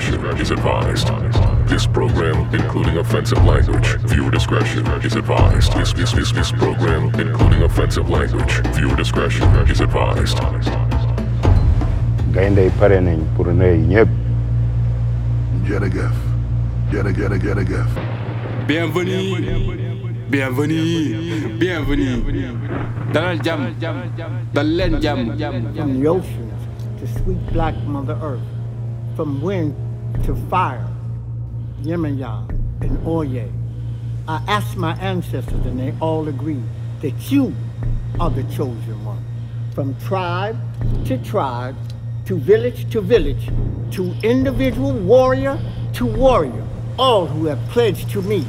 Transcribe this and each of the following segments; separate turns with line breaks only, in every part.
discretion is advised. This program, including offensive language, viewer discretion is advised. This, this, this, this program, including offensive language, viewer discretion is advised.
gaynde yi pare nañ pour nuyu ñëpp
jërëjëf jërëjëf jërëjëf
Bienvenue, bienvenue, bienvenue. Dalal jàmm, dal leen jàmm.
from the oceans to sweet black Mother Earth, from wind to fire, Yemenya, and Oye. I asked my ancestors and they all agreed that you are the chosen one. From tribe to tribe, to village to village, to individual warrior to warrior, all who have pledged to me,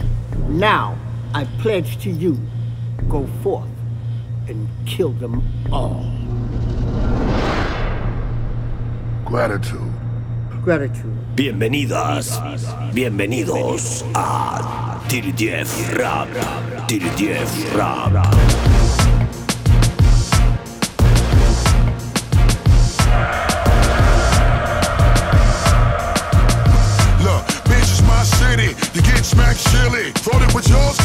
now I pledge to you, go forth and kill them all.
gratitude
Gratitude.
Bienvenidas, bienvenidos a TDF Rap, TDF Rap.
Look, bitch is my city. You get smacked silly. With yours.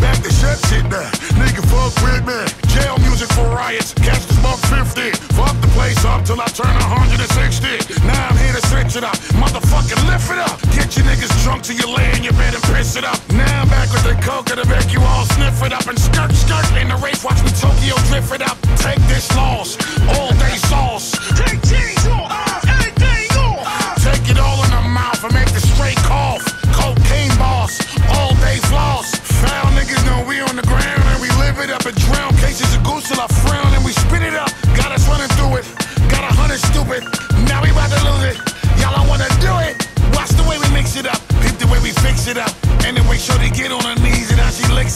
Back the shit now. Nigga, fuck with me. Jail music for riots. Catch this buck 50. Fuck the place up till I turn 160. Now I'm here to switch it up. Motherfucking lift it up. Get your niggas drunk till you lay in your bed and piss it up. Now I'm back with the coke to make you all sniff it up. And skirt, skirt in the race. Watch me Tokyo drift it up. Take this loss. All day sauce.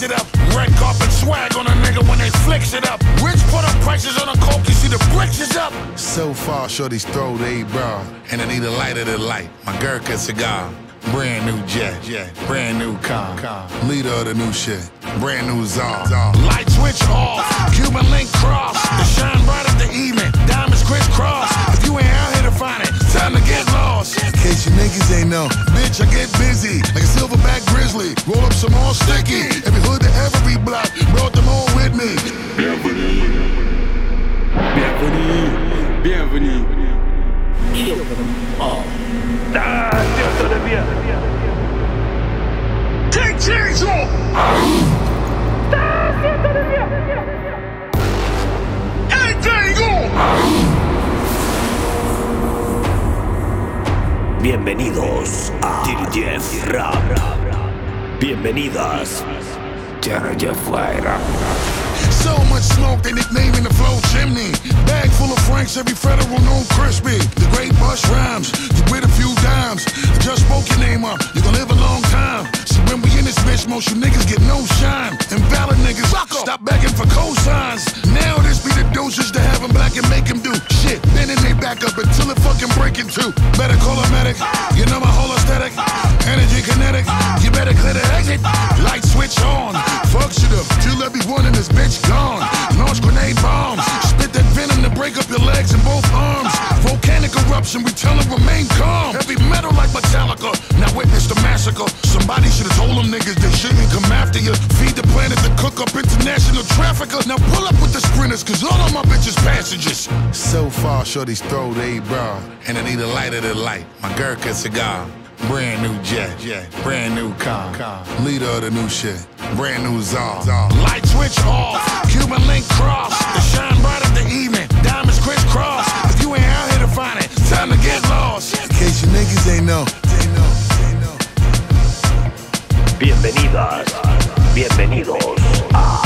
And how she licks it up. Red carpet swag on a nigga when they flicks it up. Rich put up prices on a coke, you see the bricks is up. So far, Shorty's throw they bra. And I need a lighter to light. My Gurkha cigar. Brand new jet, jet, brand new car, car. Leader of the new shit, brand new czar. Light switch off, Cuban link cross. The shine bright at the evening, diamonds crisscross. Time to get lost. In case you niggas ain't know, bitch, I get busy like a silverback grizzly. Roll up some more sticky. Every hood to every block, brought them all with me.
Bienvenue, bienvenue. Bienvenue.
Kill them all.
Take chains off! Anything off!
Bienvenidos a TDF Rap. Bienvenidas. TDF Rap.
So much smoke, they nicknaming the flow chimney. Bag full of francs, every federal known crispy. The great bush rhymes, you with a few dimes. I just spoke your name up, you gon' live a long time. See, when we this bitch, most you niggas get no shine. Invalid niggas, stop begging for cosigns. Now this be the doses to have 'em black and make 'em do shit. Then they back up until it fucking break in two. Better call a medic, you know my whole aesthetic. Energy kinetic, you better clear the exit. Light switch on, fuck shit up till everyone in this bitch gone. Launch grenade bombs, spit that venom to break up your legs and both arms. Volcanic eruption, we tell them remain calm. Heavy metal like Metallica, now trafficker. Now pull up with the sprinters, cause all of my bitches passengers. So far, shorty's throw they bra, and I need a lighter to light. My Gurkha cigar. Brand new jet, jet, brand new car, car. Leader of the new shit, brand new czar. Light switch off, Cuban link cross. The shine bright at the evening, diamonds crisscross. If you ain't out here to find it, time to get lost. In case you niggas ain't know.
Bienvenidas, bienvenidos a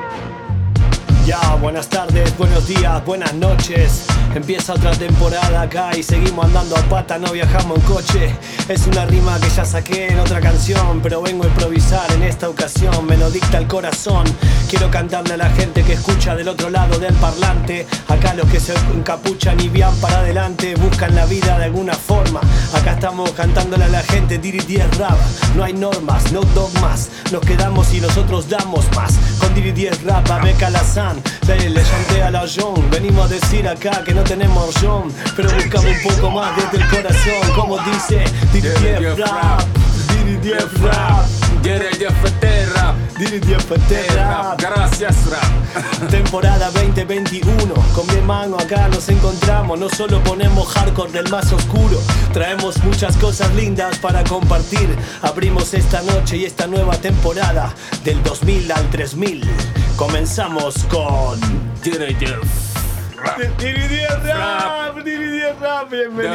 Ya, buenas tardes, buenos días, buenas noches. Empieza otra temporada acá y seguimos andando a pata, no viajamos en coche. Es una rima que ya saqué en otra canción, pero vengo a improvisar en esta ocasión, me lo dicta el corazón. Quiero cantarle a la gente que escucha del otro lado del parlante. Acá los que se encapuchan y vian para adelante, buscan la vida de alguna forma. Acá estamos cantándole a la gente, Diri 10 rap. No hay normas, no dogmas, nos quedamos y nosotros damos más. Con Diri 10 rap, Beca Lazán, le, le chanté a la John. Venimos a decir acá que no tenemos John, pero buscamos un poco más desde el corazón. Como dice Diri 10 rap, Diri 10 rap,
Quiere de rap.
Diri 10
Rap.
rap.
Gracias rap.
Temporada 2021, con mi hermano acá nos encontramos. No solo ponemos hardcore del más oscuro, traemos muchas cosas lindas para compartir. Abrimos esta noche y esta nueva temporada del 2000 al 3000. Comenzamos con
Rap,
Rap, ah, bienvenido.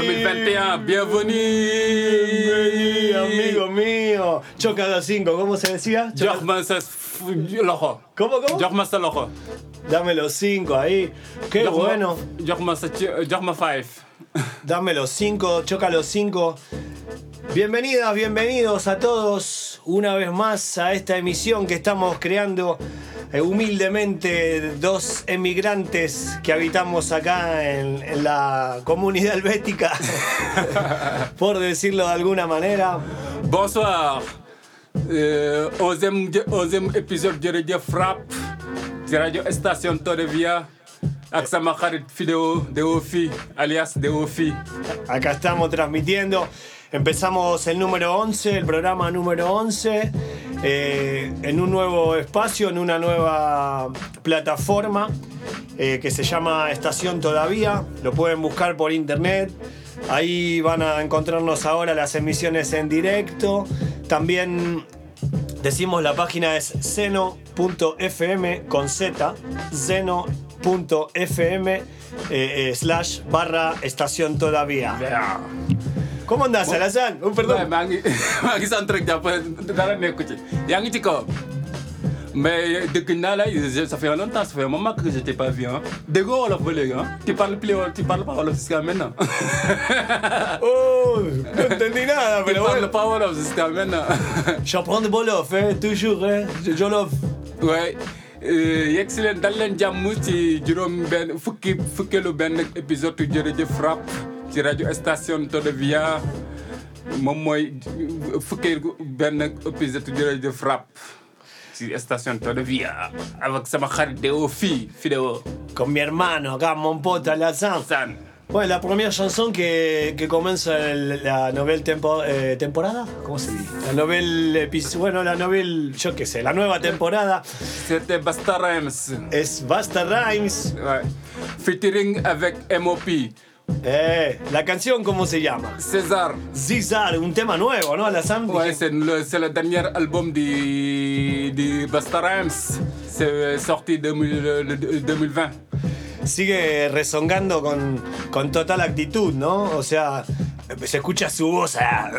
bienvenido. amigo mío. Chocada 5, ¿cómo se decía?
el ojo.
¿Cómo, cómo?
Jogmas el.
Dame los 5 ahí. Qué bueno.
Jogmas 5.
Dame los cinco, choca los cinco. Bienvenidas, bienvenidos a todos una vez más a esta emisión que estamos creando eh, humildemente dos emigrantes que habitamos acá en, la comunidad helvética, por decirlo de alguna manera.
Bonsoir. Épisode jërëjëf rap ci rajo station Torrevia ak sama xarit Fideo Deofi alias Deofi.
Acá estamos transmitiendo. Empezamos el número 11, el programa número 11, eh, en un nuevo espacio, en una nueva plataforma eh, que se llama Estación Todavía. Lo pueden buscar por internet. Ahí van a encontrarnos ahora las emisiones en directo. También decimos la página es seno.fm con z, seno.fm eh, eh, slash barra estación todavía. ¿Cómo andás, Alazán? Oh,
Ouais,
perdón.
sant rek jàpp dara nekku ci yaa ngi ci kaw mais la ça fait longtemps ça fait un moment que je t'ai pas vu hein déggoo wolof ba léegi hein tu parles plus tu parles pas wolof jusqu'à maintenant
Oh, no entendí nada,
tu
pero
parles
bueno.
pas wolof jusqu'à maintenant
J'apprends de toujours, eh. Jolof.
ouais yegg si leen dal leen jàmm ci juróom benn fukki fukkeelu benn épisode jërëjëf rap ci rajo station Todevia. Moom mooy fukkeelu benn épisode jërëjëf rap ci station Todevia. Avec sama xarit Deo fii Fideo.
Con mi hermano mon pote Alazán. Bueno, la primera chanson que, que comienza el- la novel tempo- eh, temporada, ¿cómo se dice? La novel bueno, la novel, yo qué sé, la nueva temporada
c'était Basta Rhymes
es Basta Rhymes.
ouais. featuring avec MOP
Eh, la canción, ¿cómo se llama?
César
Zizar, un tema nuevo, ¿no? Alazán.
Ouais,
Dije-
c'est le, le dernier album de, de Basta Rhymes. C'est sorti 2000, le- le 2020.
Sigue rezongando con, con total actitud, ¿no? O sea, se escucha su voz, ah,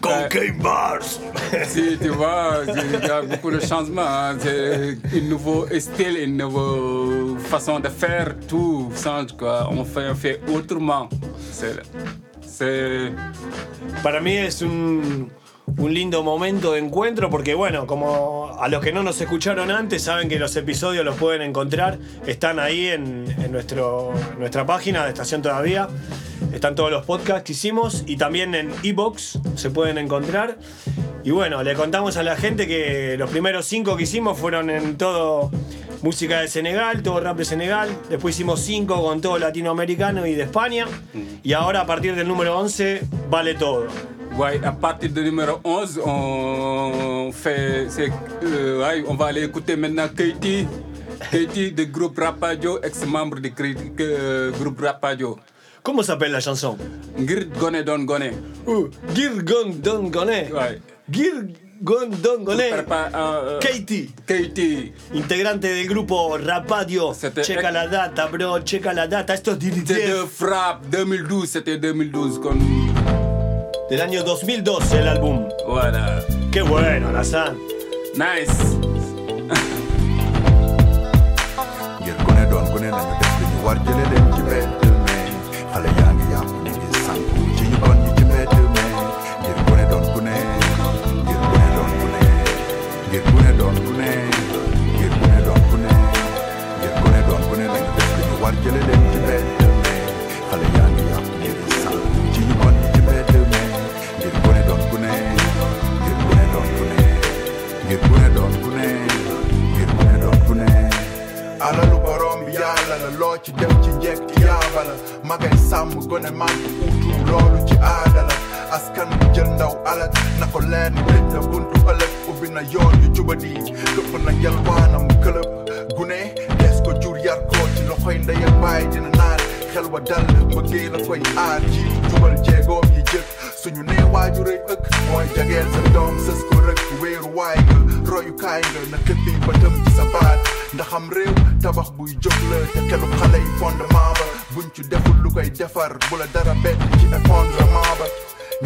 Cocaine Bars.
Si, tu vois, il y a beaucoup de changements. hein. C'est un nouveau style, une nouvelle façon de faire tout. Change, quoi. On, fait, on fait autrement. C'est,
Para mí es un, un lindo momento de encuentro porque, bueno, como a los que no nos escucharon antes, saben que los episodios los pueden encontrar, están ahí en, en nuestro, nuestra página de Estación Todavía. Están todos los podcasts que hicimos y también en Ebox se pueden encontrar. Y bueno, le contamos a la gente que los primeros cinco que hicimos fueron en todo música de Senegal, todo rap de Senegal. Después hicimos cinco con todo latinoamericano y de España. Y ahora a partir del número 11 vale todo.
Ouais, à partir du numéro 11, on fait. euh, ouais, on va aller écouter maintenant Katie. Katie de groupe Rapadio, ex-membre du euh, groupe Rapadio.
¿Cómo s'appelle la chanson?
Ngir gone doon gone.
uh, Girgon Don Goné.
Ouais.
Don.
Prépa- euh,
Katie.
Katie.
Integrante del grupo Rapadio.
C'était-
Checa la data, bro, checa la data. Esto es
C'était de frappe 2012, c'était 2012 con.
Del año 2012 el álbum.
Voilà.
Qué bueno, Alazán.
Nice.
Alalu borom bi yàlla la loo ci def ci njekk yaaba la magay sàmm gone màgg uutu loolu ci aada la askan bi jël ndaw alak na ko leer ni tëj na buntu ëllëg ubbi na yoon yu jubadi këpp na yalwaanam këlëb gune des ko jur yar ko ci loxoy ndey ak baay dina naan xel wa dal mbëggee la koy aar jiitu jubal jéegoom yi jëkk suñu nee waaju rëy ëkk mooy jageel sa doom sës ko rëkk wéeru waay nga royukaay nga na këppi bëtam ci sa baat ndaxam réew tabax buy jóg la te xelu xale yi fondement ba buñ ci deful lu koy defar bu la dara bett ci effondrement ba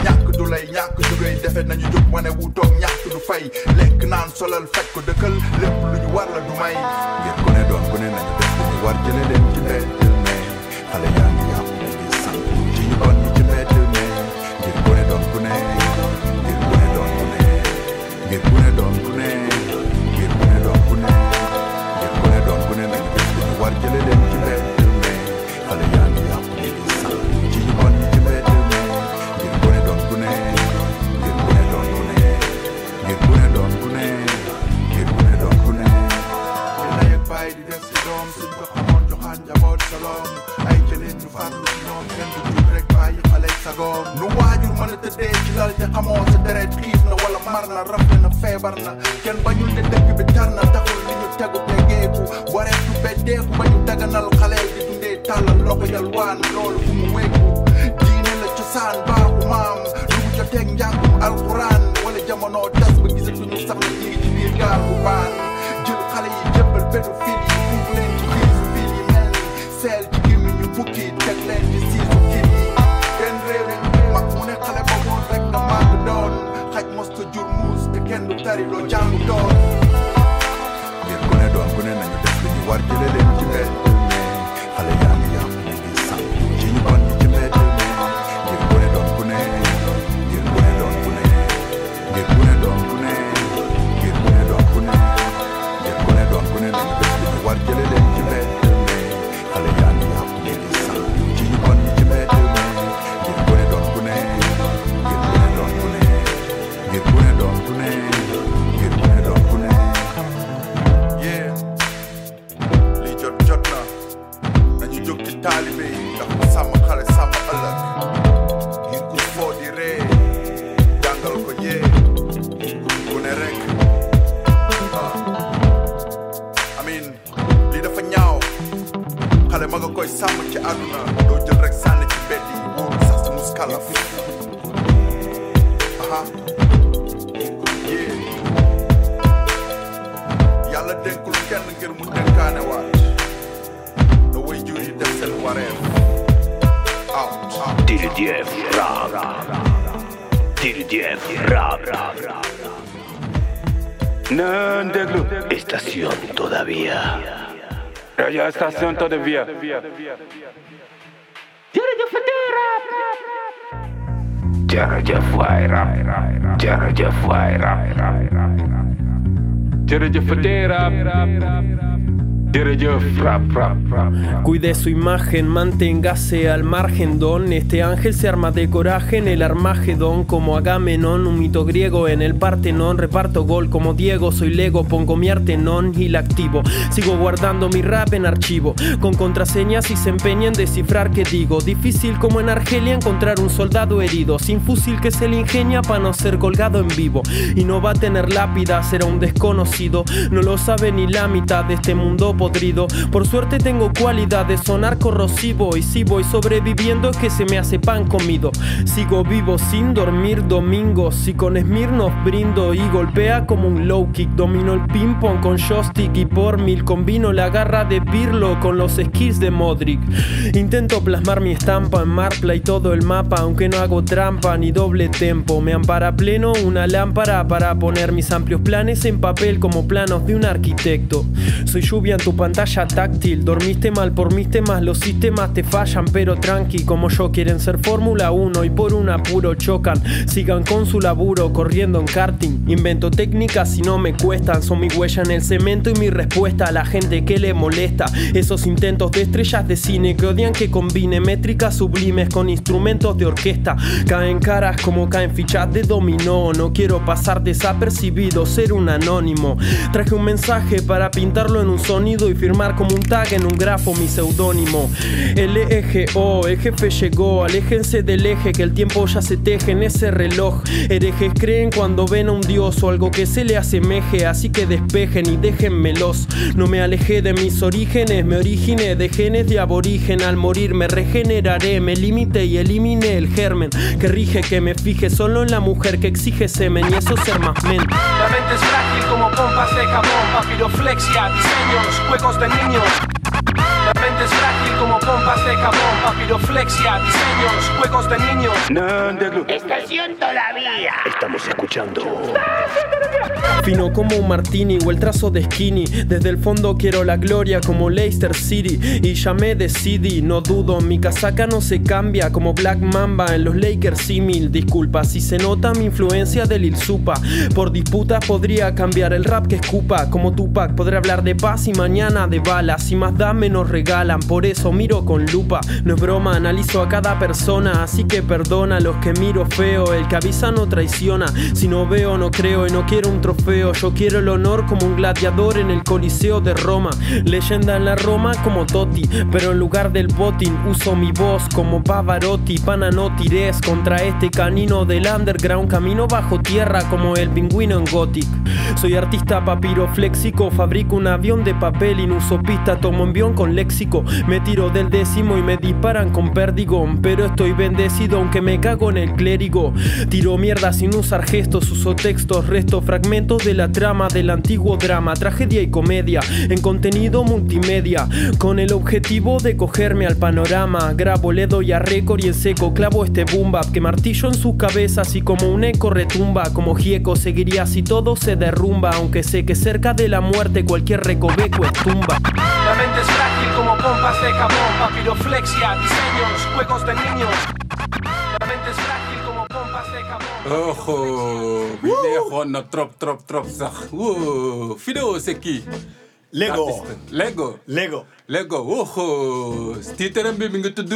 ñàkk du lay ñàkk du defe nañu jóg wane wu toog ñàkk du fay lekk naan solal faj ko dëkkal lépp lu ñu war la du may ngir ku ne doon ku ne nañu def lu ñu war jële ci me xale yaa xamoo sa deret xiif na wala mar na rafle na feebar na kenn bañul ne dëkk bi tar na taxul li ñu tegu tegeeku wareetu beddeeku ba ñu daganal xale di dundee tàllal loxo yalwaan loolu fu mu wéeku diine la cosaan baaxu maam lu mu joteeg njàngum alxuraan wala jamono tas ba gisatuñu sax na ñi ngi ci biir gaal bu baan Daddy Rojango God. da
estação
Todavia. Tira
de fudeira! Tira
de fudeira! Tira de fudeira! Tira
de fudeira! Tira de frap frap!
Cuide su imagen, manténgase al margen, don. Este ángel se arma de coraje en el Armagedón, como Agamenón, un mito griego en el Partenón. Reparto gol como Diego, soy Lego, pongo mi arte non y la activo. Sigo guardando mi rap en archivo, con contraseñas y se empeña en descifrar qué digo. Difícil como en Argelia encontrar un soldado herido, sin fusil que se le ingenia para no ser colgado en vivo. Y no va a tener lápida, será un desconocido. No lo sabe ni la mitad de este mundo podrido. Por suerte tengo cualidad de sonar corrosivo y si voy sobreviviendo es que se me hace pan comido. Sigo vivo sin dormir domingos y con Smirnoff brindo y golpea como un low kick. Domino el ping pong con joystick y por mil combino la garra de Pirlo con los skills de Modric. Intento plasmar mi estampa en Marpla y todo el mapa, aunque no hago trampa ni doble tempo. Me ampara pleno una lámpara para poner mis amplios planes en papel como planos de un arquitecto. Soy lluvia tu pantalla táctil. Mal por mis temas, los sistemas te fallan, pero tranqui, como yo quieren ser Fórmula 1 y por un apuro chocan. Sigan con su laburo, corriendo en karting. Invento técnicas y no me cuestan, son mi huella en el cemento y mi respuesta a la gente que le molesta. Esos intentos de estrellas de cine que odian que combine métricas sublimes con instrumentos de orquesta. Caen caras como caen fichas de dominó. No quiero pasar desapercibido, ser un anónimo. Traje un mensaje para pintarlo en un sonido y firmar como un tag en un grafo mi seudónimo. El eje O, el jefe llegó, aléjense del eje que el tiempo ya se teje en ese reloj. Herejes creen cuando ven a un dios o algo que se le asemeje, así que despejen y déjenmelos. No me alejé de mis orígenes, me originé de genes de aborigen. Al morir me regeneraré, me limité y eliminé el germen que rige que me fije solo en la mujer que exige semen y eso es ser más men.
La mente es frágil como pompas de jabón, papiroflexia, diseños, juegos de niños. Mente es frágil como pompas de jabón, papiroflexia, diseños, juegos de niños.
Estación todavía. Estamos escuchando.
Fino como un martini o el trazo de skinny. Desde el fondo quiero la gloria como Leicester City. Y ya me decidí, no dudo. Mi casaca no se cambia como Black Mamba en los Lakers símil. Disculpa si se nota mi influencia del Lil Supa. Por disputa podría cambiar el rap que escupa. Como Tupac podré hablar de paz y mañana de balas. Y más da menos regalan. Por eso miro con lupa. No es broma, analizo a cada persona. Así que perdona a los que miro feo. El que avisa no traiciona. Si no veo, no creo y no quiero un trofeo. Yo quiero el honor como un gladiador en el Coliseo de Roma. Leyenda en la Roma como Totti. Pero en lugar del botín uso mi voz como Pavarotti. Pana no tires contra este canino del underground. Camino bajo tierra como el pingüino en Gothic. Soy artista papirofléxico. Fabrico un avión de papel y no uso pista. Tomo envión con Me tiro del décimo y me disparan con perdigón. Pero estoy bendecido aunque me cago en el clérigo. Tiro mierda sin usar gestos. Uso textos, resto fragmentos de la trama del antiguo drama. Tragedia y comedia en contenido multimedia. Con el objetivo de cogerme al panorama. Grabo, le doy a récord y en seco clavo este boom bap que martillo en sus cabezas y como un eco retumba. Como Gieco seguiría si todo se derrumba. Aunque sé que cerca de la muerte cualquier recoveco es tumba.
La mente es frágil como pompas de jabón, papiroflexia, diseños, juegos de niños. La mente es frágil como pompas de jabón.
Oho, bi neexoon na trop trop trop Fido c'est qui?
Lego.
Lego.
Lego.
Lego. Oho, titre bi mi ngi tudd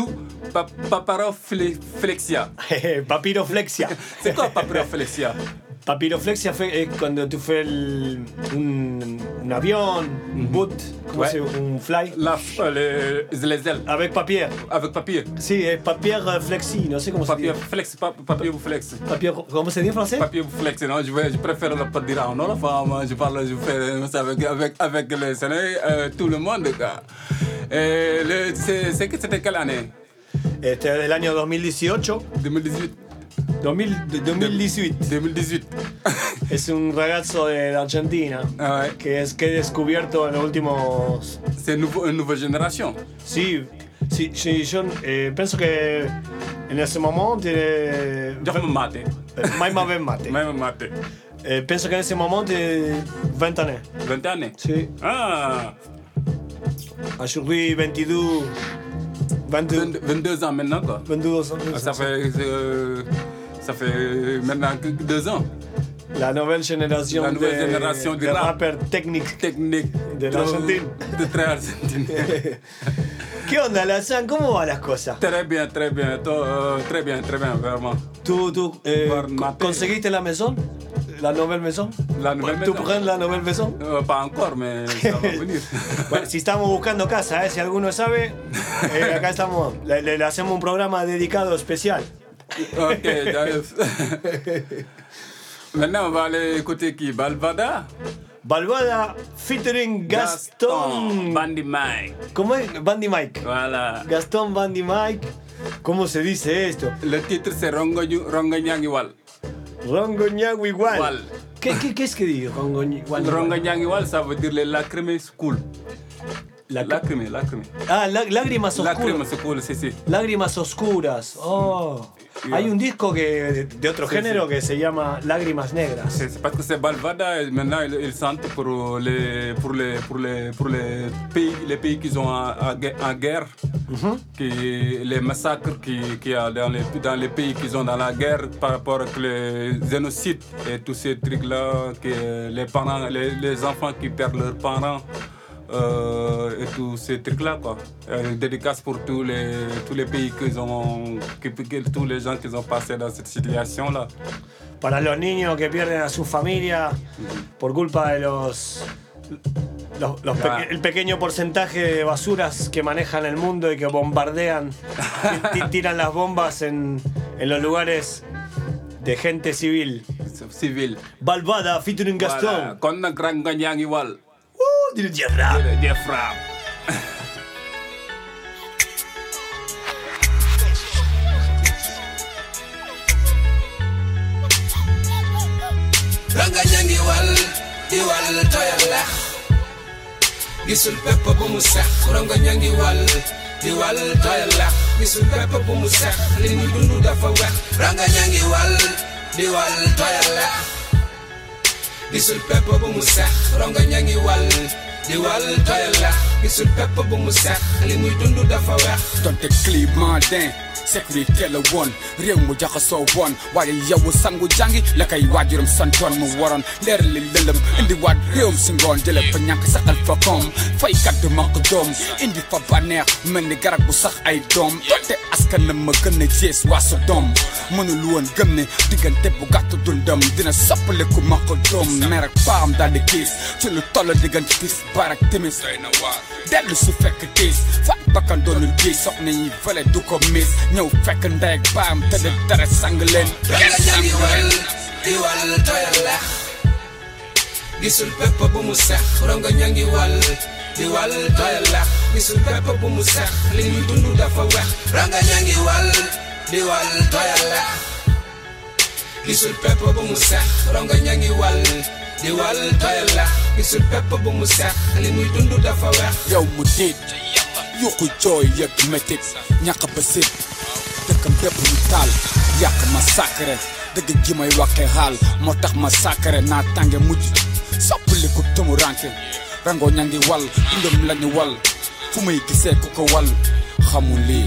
Pa- Paparoflexia.
Papiroflexia.
C'est quoi Paparoflexia?
Papiroflexia eh, cuando tú fue el- un, un avión, un boot, ¿cómo
Ouais.
se un fly?
La, euh, les, les ailes.
Avec papier.
Avec papier.
Sí, es papier euh, flexi, no sé cómo se
Papier
dice.
flex, pa- papier flex.
Papier, ¿Cómo se dit en français?
Papier flex, non, je, vais, je préfère le pas dire en Wolof, hein, moi, je parle, je fais avec, avec, avec les Sénégalais, euh, tout le monde, c'est que c'était quelle année?
Del año 2018.
2018
2000, de- 2018.
2018.
Es un ragazzo de Argentina
Ah ouais.
que es que he descubierto en los últimos.
Nouveau, une nouvelle génération.
Sí, sí, sí, yo eh, pienso que en ese momento tiene.
Jox me mate.
Mai ma ben mate.
Même mate.
Eh, pienso que en ese momento tiene 20 années.
20 années.
Sí.
Ah,
Aujourd'hui 22. 22.
22, 22 ans maintenant, quoi.
22 ans.
Ah, Ça fait, euh, ça fait maintenant que deux ans.
La nouvelle génération
La nouvelle
de,
génération du
de
rap.
rappers techniques.
Technique.
De
trop-
l'Argentine.
De très argentine.
¿Qué onda, Lazan? ¿Cómo van las cosas?
Très bien, très bien, to- euh, très bien, très bien, vraiment.
¿Tú, tú eh, conseguiste la maison? ¿La nouvelle maison?
La nouvelle
¿Tú
maison.
prends la nouvelle maison?
Euh, pas encore, va venir.
Bueno, si estamos buscando casa, ¿eh? si alguno sabe, eh, acá estamos. Le, le- hacemos un programa dedicado especial.
ok, j'arrive. Maintenant, on va aller écouter qui Balvada
Balbada featuring Gaston.
Bandy Mike.
¿Cómo es? Bandy Mike.
Voilà.
Gastón Bandy Mike. ¿Cómo se dice esto?
Le titre, c'est Rongo Rongo Nyangiwal.
Rongo Ñago igual.
Igual.
¿Qué, qué, qué es que digo? Rongo igual.
Rongo veut dire les lacrymés cool.
La-
Lacrime, lacrime.
Ah, lá- lágrimas oscuras.
c'est cool, sí, sí.
Lágrimas oscuras. Oh. Hay un disco que de, otro
Sí,
género
sí.
que se llama Lágrimas Negras.
C'est c'est parce que c'est Balvada, et maintenant ils, ils sentent pour les, pour les, pour les, pour les pays, les pays qui sont en, en gue- en guerre, qui, les massacres qu'il qui y a dans les, dans les pays qui sont dans la guerre par rapport avec les génocides et tous ces trucs-là, que les parents, les, les enfants qui perdent leurs parents. Euh, et tous ces trucs-là, quoi. Dédicace pour tous les, tous les pays qu'ils ont, que- que- tous les gens qui ont passé dans cette situation-là.
Para los niños que pierden a su familia por culpa de los. los- los peque- el pequeño porcentaje de basuras que manejan el mundo y que bombardean, ti- ti- tiran las bombas en, en los lugares de gente civil.
Civil.
Balbada featuring Gaston.
Voilà. kon
Uh, jadi
diafram. Diafram.
Ranga ña wal di wal doyal gisul pepp bu mu rangga ranga wal di wal doyal gisul pepp bu mu lini li ñu dund dafa wex ranga wal di wal doyal gisul pepp bu mu sex ronga ñangi wal di wal toyal lex gisul pepp bu mu sex li muy dund dafa wex
donte den sécurité la woon réew mu jaxasoo woon waaye yow sangu jàngi la kay waajuram santoon mu waroon leer li lëndëm indi waat réewum si ngoon jële fa ñàkk saxal fa koom faykat du maq doom indi fa bànneex mel ni garab bu sax ay doom donte askan la ma gën a jees waa sa doom mënul woon gëm ne diggante bu gàtt dundam. Dina soppaliku maq doom mer ak paam daal di gis ci lu toll diggante tis barak timis. Dellu su fekk tiis faat bakkan doonul gis soxna yi fële du ko mis fekk ndey ak baam te de dara sang leen
ranga ñangi wal di wal toyal lex gisul pepp bu mu sex ronga ñangi wal di wal toyal lex gisul pepp bu mu sex li muy dund dafa wex ranga ñangi wal di wal toyal lex gisul pepp bu mu sex ronga ñangi wal di wal toyal lex gisul pepp bu mu sex li muy dund dafa wex
yow mu tiit yuqu jooy yëg métit ñàkk ba sit. Dëkkam bépp ñu taal yàq ma sacré. Dëgg gi may waxee xaal moo ma sacré naa tànge mujj. Soppaliku tumu ranke rango ña wal dundam lañu wal. Fu muy gisee ko wal xamul lii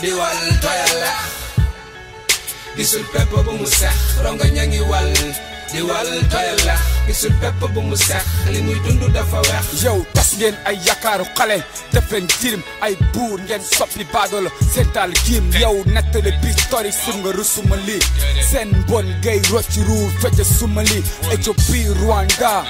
di wal toyal lex gisul pepp bu mu sex ronga ñangi wal. Di wal toyal lex gisul pepp bu mu sex li muy dund dafa wex
yow tas ngeen ay yaakaaru xale def leen jirim ay buur ngeen soppi baadoolo seen taal giim yow nettali bi story sur nga rusuma lii. Seen bon gay rocci ruur fecc suma lii. Éthiopie Rwanda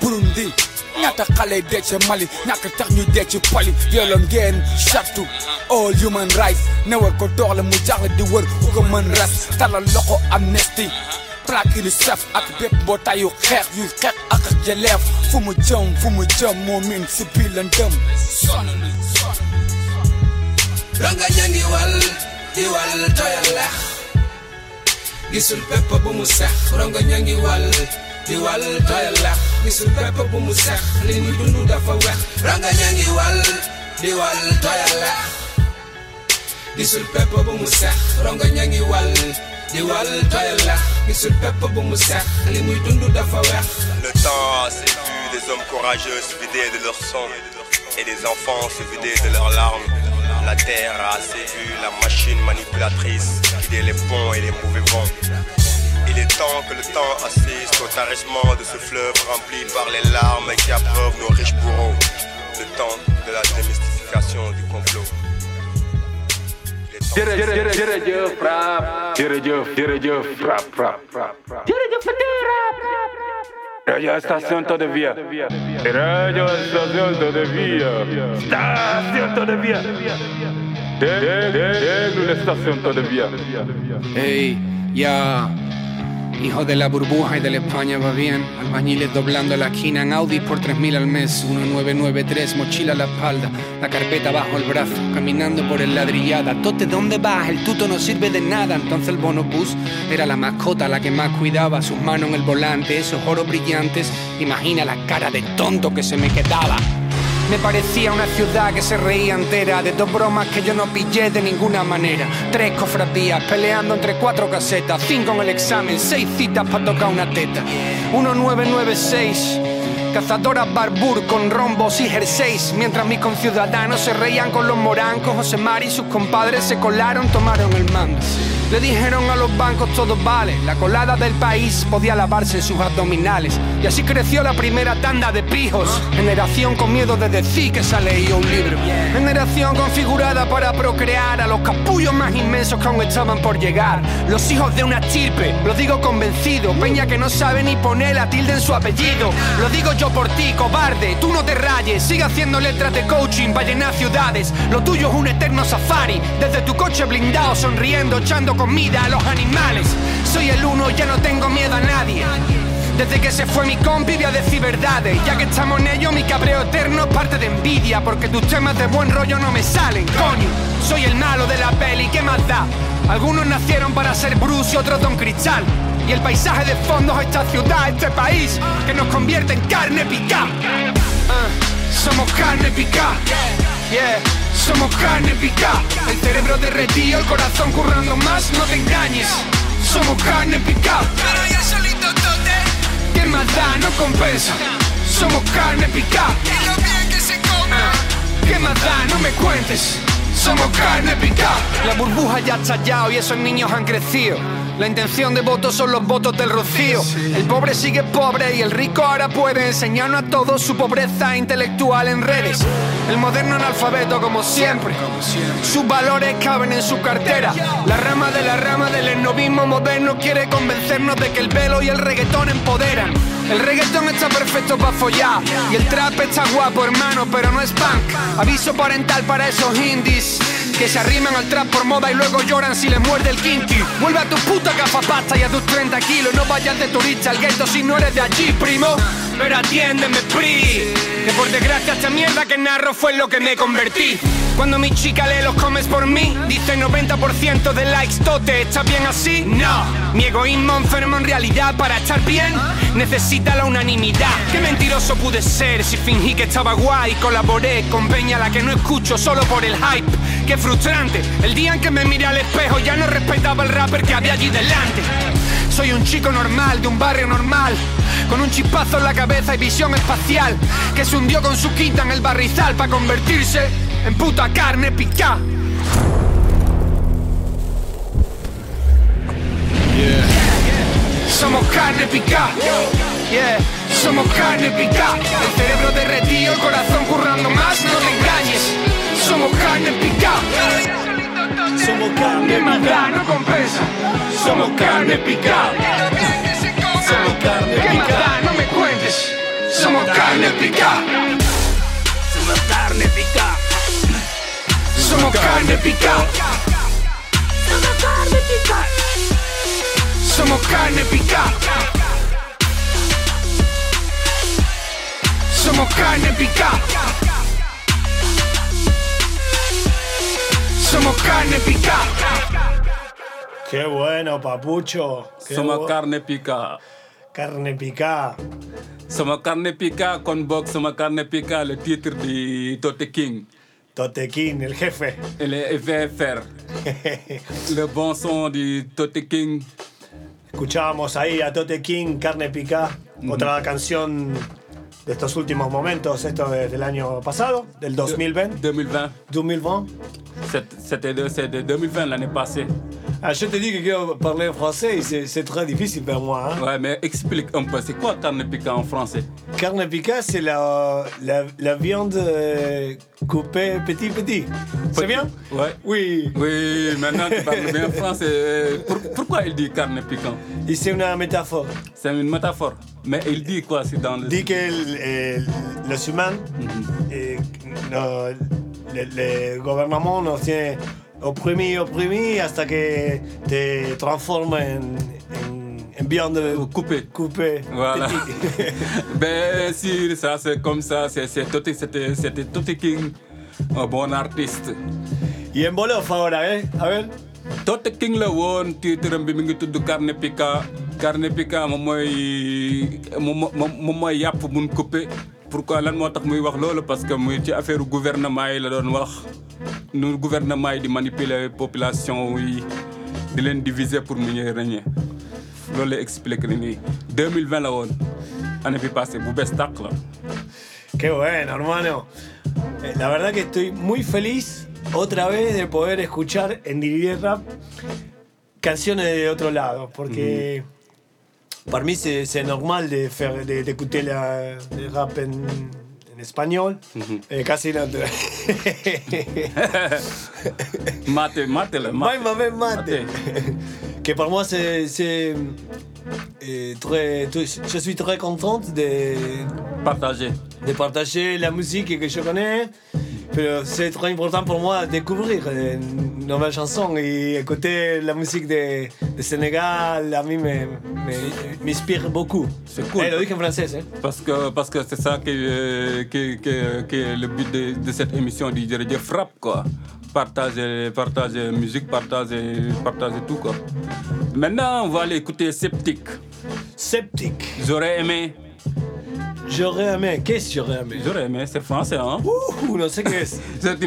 Burundi ñaata xale dee ci Mali ñàkk tax ñu dee ci pali yolo ngeen charte all human rights. Ne war ko doxle mu jaaxle di wër ku ko mën talal loxo amnesty. Plaque UNICEF ak bépp mbootaayu xeex yu xeex ak jëleef. Fu mu jëm fu mu jëm moo miin si biir la ndëm sonn na
ranga ñangi wal di wal toyal lex gisul pepp bu mu sex ronga ñangi wal.
Le temps a vu des hommes courageux se vider de leur sang et des enfants se vider de leurs larmes. La terre a assez vu la machine manipulatrice guider les ponts et les mauvais vents. Il est temps que le temps assiste au tarissement de ce fleuve rempli par les larmes qui abreuvent nos riches bourreaux. Le temps de la démystification du complot.
Jërëjëf frappe jërëjëf jërëjëf frappe frappe
jërëjëf
Radio Station de Vie. Radio Station de Vie. Station Temps de Vie. Déglu la Station Temps
de Vie. Hey, ya. yeah. Hijo de la burbuja y de la España va bien. Albañiles doblando la esquina en Audi por 3.000 al mes. 1993, mochila a la espalda, la carpeta bajo el brazo, caminando por el ladrillada. Tote, ¿dónde vas? El tuto no sirve de nada. Entonces el bonobús era la mascota, la que más cuidaba. Sus manos en el volante, esos oros brillantes. Imagina la cara de tonto que se me quedaba. Me parecía una ciudad que se reía entera de dos bromas que yo no pillé de ninguna manera. Tres cofradías peleando entre cuatro casetas, cinco en el examen, seis citas para tocar una teta. 1996. Cazadoras Barbur con rombos y jerseys Mientras mis conciudadanos se reían con los morancos José Mari y sus compadres se colaron, tomaron el mando Le dijeron a los bancos todo vale. La colada del país podía lavarse sus abdominales Y así creció la primera tanda de pijos. Generación con miedo de decir que se ha leído un libro. Generación configurada para procrear A los capullos más inmensos que aún estaban por llegar. Los hijos de una chirpe, lo digo convencido. Peña que no sabe ni poner la tilde en su apellido. Lo digo yo por ti, cobarde, tú no te rayes. Sigue haciendo letras de coaching para llenar ciudades. Lo tuyo es un eterno safari. Desde tu coche blindado sonriendo, echando comida a los animales. Soy el uno, ya no tengo miedo a nadie. Desde que se fue mi compi voy a decir verdades. Ya que estamos en ello mi cabreo eterno es parte de envidia Porque tus temas de buen rollo no me salen, coño. Soy el malo de la peli, ¿qué más da? Algunos nacieron para ser Bruce y otros Don Cristal. Y el paisaje de fondo es esta ciudad, este país Que nos convierte en carne picada. Ah, Somos carne picada Yeah, somos carne picada El cerebro derretido, el corazón currando más, no te engañes Somos carne picada ¿Qué más da? No compensa. Somos carne picada. Y lo bien que se come. ¿Qué más da? No me cuentes. Somos carne picada. La burbuja ya ha estallado y esos niños han crecido. La intención de voto son los votos del rocío. El pobre sigue pobre y el rico ahora puede enseñarnos a todos su pobreza intelectual en redes. El moderno analfabeto como siempre. Sus valores caben en su cartera. La rama de la rama del esnovismo moderno quiere convencernos de que el velo y el reggaetón empoderan. El reggaetón está perfecto para follar y el trap está guapo, hermano, pero no es punk. Aviso parental para esos indies que se arriman al trap por moda y luego lloran si les muerde el kinky. Vuelve a tu puta pasta y a tus 30 kilos. No vayas de turista al gueto si no eres de allí, primo. Pero atiéndeme, pri. Que por desgracia esta mierda que narro fue lo que me convertí. Cuando mi chica lee los comes por mí, dice 90% de likes, tote, ¿está bien así? No. Mi egoísmo enfermo en realidad para estar bien necesita la unanimidad. Qué mentiroso pude ser si fingí que estaba guay. Colaboré con Peña la que no escucho solo por el hype. Qué frustrante. El día en que me miré al espejo ya no respetaba el rapper que había allí delante. Soy un chico normal de un barrio normal. Con un chispazo en la cabeza y visión espacial. Que se hundió con su quinta en el barrizal para convertirse en puta carne picada. Somos carne picada. Yeah. Somos carne picada. El cerebro derretido, el corazón currando más, no te engañes. Somos carne picada. Somos carne picada. no compensa. Somos carne picada. Somos carne picada. No me cuentes. Somos carne picada. Somos carne picada. Somos carne picada. Somos carne picada. Somos carne picada. Somos carne picada. Somos carne picada.
Qué bueno, papucho. Qué
Somos
bu-
carne picada.
Carne picada.
Somos carne picada con Box, somos carne picada, le titre de Tote King.
Tote King, el jefe.
El FFR. Le bon son de Tote King.
Escuchábamos ahí a Tote King, Carne Picá, otra canción de estos últimos momentos, esto es del año pasado, del 2020.
2020.
2020.
C'est- C'était de 2020 l'année passée.
Ah, je te dis que parler français c'est très difficile pour moi. hein.
Ouais, mais explique un peu, c'est quoi carne picada en français?
Carne pica, c'est la, la, la viande euh, coupée petit petit. C'est bien?
Ouais.
Oui.
Oui, maintenant tu parles bien français. Euh, pour- pourquoi il dit carne piquante?
Et c'est une métaphore.
C'est une métaphore. Mais il dit quoi c'est dans le...
Dit que los humanos, eh, no- le, le gouvernement tiene oprimi, oprimi hasta que te transforma en, en, en viande
coupée.
coupée.
Voilà. ben si, ça c'est comme ça, c'est Totti, c'était King, un bon artiste.
Y en Wolof ahora, ¿eh? A ver.
Totti King la woon titre bi mi ngi tudd Carne Pica Carne Pica moom mooy moom mooy yàpp mun coupé pourquoi lan moo tax muy wax loolu parce que muy ci affaire gouvernement yi la doon wax. Nu gouvernement yi di manipuler population yi di leen diviser pour mu ñuy régner. Loolu lay nii 2020 la woon. Année bi passée bu bees tàq la.
Qué bueno, hermano. Eh, La verdad que estoy muy feliz otra vez de poder escuchar en Dividir Rap canciones de otro lado, porque para mí c'est c'est normal d'écouter la le rap en, en espagnol, eh, casi no.
mate mate la
Mate, mate, mate. que pour moi c'est eh, très, je suis très contente de
partager
de partager la musique que je connais. Pero c'est très important pour moi de découvrir une nouvelle chanson et écouter la musique de, de Sénégal, me- m'inspire beaucoup.
C'est cool.
Eh, dije en français, hein?
Parce que parce que c'est ça qui, euh, qui, qui est le but de, de cette émission du Jërëjëf Frappe quoi. Partager, partager musique, partager, partager tout quoi. Maintenant on va aller écouter Sceptique.
Sceptique.
J'aurais aimé.
J'aurais aimé. Qu'est-ce que j'aurais aimé?
J'aurais aimé, c'est français hein.
Ouh, non sais qu'est-ce?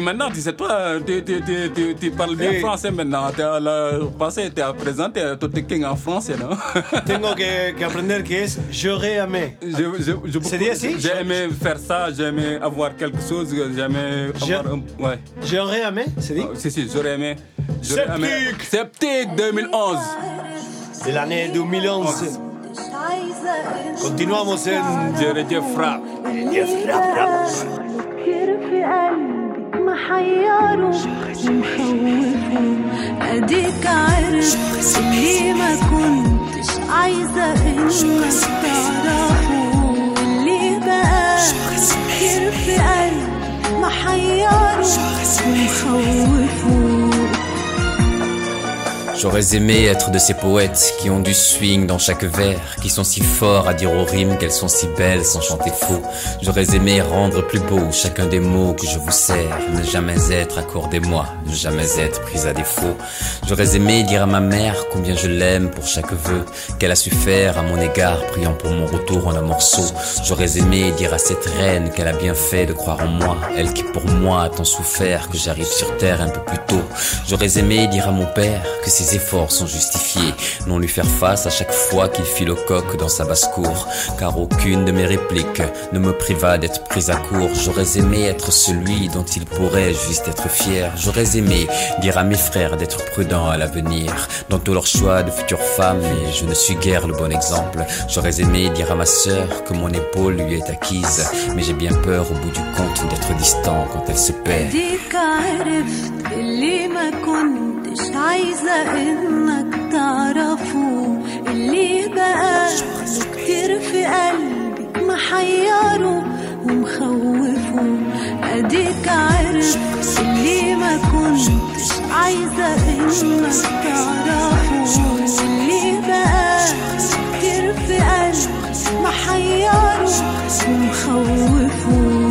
Maintenant tu sais toi, tu, tu, tu, tu, tu parles bien
Eh.
français maintenant. Tu le passé, tu as présenté tout tes king en français non?
Tengo que, que aprender qué es j'aurais aimé.
Je, je, je,
C'est dit ainsi
J'ai aimé faire ça, j'ai aimé avoir quelque chose, j'ai aimé avoir un... Ouais.
J'aurais aimé, c'est dit?
Ah, Si, si, j'aurais aimé. J'aurais aimé. Sceptique 2011.
De l'année 2011. Continuamos en
Jërëjëf Frappe.
فكر في قلبك محيره ومخوفه اديك عارف اللي ما كنتش عايزه انك تعرفه واللي بقى فكر في قلبك محيره ومخوفه
J'aurais aimé être de ces poètes qui ont du swing dans chaque vers, qui sont si forts à dire aux rimes qu'elles sont si belles sans chanter faux. J'aurais aimé rendre plus beau chacun des mots que je vous sers, ne jamais être accordé-moi, ne jamais être pris à défaut. J'aurais aimé dire à ma mère combien je l'aime pour chaque vœu qu'elle a su faire à mon égard, priant pour mon retour en un morceau. J'aurais aimé dire à cette reine qu'elle a bien fait de croire en moi, elle qui pour moi a tant souffert que j'arrive sur terre un peu plus tôt. J'aurais aimé dire à mon père que ses efforts sont justifiés, non lui faire face à chaque fois qu'il file au coq dans sa basse-cour, car aucune de mes répliques ne me priva d'être prise à court. J'aurais aimé être celui dont il pourrait juste être fier. J'aurais aimé dire à mes frères d'être prudents à l'avenir, dans tous leurs choix de futures femmes, mais je ne suis guère le bon exemple. J'aurais aimé dire à ma sœur que mon épaule lui est acquise, mais j'ai bien peur au bout du compte d'être distant quand elle se perd.
كنتش عايزة انك تعرفه. اللي بقى كتير في قلبك محيره ومخوفه. أديك عرفت اللي ما كنتش عايزة إنك تعرفه. اللي بقى كتير في قلبك محيره ومخوفه.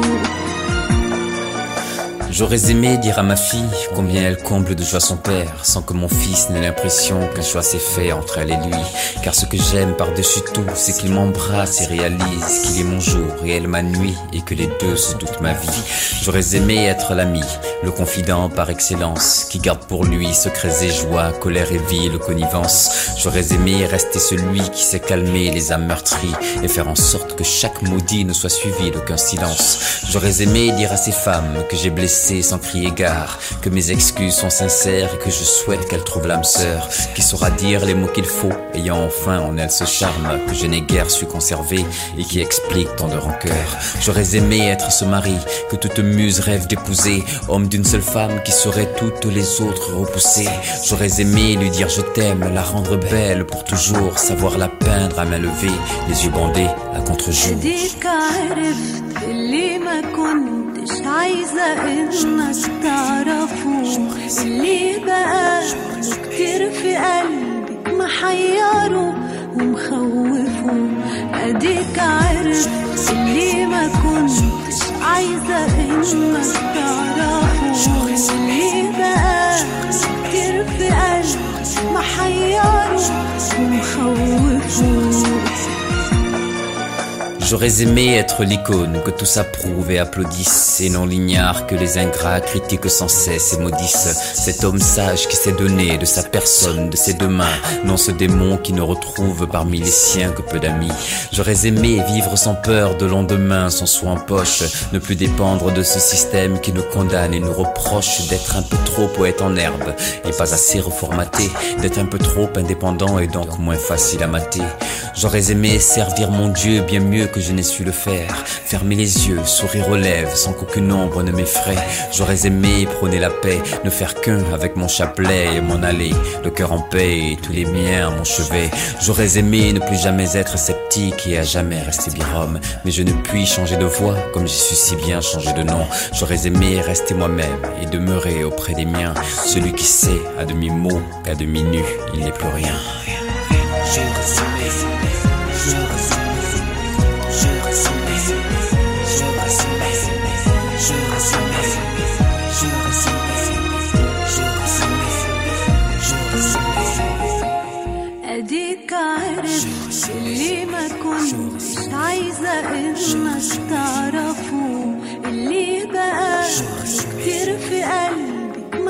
J'aurais aimé dire à ma fille combien elle comble de joie son père, sans que mon fils n'ait l'impression qu'un choix s'est fait entre elle et lui. Car ce que j'aime par-dessus tout, c'est qu'il m'embrasse et réalise qu'il est mon jour et elle ma nuit, et que les deux sont toute ma vie. J'aurais aimé être l'ami, le confident par excellence, qui garde pour lui secrets et joies, colère et ville, connivence. J'aurais aimé rester celui qui sait calmer les âmes meurtries et faire en sorte que chaque maudit ne soit suivi d'aucun silence. J'aurais aimé dire à ces femmes que j'ai blessé sans crier gare, que mes excuses sont sincères et que je souhaite qu'elle trouve l'âme sœur, qui saura dire les mots qu'il faut, ayant enfin en elle ce charme que je n'ai guère su conserver et qui explique tant de rancœur. J'aurais aimé être ce mari que toute muse rêve d'épouser, homme d'une seule femme qui saurait toutes les autres repousser. J'aurais aimé lui dire je t'aime, la rendre belle pour toujours, savoir la peindre à main levée, les yeux bandés à contre-jour.
كنتش عايزة انك تعرفه اللي بقى كتير في قلبك محيره ومخوفه اديك عرفت اللي ما كنتش عايزة انك تعرفه اللي بقى كتير في قلبك محيره ومخوفه
J'aurais aimé être l'icône que tous approuvent et applaudissent, et non l'ignare que les ingrats critiquent sans cesse et maudissent. Cet homme sage qui s'est donné de sa personne, de ses deux mains, non ce démon qui ne retrouve parmi les siens que peu d'amis. J'aurais aimé vivre sans peur de lendemain, sans soi en poche, ne plus dépendre de ce système qui nous condamne et nous reproche d'être un peu trop poète en herbe, et pas assez reformaté, d'être un peu trop indépendant et donc moins facile à mater. J'aurais aimé servir mon Dieu bien mieux que je n'ai su le faire. Fermer les yeux, sourire aux lèvres sans qu'aucune ombre ne m'effraie. J'aurais aimé prôner la paix, ne faire qu'un avec mon chapelet et m'en aller. Le cœur en paix et tous les miens à mon chevet. J'aurais aimé ne plus jamais être sceptique et à jamais rester birhomme. Mais je ne puis changer de voix comme j'y suis si bien changé de nom. J'aurais aimé rester moi-même et demeurer auprès des miens. Celui qui sait à demi-mot qu'à demi-nu, il n'est plus rien. Je ressemblais, je ressemblais, je ressemblais, je ressemblais, je ressemblais, je ressemblais.
اديك عارف اللي ما كنتش عايزه انك تعرفه اللي بقى كتير في قلبي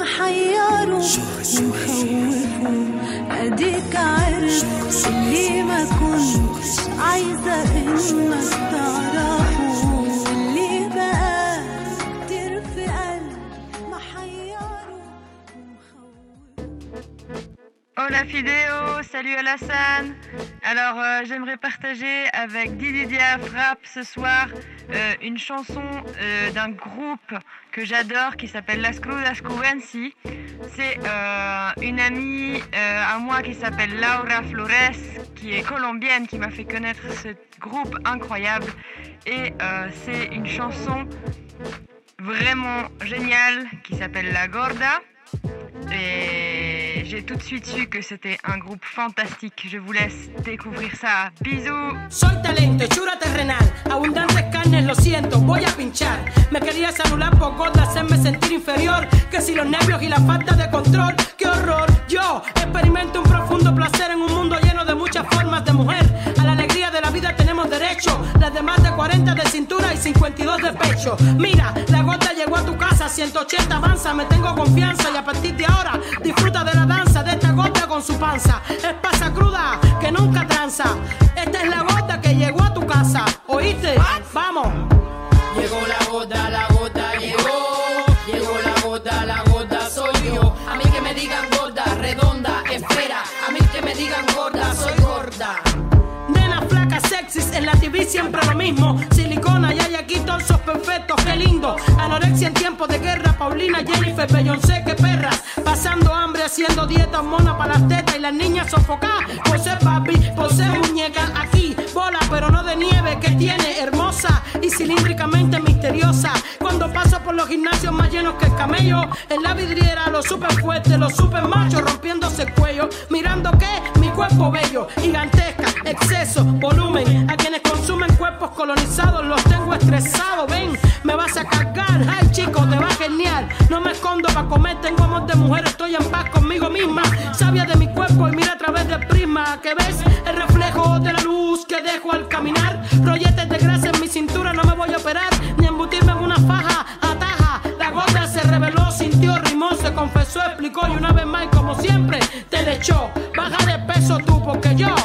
محيره ومخوفه اديك عرفت اللي ما كنتش عايزة انك تعرفه اللي بقى كتير في قلبك محيره
Hola Fidéo, salut Alassane. Alors euh, j'aimerais partager avec Didi Dia Frappe ce soir euh, une chanson euh, d'un groupe que j'adore qui s'appelle Las Crudas Cubensi. C'est euh, une amie euh, à moi qui s'appelle Laura Flores, qui est colombienne, qui m'a fait connaître ce groupe incroyable. Et euh, c'est une chanson vraiment géniale qui s'appelle La Gorda. Et j'ai tout de suite su que c'était un groupe fantastique. Je vous laisse découvrir ça. Bisous
Soy talento, hechura terrenal, abundantes carnes, lo siento, voy a pinchar. Me querías anular por gorda, hacerme sentir inferior. Que si los nervios y la falta de control, qué horror. Yo experimento un profundo placer en un mundo lleno de muchas formas de mujer. A de la vida tenemos derecho. Las de más de 40 de cintura y 52 de pecho. Mira, la gota llegó a tu casa, 180 avanza, me tengo confianza y a partir de ahora disfruta de la danza de esta gota con su panza. Es pasa cruda que nunca tranza. Esta es la gota que llegó a tu casa. ¿Oíste? Vamos.
Llegó la gota, la gota
Silicona y hay aquí torsos perfectos, qué lindo. Anorexia en tiempos de guerra, Paulina, Jennifer, Beyoncé, qué perras. Pasando hambre, haciendo dieta, mona para las tetas y las niñas sofocadas. Por ser papi, por ser muñeca, aquí, bola, pero no de nieve, que tiene hermosa y cilíndricamente misteriosa. Cuando paso por los gimnasios más llenos que el camello, en la vidriera, los super fuertes, los super machos rompiéndose el cuello. Mirando que mi cuerpo bello, gigantesca, exceso, volumen. Colonizados, los tengo estresados. Ven, me vas a cargar, ay chico, te va genial. No me escondo para comer, tengo amor de mujer, estoy en paz conmigo misma. Sabia de mi cuerpo y mira a través del prisma que ves el reflejo de la luz que dejo al caminar. Rolletes de grasa en mi cintura, no me voy a operar ni embutirme en una faja. Ataja, la gorda se reveló, sintió, rimó, se confesó, explicó y una vez más, como siempre, te le echó. Baja de peso tú, porque yo,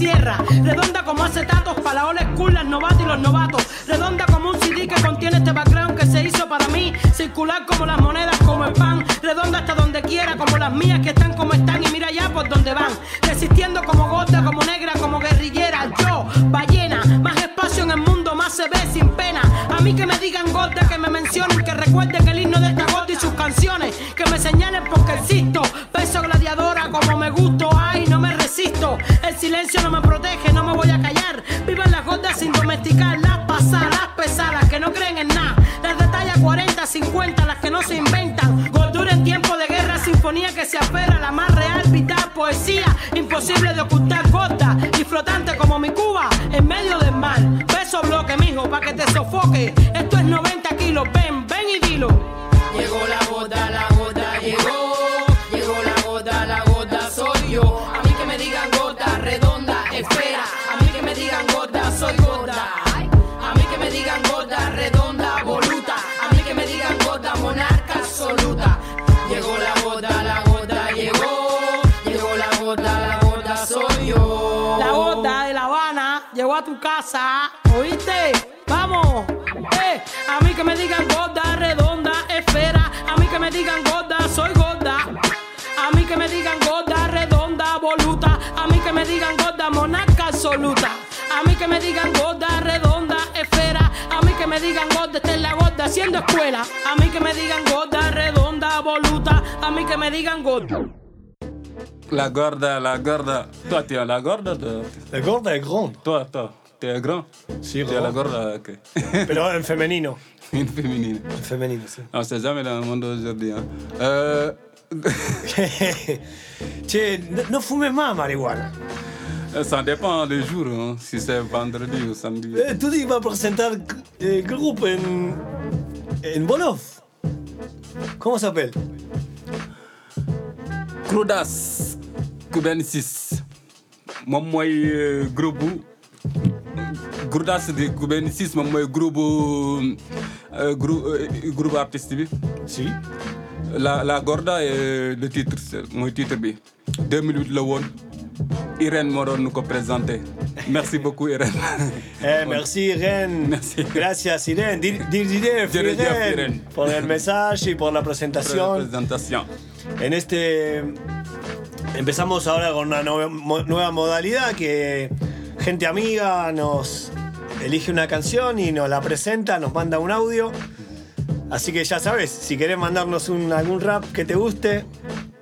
Redonda
como acetatos para la old novatas y los novatos. Redonda como un CD que contiene este background que se hizo para mí. Circular como las monedas, como el pan. Redonda hasta donde quiera, como las mías que están como están. Y mira ya por donde van. Resistiendo como gorda, como negra, como guerrillera. Yo, ballena, más espacio en el mundo, más se ve sin pena. A mí que me digan gorda, que me mencionen, que recuerden el himno de esta gorda it. Escuela. A mí que me digan gorda, redonda, voluta. A mí que me digan gorda.
La gorda, la gorda. Toi, tu es la gorda de...
La gorda est grande.
Toi, toi, tu es grand.
Sí,
es la gorda, ok.
Pero en femenino.
En féminine.
En femenino, sí.
Sait jamais dans le monde d'aujourd'hui. Hein. Euh,
che, no, no fumes más marihuana.
Euh, ça dépend des jours, hein, si c'est vendredi ou samedi.
Eh, tu dis va présenter le groupe en, en Bolov. Comment ça s'appelle?
Crudas 96. Moi, moi, groupe. Crudas de 96, moi, moi, groupe. Euh, groupe, euh, groupe.
Si.
La, Gorda est le titre, mon titre. 2008 le one. Irène moo doon nu ko présenté merci beaucoup Irène.
Eh, merci Irene. Gracias Irene. Dir, dir, dir, Irene,
Irene.
por el mensaje y por la
Pour la
presentación. En este empezamos ahora con una nue- mo- nueva modalidad que gente amiga nos elige una canción y nos la presenta, nos manda un audio. Así que ya sabes, si querés mandarnos un- algún rap que te guste,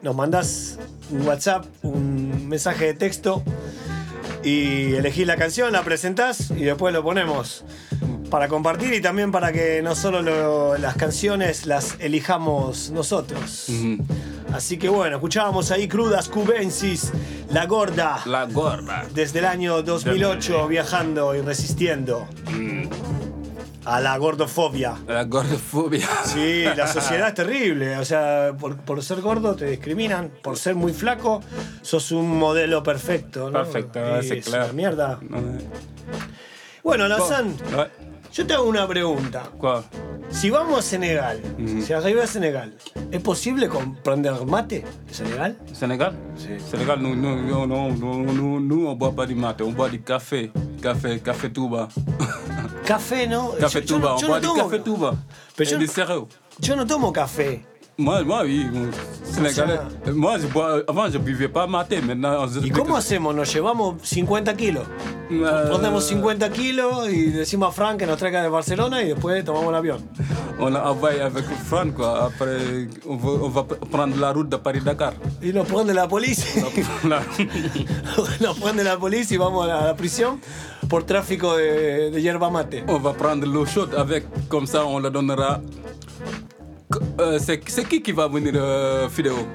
nos mandás un WhatsApp, un mensaje de texto y elegís la canción, la presentás y después lo ponemos para compartir y también para que no solo lo- las canciones las elijamos nosotros. Así que bueno, escuchábamos ahí Crudas Cubensis, La Gorda.
La Gorda.
Desde el año 2008 viajando y resistiendo a la gordofobia.
La gordofobia.
Sí, la sociedad es terrible. O sea, por, por ser gordo te discriminan. Por ser muy flaco, sos un modelo perfecto. ¿no?
Perfecto,
Es
clair.
una mierda.
Ouais.
Bueno, Lazán,
Ouais.
Yo te hago una pregunta.
Quoi
Si vamos a Senegal, si arriba a Senegal, ¿es posible comprender mate en Senegal?
Sénégal Sénégal, nous, nous, nous, nous, nous, nous, nous, on boit pas du mate, on boit du café. Café, café Touba.
Café, ¿no?
Café
Yo- yo
Touba,
no-
on
yo
boit
no
du
tomo-
café Touba.
Pero yo-. Yo no tomo café.
Moi, moi, oui. Sénégalais. Moi, je bois, avant, je buvais pas maté. Maintenant, je-
¿Y cómo hacemos? Nos llevamos 50 kilos.
Euh,
Ponemos 50 kilos y decimos a Frank que nos traiga de Barcelona y después tomamos el avión.
On a envoyé avec Fran, quoi. Après, on va, on va prendre la route de Paris-Dakar.
Y nos prende la policía. Nos prende la policía y vamos a la, prisión por tráfico de, de yerba mate.
On va prendre l'eau chaude avec, comme ça, on la donnera. Qui va venir, euh, Fideo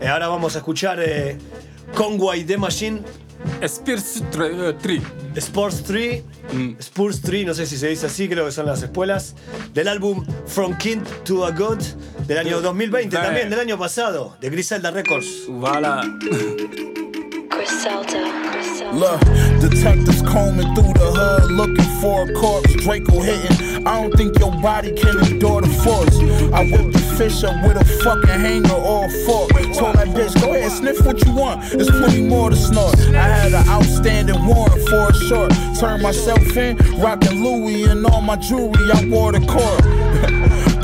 Y ahora vamos a escuchar eh, Conway The Machine.
Spurs 3.
Sports 3. Spurs 3, no sé si se dice así, creo que son las espuelas. Del álbum From King to a God Del año 2020 también, del año pasado, de Griselda Records.
Voilà.
Look, detectives combing through the hood looking for a corpse. Draco hitting. I don't think your body can endure the force. I whipped the fish up with a fucking hanger or a fork. Told that bitch, go ahead, sniff what you want. There's plenty more to snort. I had an outstanding warrant for a short. Turned myself in, rocking Louis and all my jewelry. I wore the court.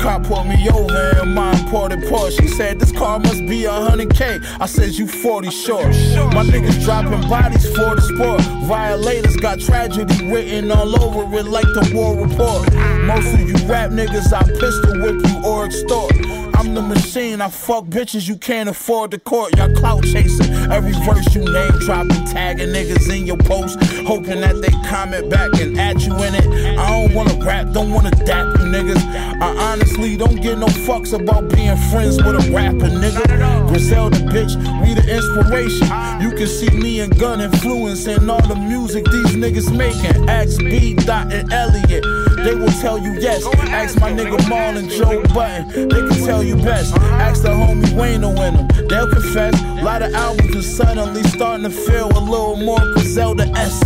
Cop pulled me over in my imported Porsche. She said this car must be a hundred K. I said you 40 short. My niggas dropping bodies for the sport. Violators got tragedy written all over it like the war report. Most of you rap niggas, I pistol whip you or extort. I'm the machine, I fuck bitches you can't afford the court. Y'all clout chasing. Every verse you name dropping, tagging niggas in your post, hoping that they comment back and add you in it. I don't wanna rap, don't wanna dap you niggas. I honestly don't give no fucks about being friends with a rapper, nigga. Griselda, bitch, we the inspiration. You can see me and Gun influencing all the music these niggas making. Ask B. Dot and Elliot, they will tell you yes. Ask my nigga Marlon Joe Button, they can tell you best. Ask the homie Wayne in them, they'll confess. Of albums are suddenly starting to feel a little more Griselda esque.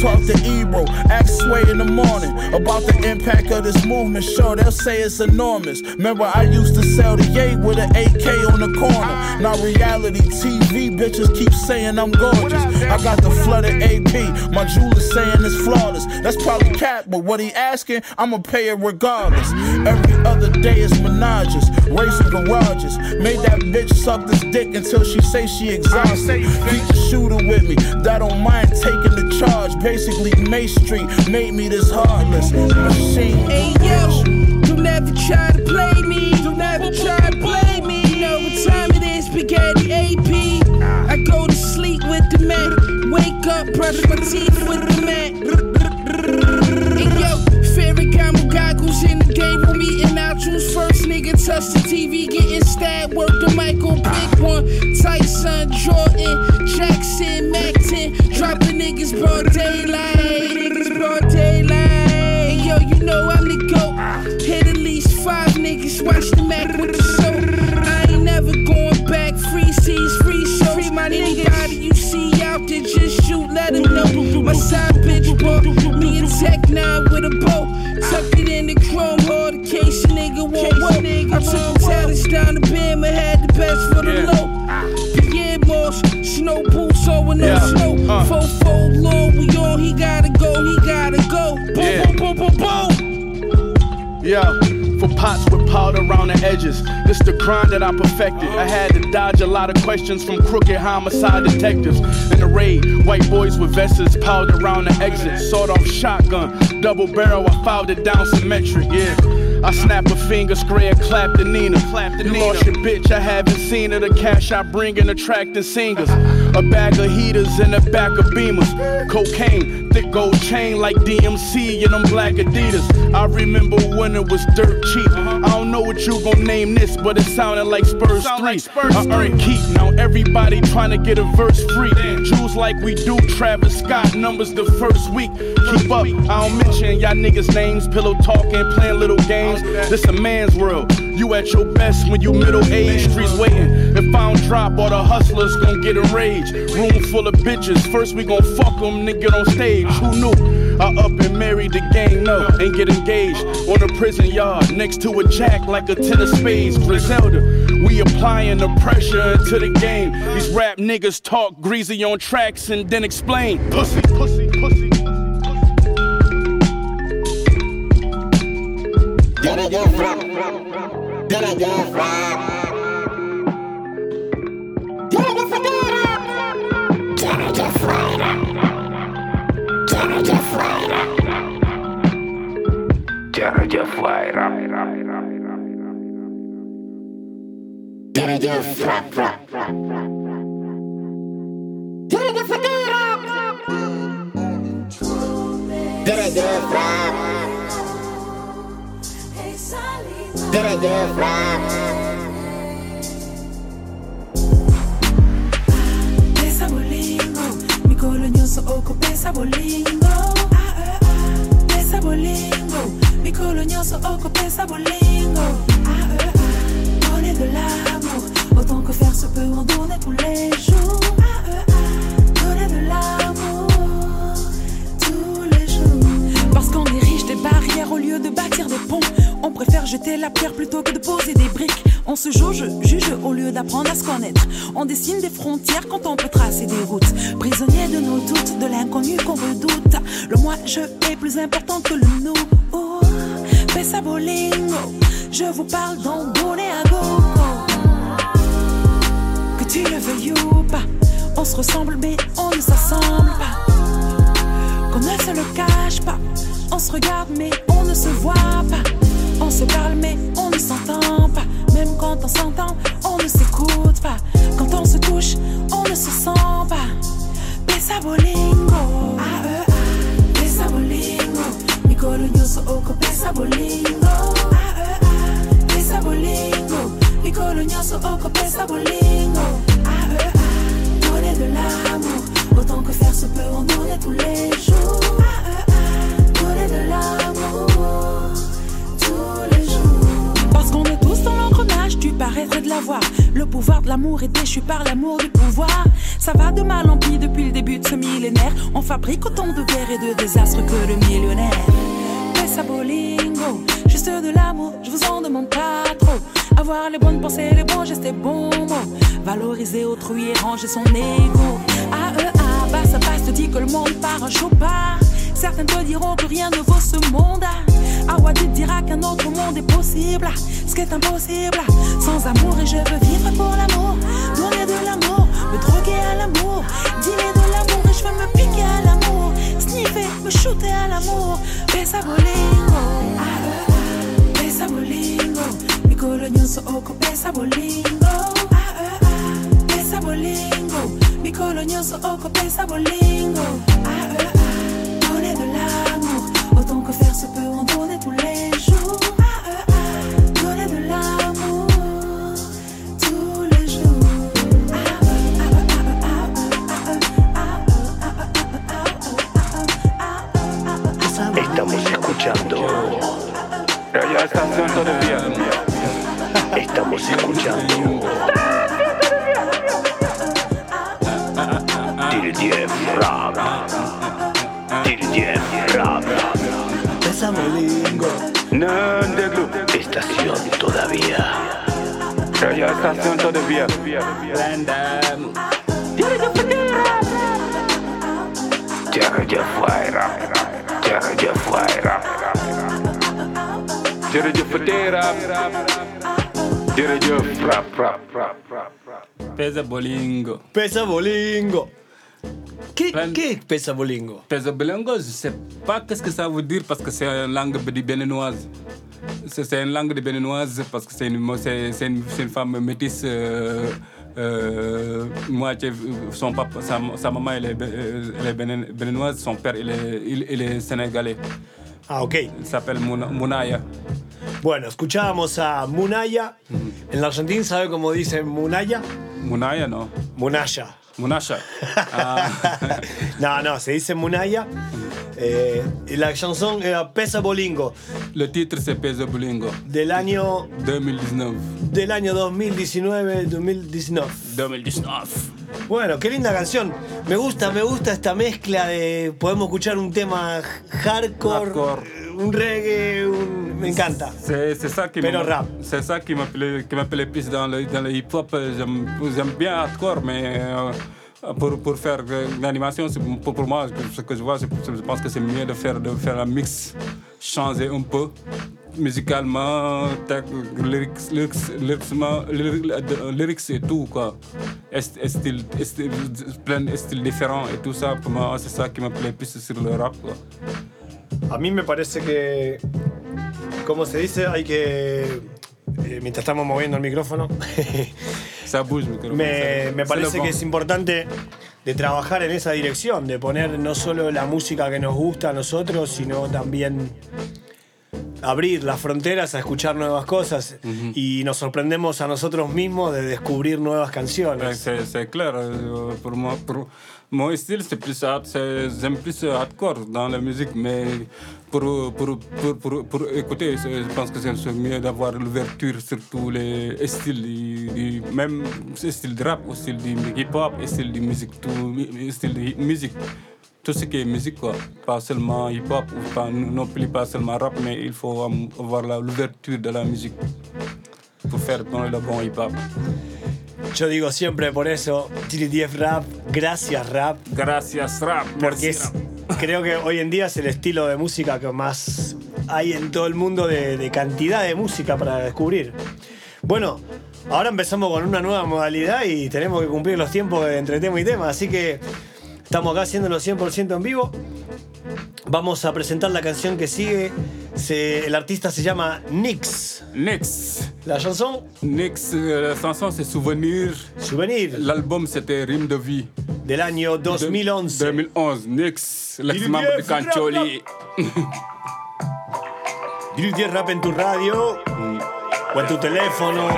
Talk to Ebro, ask Sway in the morning about the impact of this movement. Sure, they'll say it's enormous. Remember, I used to sell the yay with an AK on the corner. Now, reality TV bitches keep saying I'm gorgeous. I got the flooded AP, my jeweler saying it's flawless. That's probably cap, but what he asking, I'ma pay it regardless. Every other day is menages, racing garages. Made that bitch suck this dick until she say she exhausted. Keep the shooter with me, that don't mind taking the charge. Basically, May Street made me this heartless machine.
Hey yo, don't ever try to play me. Don't ever try to play me. You know what time it is, spaghetti AP. I go to sleep with the man. Wake up, brush my teeth with the man. Ferragamo goggles in the game with me and I choose first. Nigga touch the TV, getting stabbed. Work the Michael, pick one. Tyson, Jordan, Jackson, Mac 10. Dropping niggas broad daylight. Niggas broad daylight. Yo, you know I'm the GOAT. Hit at least five niggas, watch the Mac with the Free seas, free shows. Free my Anybody you see out there, just shoot, let them know. My side bitch bought me a Tech 9 with a bow. Tucked it in the chrome hard in case a nigga won't work. I took the talents down the bim and had the best for the low. Pierre Moss, snow boots on with no
Yeah,
snow.
uh.
Four fold long, we on, he gotta go, he gotta go. Boom,
Yeah.
boom, boom, boom, boom.
Yeah, for pots with powder around the edges. This the crime that I perfected. I had to dodge a lot of questions from crooked homicide detectives. In the raid, white boys with vests piled around the exit. Sawed off shotgun, double barrel, I filed it down symmetric, yeah. I snap a finger, square, clap the Nina. Clap the you lost your bitch, I haven't seen her. The cash I bring in attracting singers. A bag of heaters in the back of beamers. Cocaine, thick gold chain like DMC and them black Adidas. I remember when it was dirt cheap. Uh-huh. I don't know what you gon' name this, but it sounded like Spurs 3. I earned keep, now everybody trying to get a verse free. Jews like we do, Travis Scott numbers the first week. Keep up, I don't mention y'all niggas' names, pillow talking, playing little games. This a man's world. You at your best when you middle aged, streets waiting. If I don't drop, all the hustlers gon' get enraged. Room full of bitches, first we gon' fuck them, then get on stage. Who knew? I up and married the gang, no, and get engaged on a prison yard next to a jack like a ten spades. Griselda, we applying the pressure to the game. These rap niggas talk greasy on tracks and then explain. Pussy, pussy.
Daraja from Daraja from Daraja Fadara Daraja Friday Daraja
Friday Daraja Friday Daraja Friday Daraja Fadara Daraja Friday дорогие фракции. nyonso okopesa bolingo. Pesa bolingo bolingo. Donner de l'amour autant que faire se peut en donner tous les jours. Jeter la pierre plutôt que de poser des briques. On se jauge, juge au lieu d'apprendre à se connaître. On dessine des frontières quand on peut tracer des routes. Prisonnier de nos doutes, de l'inconnu qu'on redoute. Le moi, je est plus important que le nous. Oh, Pesa bolingo, je vous parle d'Ambone à gogo. Que tu le veuilles ou pas, on se ressemble mais on ne s'assemble pas. Qu'on ne se le cache pas, on se regarde mais on ne se voit pas on se parle mais on ne s'entend pas. Même quand on s'entend, on ne s'écoute pas. Quand on se touche, on ne se sent pas. Pesabolingo, A-E-A, Pesabolingo. Nicolo Nyuso Oko Pesabolingo, A-E-A, Pesabolingo. Nicolo Nyuso Oko Pesabolingo, A-E-A, donner de l'amour. Autant que faire se peut, on en tous les jours. A-E-A, donner de l'amour. Paraître et de l'avoir. Le pouvoir de l'amour est déchu par l'amour du pouvoir. Ça va de mal en pis depuis le début de ce millénaire. On fabrique autant de guerres et de désastres que de millionnaires. Pesa bolingo, juste de l'amour, je vous en demande pas trop. Avoir les bonnes pensées, les bons gestes et bons mots. Valoriser autrui et ranger son ego. AEA, bas ça passe, te dit que le monde part un chopard. Certains te diront que rien ne vaut ce monde. Awadi te dira qu'un autre monde est possible. Ce qui est impossible, sans amour et je veux vivre pour l'amour. Donner de l'amour, me droguer à l'amour. Dîner de l'amour et je veux me piquer à l'amour. Sniffer, me shooter à l'amour. Pesa bolingo, ah, ah. pesa bolingo. Mikolo nyonso oko pesa bolingo. Ah, ah. Pesa bolingo, mikolo nyonso oko pesa bolingo. Ah, euh, ah. Faire se peut en donner tous les jours. Ah, euh, ah. Donner de l'amour tous les jours.
Estamos escuchando.
Radio Estación.
Estamos escuchando. Didier Rap. Didier Rap.
Samolingo.
Nandeglu.
Estación todavía.
Estación todavía.
Random. Tierra fuera. Tierra fuera.
Tierra fuera. Tierra fuera. Tierra fuera.
Pesa bolingo.
Pesa bolingo. ¿Qué, ¿Qué es pesa bolingo?
Pesa bolingo, je sais pas qu'est-ce que ça veut dire parce que c'est une langue de béninoise. C'est une langue de béninoise parce que c'est une, femme métisse. Euh, euh, son papa, sa, sa maman elle est, euh, elle est bénin- béninoise, son père il est, il, il est sénégalais.
Ah, ok.
Il s'appelle Mounaya.
Bueno, escuchábamos a Munaya. En la Argentina, ¿sabe cómo dicen Munaya?
Munaya, no.
Munaya.
Munasha. Ah.
no, no, se dice Munaya. Eh, y la chanson era Pesa Bolingo.
Le titre c'est Pesa Bolingo.
Del año,
2019.
del año 2019, 2019.
2019.
Bueno, qué linda canción. Me gusta, me gusta esta mezcla de. Podemos escuchar un tema hardcore, un reggae, un- me encanta.
C'est ça qui
Pero rap.
C'est ça qui m'appelait plus dans le, dans le hip-hop. J'aime j'aime bien hardcore, mais euh, pour, pour faire euh, l'animation, pour, pour moi, ce que je vois, je pense que c'est mieux de faire, de faire un mix, changer un peu musicalement, lyrics, lyrics, lyrics, euh, lyrics et tout, quoi. Est, style- plein de styles différents et tout ça, pour moi, c'est ça qui me plaît plus sur le rap, quoi.
A mí me parece que. ¿Cómo se dice? Hay que. eh, mientras estamos moviendo el micrófono. Me, me parece que es importante de trabajar en esa dirección, de poner no solo la música que nos gusta a nosotros, sino también abrir las fronteras a escuchar nuevas cosas y nos sorprendemos a nosotros mismos de descubrir nuevas canciones.
Clair. euh, Pour moi, pour mon style, c'est plus j'aime plus hardcore dans la musique, mais pour, pour, pour, pour, pour écouter, je pense que c'est mieux d'avoir l'ouverture sur tous les styles, du, même style de rap, style du hip-hop, style de musique, tout style de musique. Tout ce qui est musique, quoi. Pas seulement hip-hop, non plus pas seulement rap, mais il faut avoir l'ouverture de la musique pour faire le bon hip-hop.
Yo digo siempre por eso, TDF Rap, gracias Rap.
Gracias Rap.
Porque es, creo que hoy en día es el estilo de música que más hay en todo el mundo de, de cantidad de música para descubrir. Bueno, ahora empezamos con una nueva modalidad y tenemos que cumplir los tiempos entre tema y tema, así que estamos acá haciéndolo 100% en vivo. Vamos a presentar la canción que sigue. Se- el artista se llama Nix.
Nix.
La chanson
Nix, euh, la chanson c'est Souvenir.
Souvenir.
L'album c'était Rime de vie.
Del año 2011.
2011. Nix, l'ex-membre de Cancholi.
Rap en tu radio o en tu teléfono.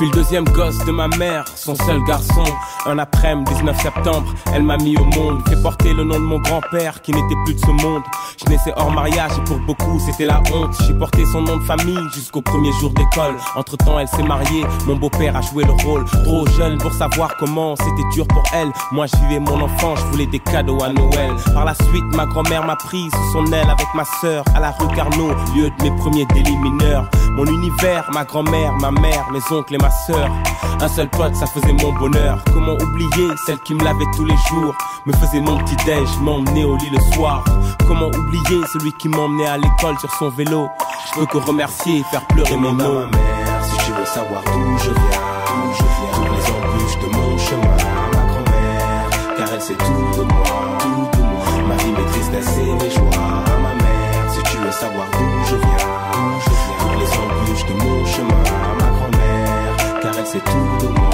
Suis le deuxième gosse de ma mère, son seul garçon. Un après-midi, 19 septembre, elle m'a mis au monde. Fait porter le nom de mon grand-père qui n'était plus de ce monde. Je naissais hors mariage et pour beaucoup c'était la honte. J'ai porté son nom de famille jusqu'au premier jour d'école. Entre temps, elle s'est mariée, mon beau-père a joué le rôle. Trop jeune pour savoir comment c'était dur pour elle. Moi je vivais mon enfant, je voulais des cadeaux à Noël. Par la suite, ma grand-mère m'a pris sous son aile avec ma sœur à la rue Carnot, lieu de mes premiers délits mineurs. Mon univers, ma grand-mère, ma mère, mes oncles et ma sœur. Un seul pote, ça faisait mon bonheur. Comment oublier celle qui me lavait tous les jours, me faisait mon petit déj, m'emmenait au lit le soir. Comment oublier celui qui m'emmenait à l'école sur son vélo? Je peux que remercier et faire pleurer
à
mots.
ma mère si tu veux savoir d'où je viens, d'où je viens, toutes les embûches de mon chemin. Ma grand-mère, car elle sait tout de moi, tout de moi. Ma vie, mes tristesses et mes joies. Ma mère, si tu veux savoir d'où je viens, sait tout de moi.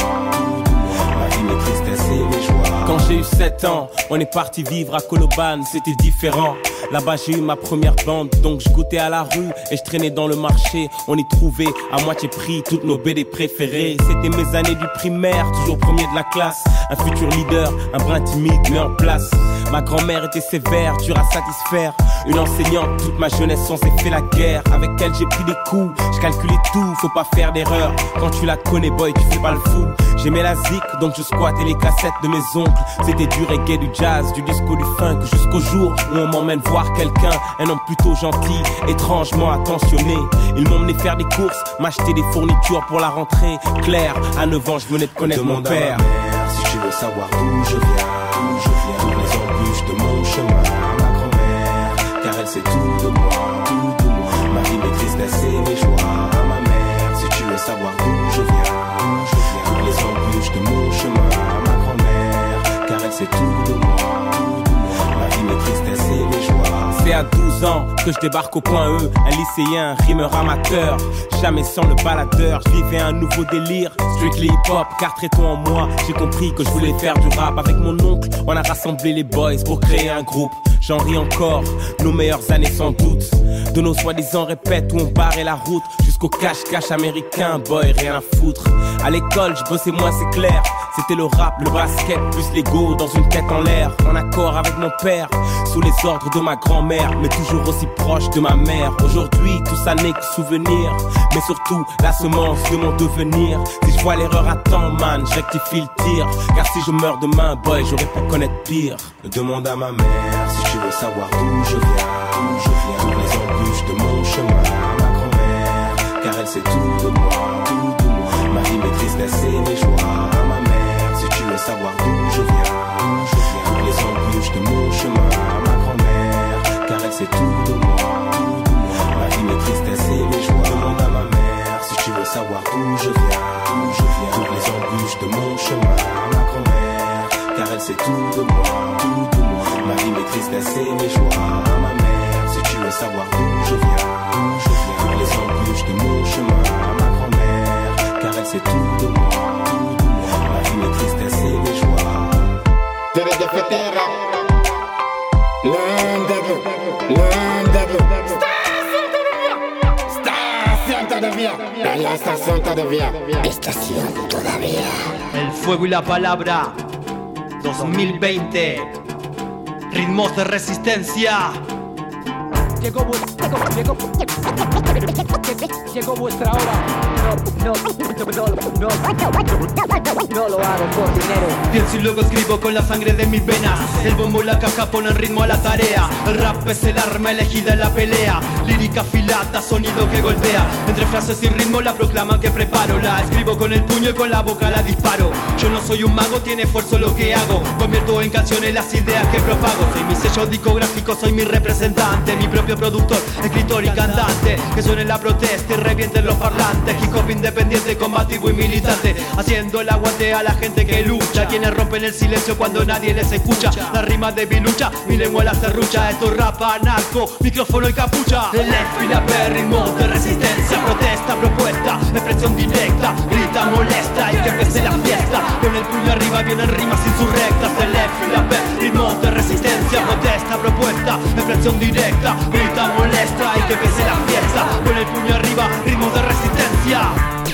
Ma vie, mes tristesses et mes joies.
Quand j'ai eu 7 ans, on est parti vivre à Koloban, c'était différent. Là-bas j'ai eu ma première bande, donc je goûtais à la rue et je traînais dans le marché. On y trouvait à moitié prix toutes nos BD préférées. C'était mes années du primaire, toujours premier de la classe. Un futur leader, un brin timide mis en place. Ma grand-mère était sévère, dure à satisfaire. Une enseignante, toute ma jeunesse on s'est fait la guerre. Avec elle j'ai pris des coups, je calculais tout, faut pas faire d'erreur. Quand tu la connais boy, tu fais pas le fou. J'aimais la zik, donc je squattais les cassettes de mes oncles. C'était du reggae, du jazz, du disco, du funk, jusqu'au jour où on m'emmène voir quelqu'un, un homme plutôt gentil, étrangement attentionné. Il m'emmenait faire des courses, m'acheter des fournitures pour la rentrée. Claire, à 9 ans, je venais de connaître mon
Demande à ma
père.
mère si tu veux savoir d'où je viens, d'où je viens, de mon chemin. Ma grand-mère, car elle sait tout de moi, tout de moi. Ma vie, mes tristesses et mes joies. Ma mère, si tu veux savoir d'où je viens, je viens, toutes les embûches de mon chemin. Ma grand-mère, car elle sait tout de moi, tout de moi. Mes tristesses et mes joies.
C'est à 12 ans que je débarque au point E, un lycéen, rimeur amateur. Jamais sans le baladeur, je vivais un nouveau délire. Strictly hip hop, car très tôt en moi, j'ai compris que je voulais faire du rap. Avec mon oncle, on a rassemblé les boys pour créer un groupe. J'en ris encore, nos meilleures années sans doute. De nos soi-disant répètes où on barrait la route jusqu'au cache-cache américain, boy, rien à foutre. À l'école, je bossais moins, c'est clair. C'était le rap, le basket, plus l'ego dans une tête en l'air. En accord avec mon père, sous les ordres de ma grand-mère, mais toujours aussi proche de ma mère. Aujourd'hui, tout ça n'est que souvenir, mais surtout la semence de mon devenir. Si je vois l'erreur à temps, man, je le tir. Car si je meurs demain, boy, j'aurais pu connaître pire.
Demande à ma mère si tu veux savoir d'où je viens, d'où je viens, toutes les embûches de mon chemin. Ma grand-mère, car elle sait tout de moi, tout de moi. Ma vie, mes tristesses et mes joies. Ma mère, si tu veux savoir d'où je viens, d'où je viens, de mon chemin. Ma grand-mère, car elle sait tout de moi, tout de moi. Ma vie, mes tristesses et mes joies. Demande à ma mère si tu veux savoir d'où je viens, d'où je viens, toutes les embûches de mon chemin. Ma grand-mère, car elle sait tout de moi, tout de moi. Ma vie, mes tristesses et mes joies. Ma mère, Si tu veux savoir d'où je viens, toutes les embûches de mon chemin. Ma grand-mère, car elle sait tout de moi. Tout de moi. Ma vie, mes tristesses.
Derecho fetera. Londres, Londres. Estación todavía. La estación todavía. Estación todavía.
El fuego y la palabra 2020 Ritmos de resistencia
Llegó, llegó, llegó vuestra hora. No, no, no, no, lo hago por dinero.
Pienso y luego escribo con la sangre de mis venas. El bombo y la caja ponen ritmo a la tarea. El rap es el arma elegida en la pelea. Lírica afilada, sonido que golpea. Entre frases y ritmo la proclaman que preparo. La escribo con el puño y con la boca la disparo. Yo no soy un mago, tiene esfuerzo lo que hago. Convierto en canciones las ideas que propago. Soy mi sello discográfico, soy mi representante Mi propio productor, escritor y cantante Que suene la protesta y revienten los parlantes. Hip hop independiente, combativo y militante Haciendo el aguante a la gente que lucha. Quienes rompen el silencio cuando nadie les escucha. La rima de mi lucha, mi lengua la serrucha Esto es rap anarco, micrófono y capucha. El ritmo de resistencia Protesta, propuesta, expresión directa. Grita, molesta y que empiece la fiesta. Con el puño arriba vienen rimas insurrectas. El F y la P, ritmo de resistencia Protesta, propuesta, expresión directa Grita, molesta y que empiece la fiesta Con el puño arriba, ritmo de resistencia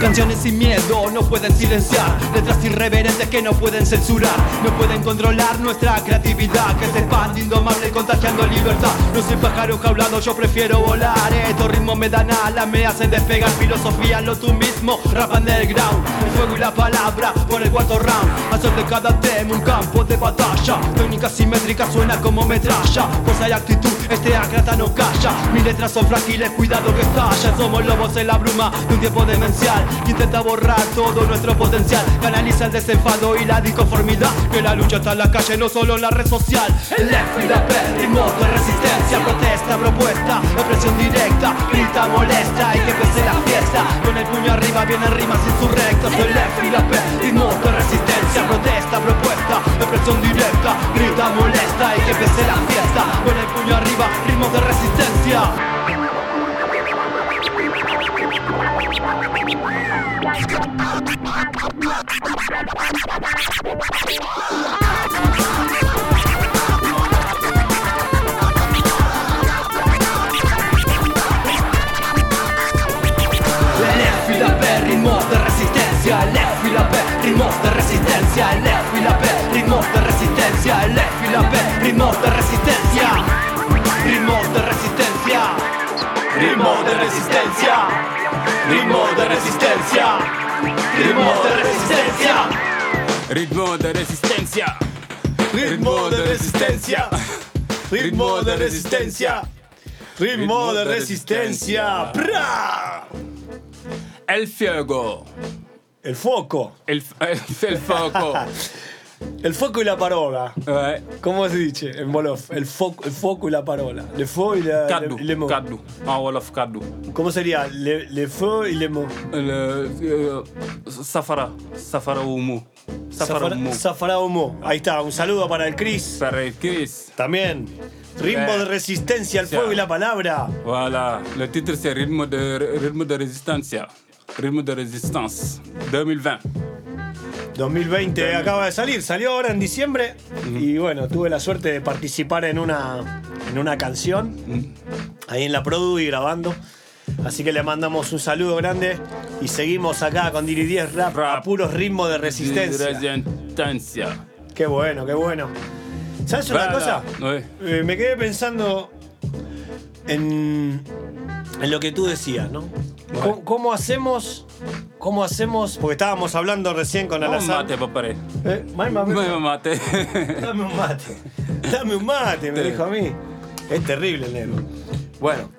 Canciones sin miedo no pueden silenciar. Letras irreverentes que no pueden censurar. No pueden controlar nuestra creatividad Que se expande indomable contagiando libertad. No soy pájaro jaulado, yo prefiero volar. Estos ritmos me dan alas, me hacen despegar Filosofía lo tú mismo, rap underground El fuego y la palabra por el cuarto round. Hacer de cada tema un campo de batalla. Técnica simétrica suena como metralla. Fuerza y actitud, este acrata no calla. Mis letras son frágiles, cuidado que estallan Somos lobos en la bruma de un tiempo demencial que intenta borrar todo nuestro potencial. Canaliza el desenfado y la disconformidad. Que la lucha está en la calle, no solo en la red social. El F y la P, ritmos de resistencia. Protesta, propuesta, opresión directa. Grita, molesta y que empiece la fiesta. Con el puño arriba vienen rimas insurrectas. El F y la P, ritmos de resistencia. Protesta, propuesta, opresión directa Grita, molesta y que empiece la fiesta Con el puño arriba, ritmos de resistencia. El F y la P, ritmos de resistencia. El F y la P, ritmos de resistencia. El F y la P, ritmos de resistencia El F y la P, ritmos de resistencia Ritmos de resistencia Ritmos de resistencia Ritmos de resistencia Ritmos de resistencia
Ritmo de resistencia.
Ritmo de resistencia. Ritmo de resistencia. Ritmo de resistencia.
El fuego.
El foco.
El, el, el foco.
El foco y la parola. ¿Cómo se dice en Wolof? El foco, el foco y la parola. Le feu y la,
Kaddu.
le, le mot.
Kaddu. En wolof kaddu.
¿Cómo sería? Le, le feu y le mot.
Le, euh, safara. Safara humo. Safara humo.
Zafara Humo. Ahí está, un saludo para el Chris.
Para el Chris.
También. Ritmo
Eh.
de resistencia al fuego y la palabra.
Voilà. Le titre c'est Rythme de, rythme de resistencia. Rythme de résistance. 2020.
2020 acaba de salir, salió ahora en diciembre y bueno, tuve la suerte de participar en una, en una canción ahí en la Produ y grabando. Así que le mandamos un saludo grande y seguimos acá con Diri 10 Rap, a puros ritmos de resistencia.
Resistencia.
Qué bueno, qué bueno. ¿Sabes una cosa? Eh, me quedé pensando en, en lo que tú decías, ¿no? ¿Cómo, cómo hacemos? ¿Cómo hacemos? Porque estábamos hablando recién con
Un
Alazar.
mate, papá.
Eh, mami.
Un mate.
Dame un mate. Dame un mate, me dijo a mí. Es terrible el negro. Bueno,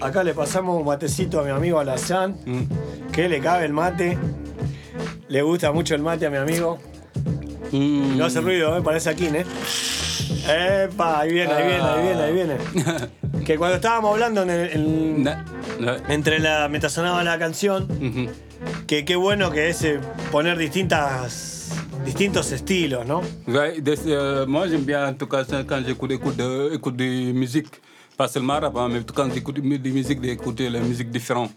acá le pasamos un matecito a mi amigo Alazán.
Mm.
Que le cabe el mate. Le gusta mucho el mate a mi amigo.
Mm.
No hace ruido, ¿eh? parece aquí, ¿eh? Epa, ahí viene, ahí viene, ahí viene, ahí viene. Que cuando estábamos hablando en el- en- entre la. mientras sonaba la canción, Que qué bueno que es eh, poner distintas, distintos estilos, ¿no?
Ouais, des- euh, moi j'aime bien en tout cas ça, quand j'écoute écoute écoute de musique, pas seulement rap, hein, mais quand j'écoute mu- de musique, d'écouter les musiques différentes,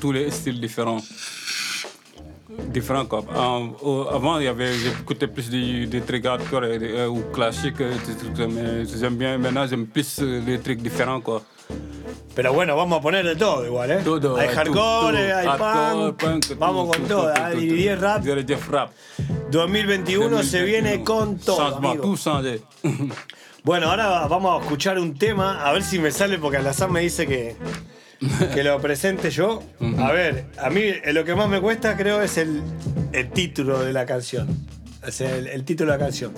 tous les styles différents. Différents quoi. En- au- avant, il y avait, j'écoutais plus des, des trucs hardcore des- euh, ou classiques, euh, des trucs, mais j'aime bien, maintenant j'aime plus euh, les trucs différents quoi.
Pero bueno, vamos a poner de todo igual, ¿eh?
Todo,
hay
hay
hardcore,
todo,
hay
hardcore,
punk.
punk,
Vamos con todo.
todo,
¿eh?
todo,
Y 10 rap.
Rap.
2021 se viene con todo. Amigo. Bueno, ahora vamos a escuchar un tema, a ver si me sale, porque Alazán me dice que, que lo presente yo. A ver, a mí eh, lo que más me cuesta creo es el, el título de la canción. Sea, el, el título de la canción.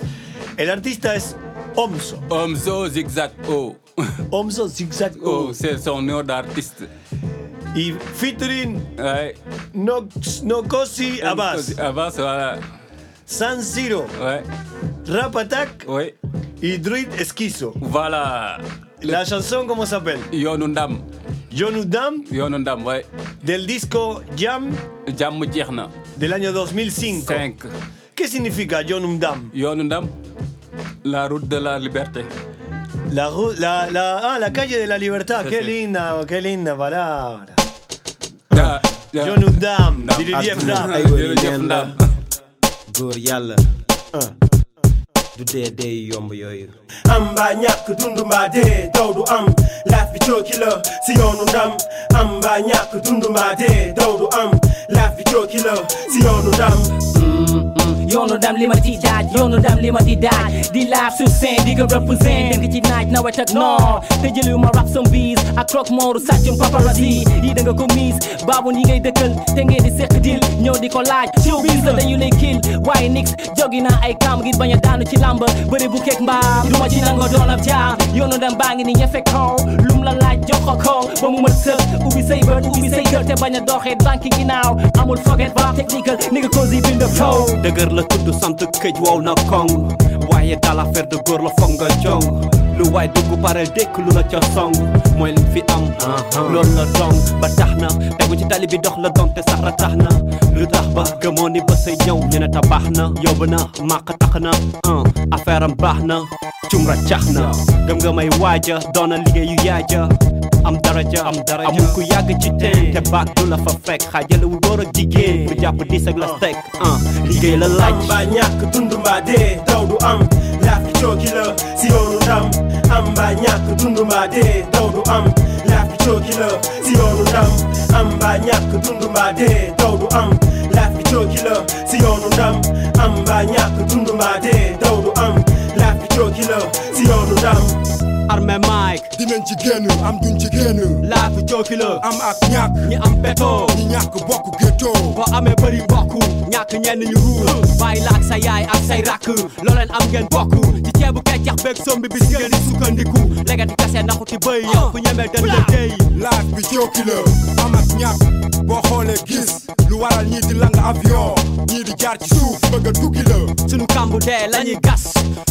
El artista es Omso.
Omzo Zigzag O.
Omzo Zigzag
O, c'est son nom d'artiste.
Y featuring. Nox- Nokosi Abbas.
Abbas, voilà.
San Siro. Rap Attack. Y Druid Esquizo.
Voilà.
La chanson, ¿cómo se appelle?
Yonundam.
Yonundam.
Yonundam, ouais.
Del disco Jam.
Jam jeex na.
Del año 2005. ¿Qué significa Yonundam?
Yonundam. La route de la liberté.
La, ru- la, la, ah, la calle de la libertad.
Sí,
qué
sí.
linda, qué linda palabra.
Ja, ja.
Yonundam.
Ndam.
Dirigeef Ndam.
ay wéy Dudeye
değiyor
mu yoyu Amba nyakı dundumba de Doğdu
am. Laf bir çökülü Siyonundam Amba nyakı dundumba de Doğdu am. Laf bir çökülü Siyonundam hmm. Daw
no dam li ma ci daaj yoonu dam li ma di daaj di laaf sur scène di ko represent. Dëgg ci naaj nawet ak noor te jëliw ma rap some bees ak croque mooru sàccum paparazzi. Yi da nga ko miis baabu ñi ngay dëkkal te di seq dil. Ñëw di ko laaj showbiz la dañu lay kill. Waaye nix jogi naa ay kam ngir bañ a daanu ci làmb. Bëri bu keek mbaam du ma ci nangoo doon ab jaam. Yoonu dam baa ngi ni ñefe kaw. Lum la laaj jox ko ko ba mu mën sëb ubbi say bët ubbi say kër te bañ a banki ginnaaw. Amul forget ba technical ni cause yi bind flow
dëgër tudd sant këj wow na koŋ waaye daal affaire de góor la foog nga jong lu waay dugg pareel dékk lu la ca song mooy li fi am loolu la dong ba tax na tegu ci tali bi dox la dong te sax ra tax na lu tax ba gëmoo ni ba say ñëw ñu ta baax na yóbbu na màq tax na un affaire am baax na cum ra cax na gëm nga may waaja doona liggéeyu yaaja am daraja am daraja. Amul ku yàgg ci teen te baag du la fa fekk xaajalewul góor ak jigéen jàpp dis ak la stek ah. Liggéey la laaj
mbaa ñàkk dund mbaa dee daw du am laaf bi cooki la si yoonu ndam am mbaa ñàkk dund mbaa dee daw du am laaf bi cooki la si yoonu ndam am mbaa ñàkk dund mbaa dee daw du am laaf bi cooki la si yoonu ndam am mbaa ñàkk dund mbaa dee daw du am laaf bi cooki la si yoonu ndam
armé Mike
dinañ ci génn am duñ ci génn
laafu cooki la
am ak ñàkk
ñi am bétoo
ñi ñàkk bokk géttoo
boo amee bëri mbokk ñàkk ñenn ñu ruur bàyyi la ak sa yaay ak say rakk loo leen am ngeen bokk ci ceebu keccax beeg sombi bis ngeen di sukkandiku legati kase naxuti bëy yow ku ñemee dañ la déy
laaj bi cooki la am ak gis lu waral ñii di lang avion ñii di jaar ci suuf bëgg tukki la
sunu kambu dee lañuy gas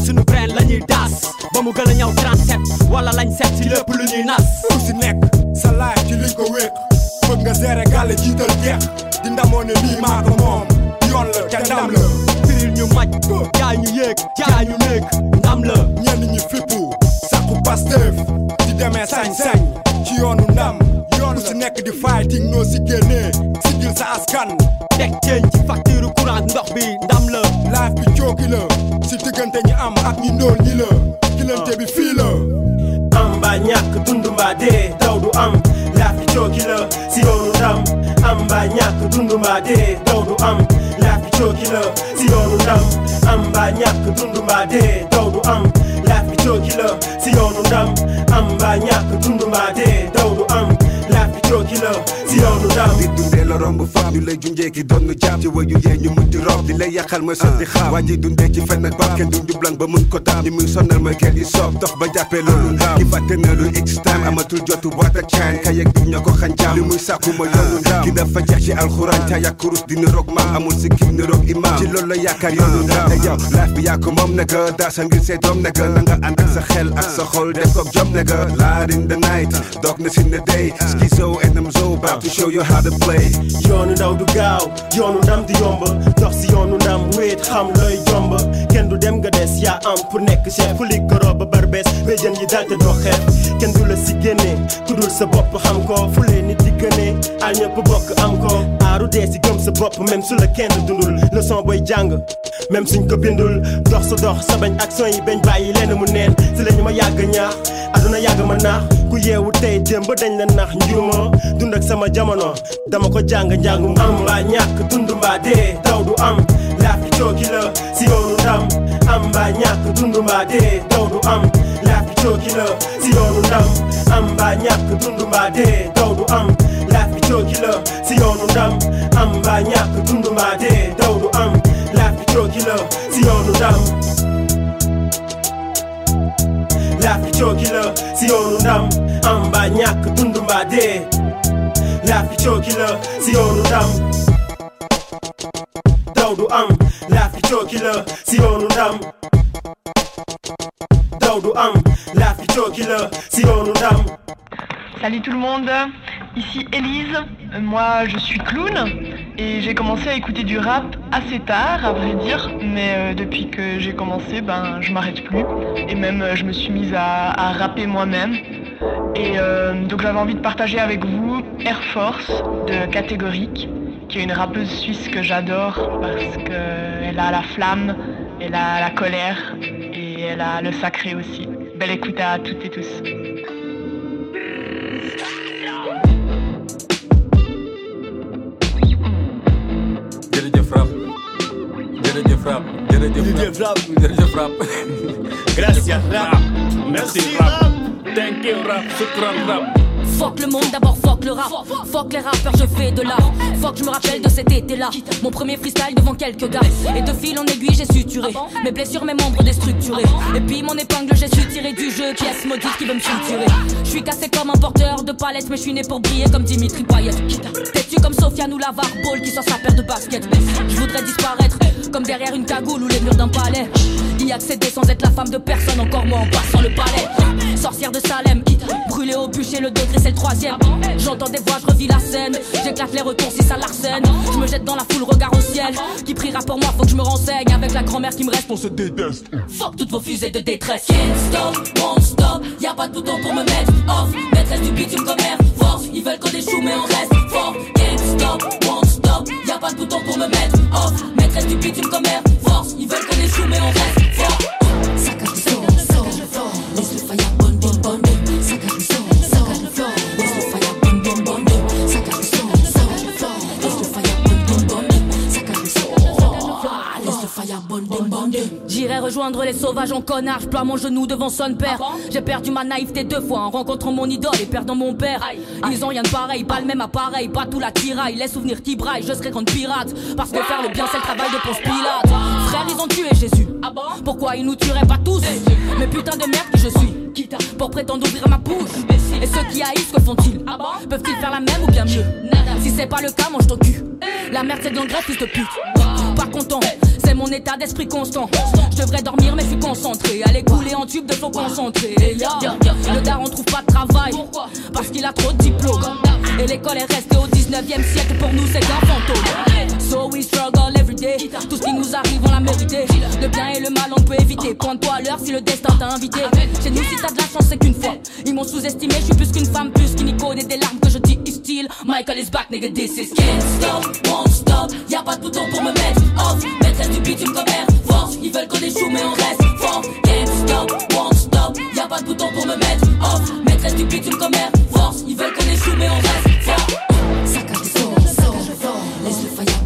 sunu brain lañuy daas ba mu gën a ñëw 37 wala lañ set ci lépp lu ñuy nas
ku si nekk sa ci liñ ko bëgg nga gérer gàlle jiital jeex di ndamoo ne lii maa ko moom. Yoon la te ndam la.
Firil ñu maj jaay ñu yéeg jaay ñu néeg. Ndam la.
Ñenn ñi fippu Pastef. Di demee sañ-sañ ci yoonu ndam. Yoon si nekk di fighting noo si génnee. Sigil sa askan.
Teg ceeñ ci facture courant ndox bi. Ndam la.
Laaf bi cooki la. Si diggante ñi am ak ñi ndóol ñi la. Kilante bi fii la.
Am mbaa ñàkk dund mbaa dee. Daw du am chokilo si donu dam am ba ñak dundu de donu am lafi chokilo si donu dam am ba ñak dundu de donu am lafi chokilo si donu dam am ba ñak dundu ma
di dundee la romb faam ñu lay junjee ki doon nu jàpp ci wayu yee ñu mujj rob di lay yàqal mooy sotti ah. xaam. Waa ji dundee ci fen ak baab kenn du njublang ba mun ko daam ñi muy sonnal mooy kenn soob dox ba jàppee loolu ah. ndaam ki fàtte na lu extime amatul jotu boîte ak caan kay ak ñoo ko xanjaam li muy sàkku ma yoonu ah. ndaam ki dafa jeex ci alxuraan ca yàq kurus dina roog maam. Amul si kim ni roog imaam. Ci loolu la yaakaar yoonu ndaam te yow laaf bi yaa ko moom nega daasa ngir say doom nega na nga ànd ak sa xel ak sa xol def ko jom nega laar in the night. Dog na si ne day. Skizo enam zo
about to show you how to play
yoonu ndaw du gaaw yoonu ndam di yomb dox si yoonu ndam wéet xam kenn du dem nga am pour chef. Lig koro ba yi te du la si sa xam ko. Ko. Si sa même su la kenn dundul. Leçon même suñ ko bindul. Dox dox sa action yi bañ bàyyi lenn mu neen. Si lañu ma yàgg ñaax aduna ma naax. Ku yeewu tey démb dañ la nax dund ak sama jamono dama ko am daw du am Laugh cho killer Si Amba nyak tundumba de Dodu am. Laugh cho killer Si onu nam Amba nyak tundumba de Dodu am. Laugh cho killer Si onu nam Amba nyak tundumba de Dodu am. Laugh cho killer Si onu nam Lafi çokila si onundam Amba nyak tundumba de Lafi çokila si onundam daw du am laaf gi cooki la si yoonu ndam. Daw du am laaf gi cooki la si yoonu
Salut tout le monde, ici Elise. Moi je suis clown et j'ai commencé à écouter du rap assez tard, à vrai dire, mais euh, depuis que j'ai commencé, ben je m'arrête plus. Et même euh, je me suis mise à, à rapper moi-même. Et euh, donc j'avais envie de partager avec vous Air Force de Catégorique, qui est une rappeuse suisse que j'adore parce qu'elle a la flamme, elle a la colère et elle a le sacré aussi. Belle écoute à toutes et tous.
Jërëjëf rap jërëjëf rap jërëjëf rap
Gracias rap.
merci rap. thank you rap. Shukran rap
Fuck le monde, d'abord fuck le rap. Fuck les rappeurs, je fais de l'art. Fuck, je me rappelle de cet été-là. Mon premier freestyle devant quelques gars. Et de fil en aiguille, j'ai suturé. Mes blessures, mes membres déstructurés. Et puis mon épingle, j'ai su tirer du jeu. Pièce maudite qui veut me suturer. Je suis cassé comme un porteur de palette, mais je suis né pour briller comme Dimitri Payet. Têtu comme Sofiane ou Lavar Ball qui sort sa paire de baskets. Je voudrais disparaître comme derrière une cagoule ou les murs d'un palais. Accéder sans être la femme de personne, encore moins en passant le palais. Sorcière de Salem, brûlé au bûcher, le degré c'est le troisième. J'entends des voix, je revis la scène. J'éclate les retours si ça l'arsène. Je me jette dans la foule, regard au ciel. Qui priera pour moi, faut que je me renseigne. Avec la grand-mère qui me reste, on se déteste. Fuck toutes vos fusées de détresse. Can't stop, won't stop. Y'a pas de bouton pour me mettre off. Maîtresse du bitume comme Air Force. Ils veulent qu'on échoue, mais on reste fort. Can't stop, won't stop. Y'a pas de bouton pour me mettre off. Maîtresse du bitume comme Air Force. Ils veulent qu'on échoue, mais on reste fort. Saccage le floor. Laisse le fire J'irai rejoindre les sauvages en connard, je ploie mon genou devant son père. J'ai perdu ma naïveté deux fois en rencontrant mon idole et perdant mon père. Ils ont rien de pareil, pas le même appareil, pas tout la tiraille. Les souvenirs tibraillent, je serai grande pirate. Parce que faire le bien, c'est le travail de Ponce Pilate. Frère, ils ont tué Jésus. Pourquoi ils nous tueraient pas tous? Mais putain de merde que je suis. Pour prétendre ouvrir ma bouche. Et ceux qui haïssent, que font-ils? Peuvent-ils faire la même ou bien mieux? Si c'est pas le cas, mange ton cul. La merde, c'est de l'engrais, fils de pute. Pas content, c'est mon état d'esprit constant. Je devrais dormir, mais je suis concentré. Aller couler en tube de faux concentré. Et ya, le daron trouve pas de travail. Parce qu'il a trop de diplômes. Et l'école est restée au 19ème siècle. Pour nous, c'est qu'un fantôme. So we struggle every day. Tout ce qui nous arrive, on l'a mérité. Le bien et le mal, on peut éviter. Pointe-toi à l'heure si le destin t'a invité. Chez nous, si t'as de la chance, c'est qu'une fois. Ils m'ont sous-estimé, je suis plus qu'une femme, plus qu'une icône et des larmes que je dis is still. Michael is back, nigga, this is can't stop, won't stop. Y'a pas de bouton pour me mettre off. Maîtresse du bitume comme Air Force. Ils veulent qu'on échoue, mais on reste fort. Can't stop, won't stop. Y'a pas de bouton pour me mettre off. Maîtresse du bitume comme Air Force. Ils veulent qu'on échoue, mais on reste fort. Le floor. Laisse le fire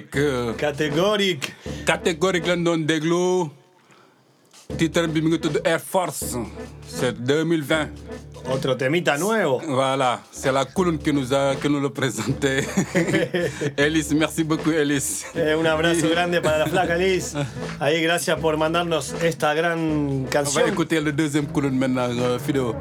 catégorique.
Catégorique.
Catégorique lañ doon déglu. titre bi mi ngi tudd Air Force. c'est 2020.
Otro temita nuevo.
Voilà, c'est la colonne qui nous a que nous le présentait. Elis, merci beaucoup Elis.
Eh, un abrazo grande para la flaca Liz. Ahí, gracias por mandarnos esta gran
On va
canción.
écouter le deuxième colonne maintenant, euh, Fido.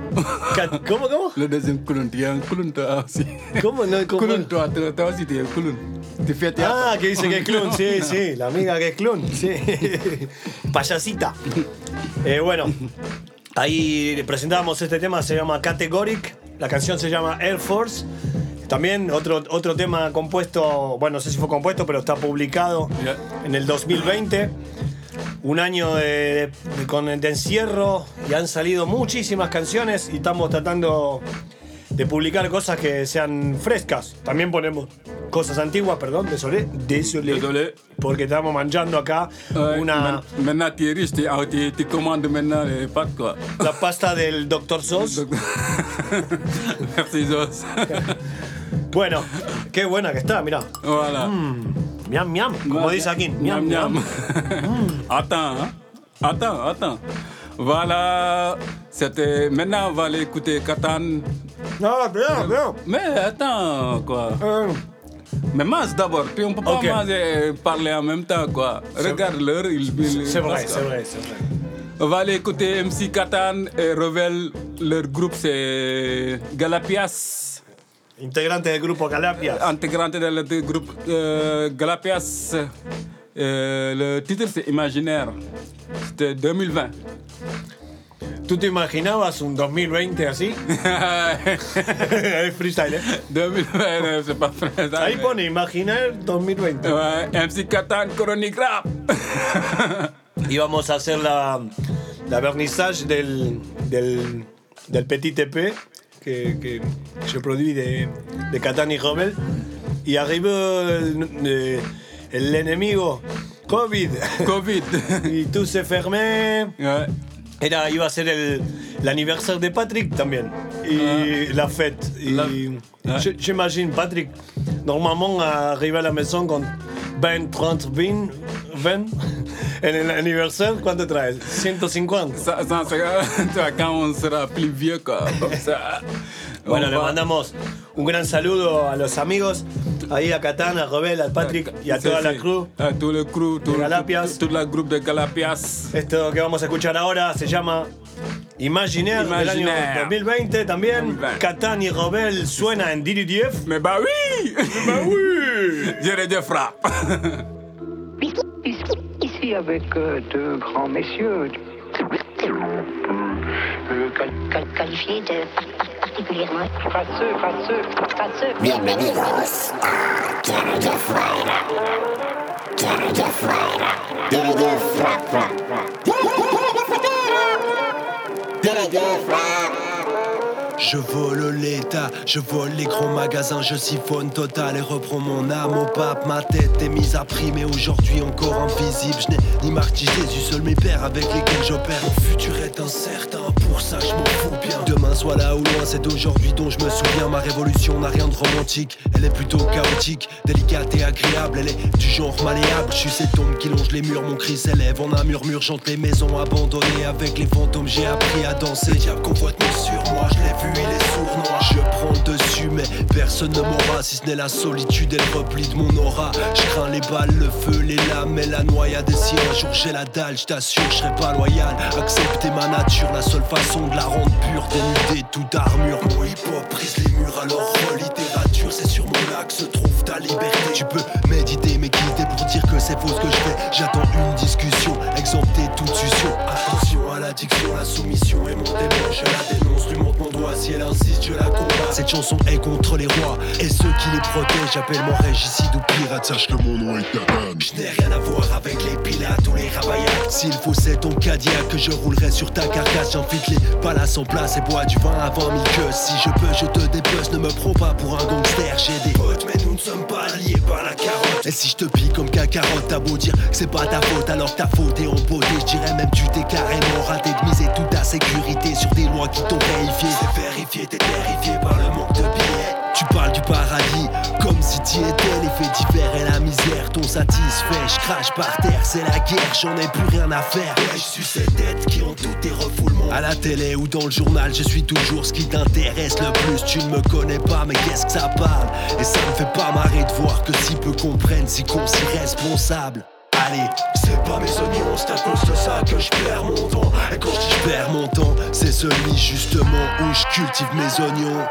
¿Cómo, cómo
Le deuxième colonne, tu es un colonne toi aussi.
¿Cómo? No, ¿cómo?
Colonne toi, toi, aussi tu es un colonne. Tu fais théâtre.
Ah, que dice que es clon, sí, sí, la amiga que es clon, sí. Payasita. Eh, bueno, ahí presentamos este tema, se llama Categoric, la canción se llama Air Force. También otro, otro tema compuesto, bueno, no sé si fue compuesto, pero está publicado en el 2020. Un año de, de- de encierro y han salido muchísimas canciones y estamos tratando de publicar cosas que sean frescas. También ponemos cosas antiguas, perdón, désolé, désolé, porque estamos manchando acá una, la pasta del Dr. Sos.
Merci Zos.
Bueno, qué buena que está, mirá.
Voilà.
miam, miam, como dice aquí. Miam,
Miam,
miam.
attends, attends, attends. Voilà, c'était. Maintenant, on va aller écouter Katan.
Non, bien, bien.
Mais attends, quoi. Mais mange d'abord, puis on peut pas
Ok.
manger et parler en même temps, quoi. Regarde l'heure, il. il-
C'est vrai, c'est vrai, c'est vrai.
On va aller écouter MC Katan et Revel. Leur groupe, c'est Galapias.
Integrante del grupo Galapias.
Intégrante del del groupe euh, Galapias. Euh, le titre, c'est Imaginaire. C'était 2020.
¿Tú te imaginabas un 2020 así? es freestyle, ¿eh?
2020, c'est pas freestyle.
Ahí pone Imaginar 2020.
Ouais, MC Katan, Chronic Rap.
Íbamos a hacer la, la vernissage del, del, del Petit EP que, que je produis de, de Catán y Robel. Y arriba el, eh, el enemigo, COVID.
COVID.
y tout se fermé. Era, iba a ser el, el aniversario de Patrick también. Y la fête. Y je- j'imagine Patrick, normalement, arrivé à la maison con 20, 30, 20, 20. En el aniversario, ¿cuánto traes? 150.
Ça, ça, vois, quand on sera plus vieux, quoi. Comme ça.
Bueno, le
va-
mandamos un gran saludo a los amigos, ahí a Catán, a Robel, al Patrick y a
Sí,
toda la crew.
A todo el crew, todo,
Galapias.
todo el grupo de Galapias.
Esto que vamos a escuchar ahora se llama Imaginaire, del año
Imaginaire.
2020 también. Catán y Robel suena en Didi Dief.
Mais bah oui
Bah oui
Jerry Jeff Rap.
Ici avec euh, deux grands messieurs. Euh, qual- qual- qualifiés de particulièrement. Faceux, faceux, faceux.
Bienvenidos a Canada Canada Canada Canada
je vole l'État, je vole les grands magasins, je siphonne total et reprends mon âme au pape. Ma tête est mise à prix, mais aujourd'hui encore invisible. Je n'ai ni marqué Jésus, seul mes pères avec lesquels j'opère. Mon futur est incertain, pour ça je m'en fous bien. Demain soit là ou loin, c'est d'aujourd'hui dont je me souviens. Ma révolution n'a rien de romantique, elle est plutôt chaotique, délicate et agréable. Elle est du genre malléable. Je suis cette tombe qui longe les murs, mon cri s'élève en un murmure. Chante les maisons abandonnées avec les fantômes. J'ai appris à danser. Le diable convoite sur moi, je l'ai vu, noir. Je prends le dessus, mais personne ne m'aura. Si ce n'est la solitude et le repli de mon aura. Je crains les balles, le feu, les lames et la noyade. Et si un jour j'ai la dalle, je t'assure, je serai pas loyal. Accepter ma nature, la seule façon de la rendre pure, dénuder toute armure. Mon hip-hop brise les murs, alors littérature, c'est sur mon lac se trouve ta liberté. Tu peux méditer, mais quitter pour dire que c'est faux ce que je fais. J'attends une discussion, exempté toute suspicion. La soumission et mon démon. Je la dénonce, lui montre mon doigt. Si elle insiste, je la combats. Cette chanson est contre les rois et ceux qui les protègent. J'appelle mon régicide ou pirate. Sache que mon nom est Taban. Je n'ai rien à voir avec les pilates ou les ravaillacs. S'il faut, c'est ton Cadillac que je roulerai sur ta carcasse. J'infiltre les palaces en place et bois du vin 20 000 queues. Si je peux, je te dépeuse. Ne me prends pas pour un gangster. J'ai des potes, mais sommes pas liés par la carotte. Et si je te pique comme qu'un carotte, t'as beau dire que c'est pas ta faute, alors que ta faute est en beauté. Je dirais même tu t'es carrément raté de miser toute ta sécurité sur des lois qui t'ont vérifié. C'est vérifié, t'es terrifié par le manque de billets. Tu parles du paradis comme si t'y étais. Les faits divers et la misère t'ont satisfait. Je crache par terre, c'est la guerre, j'en ai plus rien à faire. Ouais, je suis ces têtes qui ont tout tes refoulements. À la télé ou dans le journal, je suis toujours ce qui t'intéresse le plus. Tu ne me connais pas, mais qu'est-ce que ça parle? Et ça me fait pas marrer de voir que si peu comprennent, si qu'on s'y responsable. Allez, c'est pas mes oignons, c'est à cause de ça que je perds mon temps. Et quand je perds mon temps, c'est celui justement où je cultive mes oignons.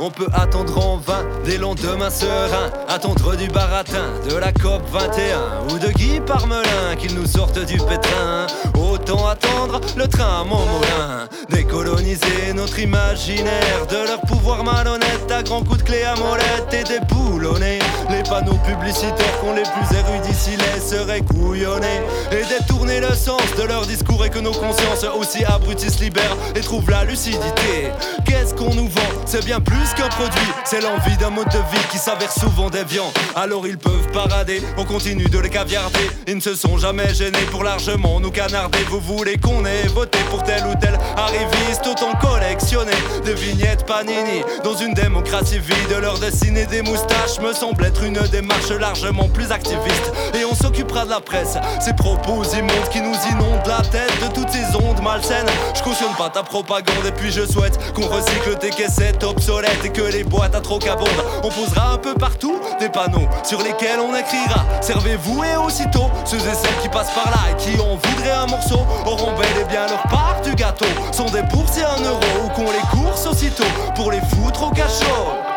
On peut attendre en vain des lendemains sereins, attendre du baratin, de la COP 21 ou de Guy Parmelin qu'ils nous sortent du pétrin. Autant attendre le train à Montmolin, décoloniser notre imaginaire de leur pouvoir malhonnête à grands coups de clé à molette et déboulonner les panneaux publicitaires qu'on les plus érudits s'y laisseraient couillonner et détourner le sens de leur discours et que nos consciences aussi abruties se libèrent et trouvent la lucidité. Qu'est-ce qu'on nous vend? C'est bien plus qu'un produit, c'est l'envie d'un mode de vie qui s'avère souvent déviant. Alors ils peuvent parader, on continue de les caviarder. Ils ne se sont jamais gênés pour largement nous canarder. Vous voulez qu'on ait voté pour tel ou tel arriviste, autant collectionner des vignettes Panini dans une démocratie vide. Leur dessiner des moustaches me semble être une démarche largement plus activiste. Et on s'occupera de la presse, ces propos immondes qui nous inondent la tête de toutes ces ondes malsaines. Je cautionne pas ta propagande et puis je souhaite qu'on recycle tes caissettes obsolètes et que les boîtes à trop abondent. On posera un peu partout des panneaux sur lesquels on écrira Servez-vous et aussitôt ceux et celles qui passent par là et qui en voudraient un morceau auront bel et bien leur part du gâteau. Sont des boursiers un euro ou qu'on les course aussitôt pour les foutre au cachot.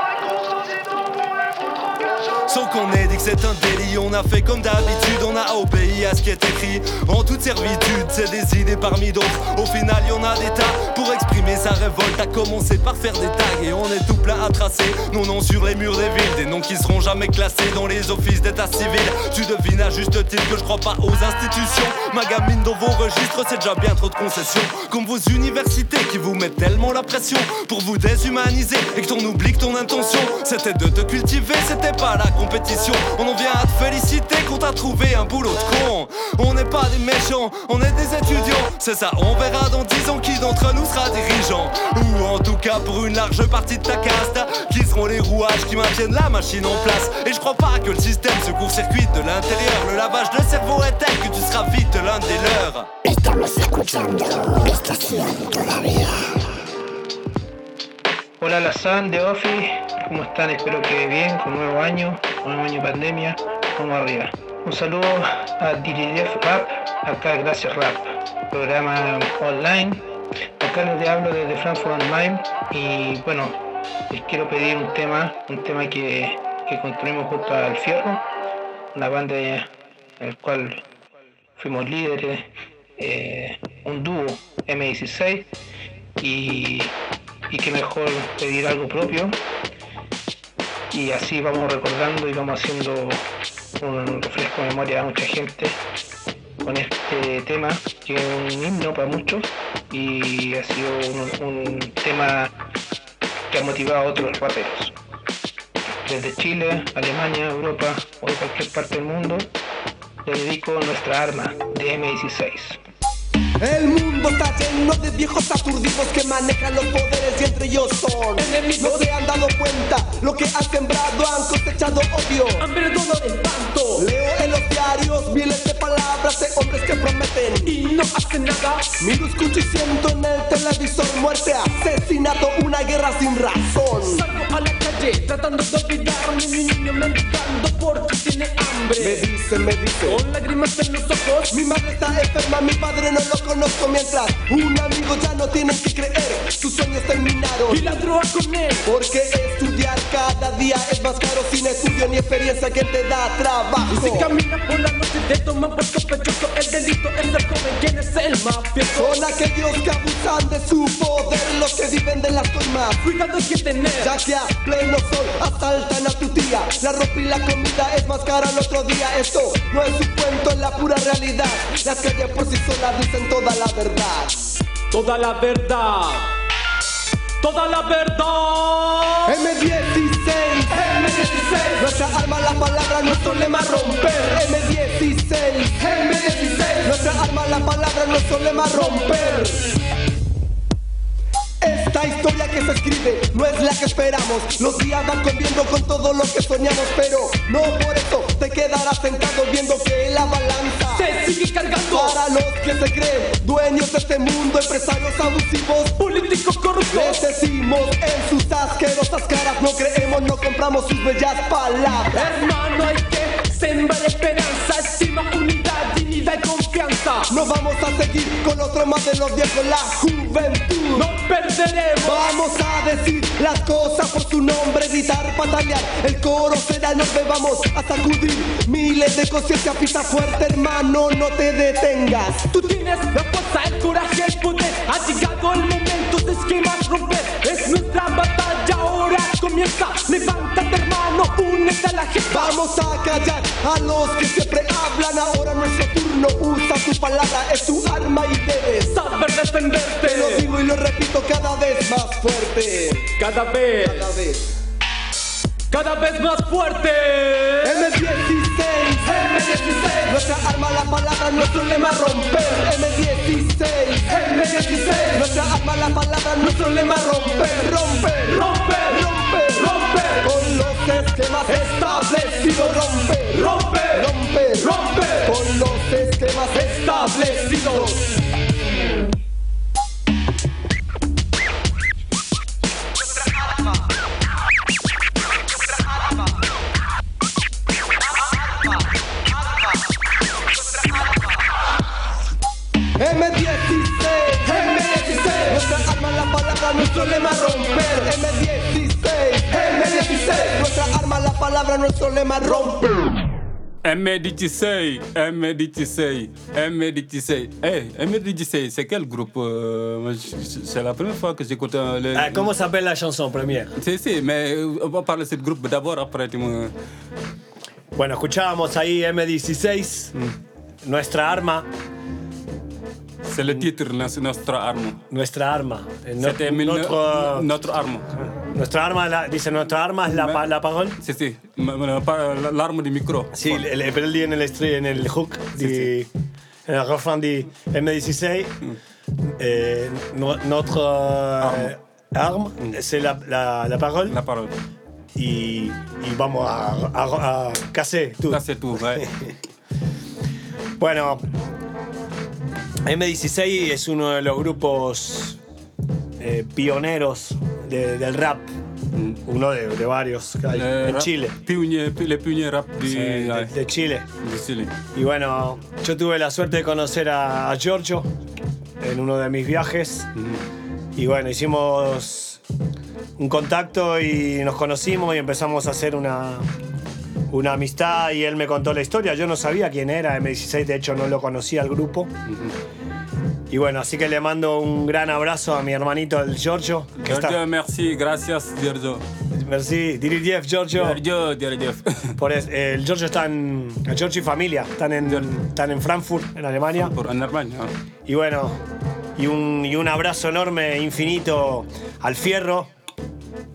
Sans qu'on ait dit que c'est un délit, on a fait comme d'habitude, on a obéi à ce qui est écrit. En toute servitude, c'est des idées parmi d'autres. Au final, y en a des tas pour exprimer sa révolte. A commencé par faire des tags et on est tout plein à tracer. Nos noms sur les murs des villes, des noms qui seront jamais classés dans les offices d'état civil. Tu devines à juste titre que je crois pas aux institutions. Ma gamine dans vos registres, c'est déjà bien trop de concessions. Comme vos universités qui vous mettent tellement la pression pour vous déshumaniser et que ton oublie que ton intention c'était de te cultiver, c'était pas la compétition. On en vient à te féliciter qu'on t'a trouvé un boulot de con. On n'est pas des méchants, on est des étudiants. C'est ça, on verra dans 10 ans qui d'entre nous sera dirigeant. Ou en tout cas pour une large partie de ta caste, qui seront les rouages qui maintiennent la machine en place. Et je crois pas que le système se court-circuite de l'intérieur. Le lavage de cerveau est tel que tu seras vite l'un des leurs.
Hola Lazán de Ofi, ¿cómo están? Espero que bien, con nuevo año, nuevo año de pandemia, vamos arriba. Un saludo a DJF Rap, acá Gracias Rap, programa online. Acá les hablo desde Frankfurt Main y bueno, les quiero pedir un tema, un tema que, que construimos junto al Fierro, una banda en el cual fuimos líderes, eh, un dúo M16 y y qué mejor pedir algo propio y así vamos recordando y vamos haciendo un refresco de memoria a mucha gente con este tema que es un himno para muchos y ha sido un, tema que ha motivado a otros raperos. Desde Chile, Alemania, Europa o de cualquier parte del mundo le dedico nuestra arma de M16
El mundo está lleno de viejos aturdidos que manejan los poderes y entre ellos son enemigos. No se han dado cuenta lo que han sembrado, han cosechado odio. Hambre, dolor, espanto. Leo en los diarios miles de palabras de hombres que prometen y no hacen nada. Miro, escucho y siento en el televisor muerte, asesinato, una guerra sin razón.
Salgo a la calle tratando de olvidarme Mi niño mendigando porque tiene hambre
Me dice, me dice.
Con lágrimas en los ojos
Mi madre está enferma, mi padre no lo conozco mientras un amigo ya no tiene que creer. Sus sueños terminaron.
Y la droga con él.
Porque estudiar cada día es más caro sin estudio ni experiencia que te da trabajo.
Y si camina por la noche te toman por sospechoso El delito es ser joven, ¿quién es el mafioso?
Son aquellos que abusan de su poder, los que viven de las coimas.
Cuidado que tener.
Ya que a pleno sol asaltan a tu tía. La ropa y la comida es más cara el otro día. Esto no es un cuento, es la pura realidad. Las calles por sí solas dicen toda la verdad.
Toda la verdad. Toda la verdad.
M16,
M16.
Nuestra arma, la palabra, nuestro lema romper. M16,
M16.
Nuestra arma, la palabra, nuestro lema romper. Esta historia que se escribe no es la que esperamos. Los días van comiendo con todo lo que soñamos, pero no por eso te quedarás sentado viendo que la balanza
Se sigue cargando.
Para los que se creen dueños de este mundo, empresarios abusivos,
políticos corruptos.
Les decimos en sus asquerosas caras, no creemos, no compramos sus bellas palabras.
Hermano, hay que sembrar esperanza, estima, unidad,
No vamos a seguir con otro más de los viejos, la juventud.
No perderemos.
Vamos a decir las cosas por su nombre, gritar, patalear. El coro será, nos bebamos a sacudir miles de conciencia, pisa fuerte, hermano, no te detengas.
Tú tienes la fuerza, el coraje, el poder. Ha llegado el momento de esquemas romper. Es nuestra batalla, ahora comienza. Levántate, hermano, la.
Vamos a callar a los que siempre hablan. Ahora nuestro turno, usa tu palabra, es tu arma y debes
saber defenderte.
Te lo digo y lo repito cada vez más fuerte.
Cada vez.
Cada vez.
Cada vez más fuerte.
M16,
M16.
Nuestra arma, la palabra, nuestro lema romper. M16,
M16.
Nuestra arma, la palabra, nuestro lema romper. Romper,
romper,
romper,
romper.
Con los esquemas establecidos. Romper,
romper,
romper,
romper.
Con los esquemas establecidos. M16,
M16.
Nuestra arma, la palabra, nuestro lema romper. M16, palabra, nuestro lema romper.
M16, M16, M16. Eh, M16, c'est quel groupe euh, C'est la première fois que j'écoute euh.
Ah, ¿Cómo s'appelle la chanson première?
Si, si, mais euh, on va parler de ce groupe d'abord, après tu me.
Bueno, escuchábamos ahí M16, nuestra arma.
C'est le titre, notre arme.
Nuestra arma. Eh,
mille-
notre,
notre arme.
nuestra arma, la- dice nuestra arma es la, pa- la parole.
Si, si, ma- ma- pa- l'arme du micro.
Sí, le perdí en el, en el hook, di, en el refrán de M16. Eh, no- notre euh, arme, c'est la, la, la parole.
La parole.
Y, y vamos a, a, a casser tout.
Casser tout, ouais.
Bueno, M16 es uno de los grupos eh, pioneros de- del rap. Uno de, de varios que hay
Le
en
rap-
Chile.
Le pionnier rap
Sí, de,
ouais,
de Chile. Y bueno, yo tuve la suerte de conocer a, a Giorgio en uno de mis viajes. Y bueno, hicimos un contacto y nos conocimos y empezamos a hacer una, una amistad y él me contó la historia. Yo no sabía quién era M16, de hecho no lo conocía al grupo. Y bueno, así que le mando un gran abrazo a mi hermanito el Giorgio. Que
Giorgio,
está,
merci, gracias, Giorgio.
merci, Dirigiev, Giorgio.
Giorgio, Giorgio.
Por es- eh, el Giorgio está en. El Giorgio y familia están en, están en Frankfurt, en Alemania.
Por en Alemania.
Y bueno, y un, y un abrazo enorme, infinito al fierro.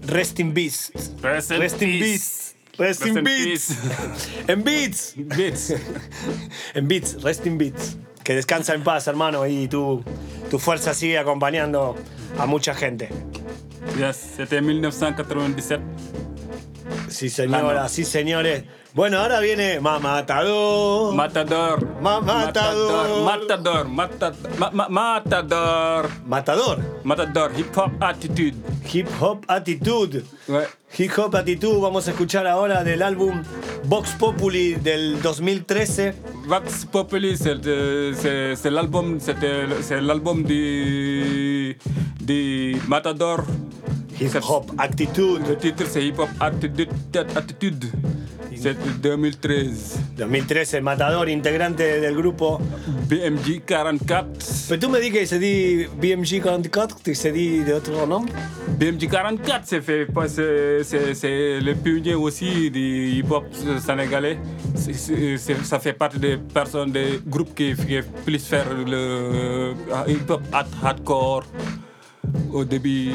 Rest in peace.
Rest in
Rest in
peace.
peace. Rest in
in
beats. En beats.
Beats.
En beats. Rest in beats. Que descansa en paz, hermano, y tu, tu fuerza sigue acompañando a mucha gente.
Yes, c'était 1997.
Sí, señora, sí, señores. Bueno, ahora viene Mamatador.
Matador.
Ma- matador.
Matador. Matador. Ma- ma- Matador.
Matador.
Matador. Hip Hop Attitude.
Hip Hop Attitude.
Ouais.
Hip Hop Attitude, vamos a escuchar ahora del álbum Vox Populi del 2013.
Vox Populi, c'est l'album, c'était le- c'est l'album du, du Matador.
Hip Hop Attitude.
Le titre c'est Hip Hop Attitude. Attitude. C'est 2013.
2013, Matador, integrante del grupo.
BMG 44.
Pero tú me dis que se di BMG 44 y se di de otro nombre.
BMG 44, c'est fait, c'est le pionnier aussi du hip-hop sénégalais. Ça fait partie des personnes, des groupes qui, qui plus faire le euh, hip-hop hard- hardcore. Au début,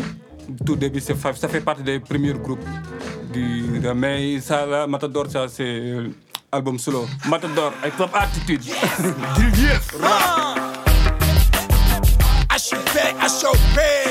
tout début, ça fait partie des premiers groupes. Du, de- mais ça, là, Matador, ça, c'est album solo. Matador, hip-hop attitude.
Ashipé, Ashopé, Double Ash,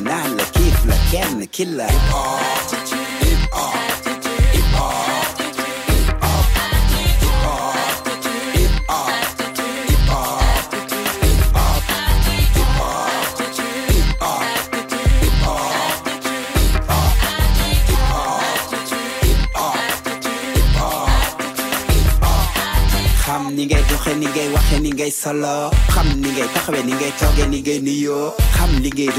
النحلة كيف لك كان كلها هيب هوب هيب هوب ni ngay doxe ni ngay waxe ni ngay solo xam ni ngay taxawe ni ngay tooge ni ngay nuyoo xam li ngay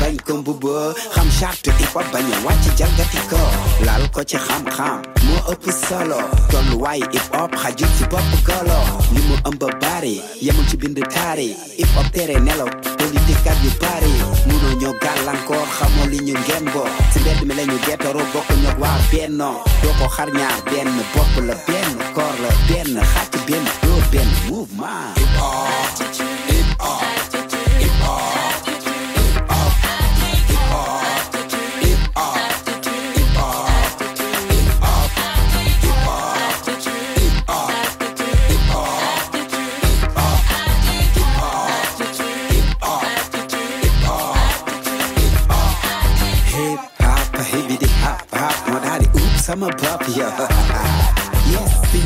bañ ko mbubboo xam charte hip hop bañ a wàcc jalgati ko laal ko ci xam-xam moo ëpp solo. Tolluwaayu hip hop xajul ci bopp golo li mu ëmb bari yemul ci bind taari hip hop tere nelaw politique at yu bari munoo ñoo gàllankoor xamoo li ñu ngemboo si mbedd mi la ñu gettoroo bokk ñoo waa bennoo doo ko xar benn bopp la benn koor la benn xàcc bend, still bend, move mine. Hip hop, hip hop, hip hop. I'm a puppy, yeah.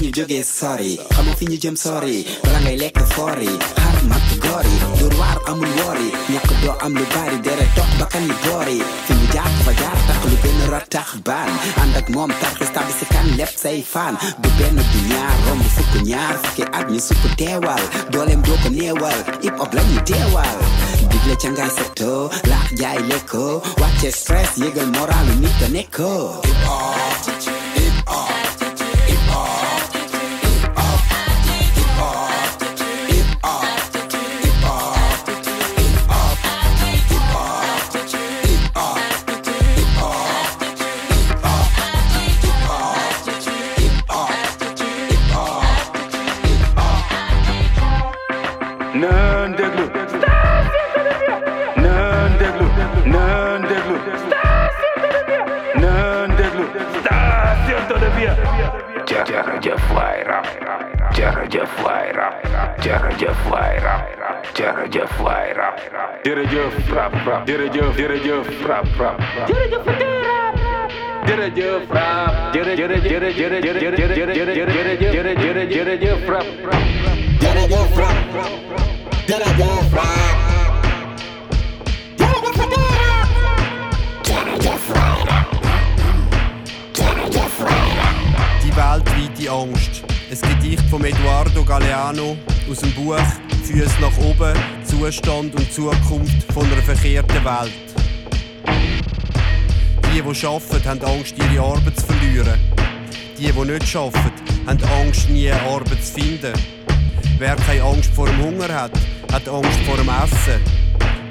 Ñu jógee sori xamu fi ñu jëm sori bala ngay lekk foori xar mat gori dóor waar amul woori ñàkk am lu bari. Dere toq bakkan yi boori fi ñu jaar fa jaar tax lu gën ratax baan ànd ak moom tabi kan lépp say fan du benn du ñaar romb fukk ñaar fukki at ñu sukk teewal dooleem doo ko néewal hip hop la ñu teewal digle ca ngay seto laax jaay lekko stress yëgal moralu nit a nekko hip hop
Terradeflyer, Terradeflyer, Terradeflyer, Terradeflyer, Terradef, prap, prap, Terradef, Terradef, prap, prap, Terradef, Terradef, prap, Terradef, Terradef, Terradef, Terradef, Terradef, Terradef, prap,
prap, Terradef, prap, Terradef,
prap. Weltweite Angst. Ein Gedicht von Eduardo Galeano aus dem Buch Füße nach oben, Zustand und Zukunft von einer verkehrten Welt. Die, die arbeiten, haben Angst, ihre Arbeit zu verlieren. Die, die nicht arbeiten, haben Angst, nie Arbeit zu finden. Wer keine Angst vor dem Hunger hat, hat Angst vor dem Essen.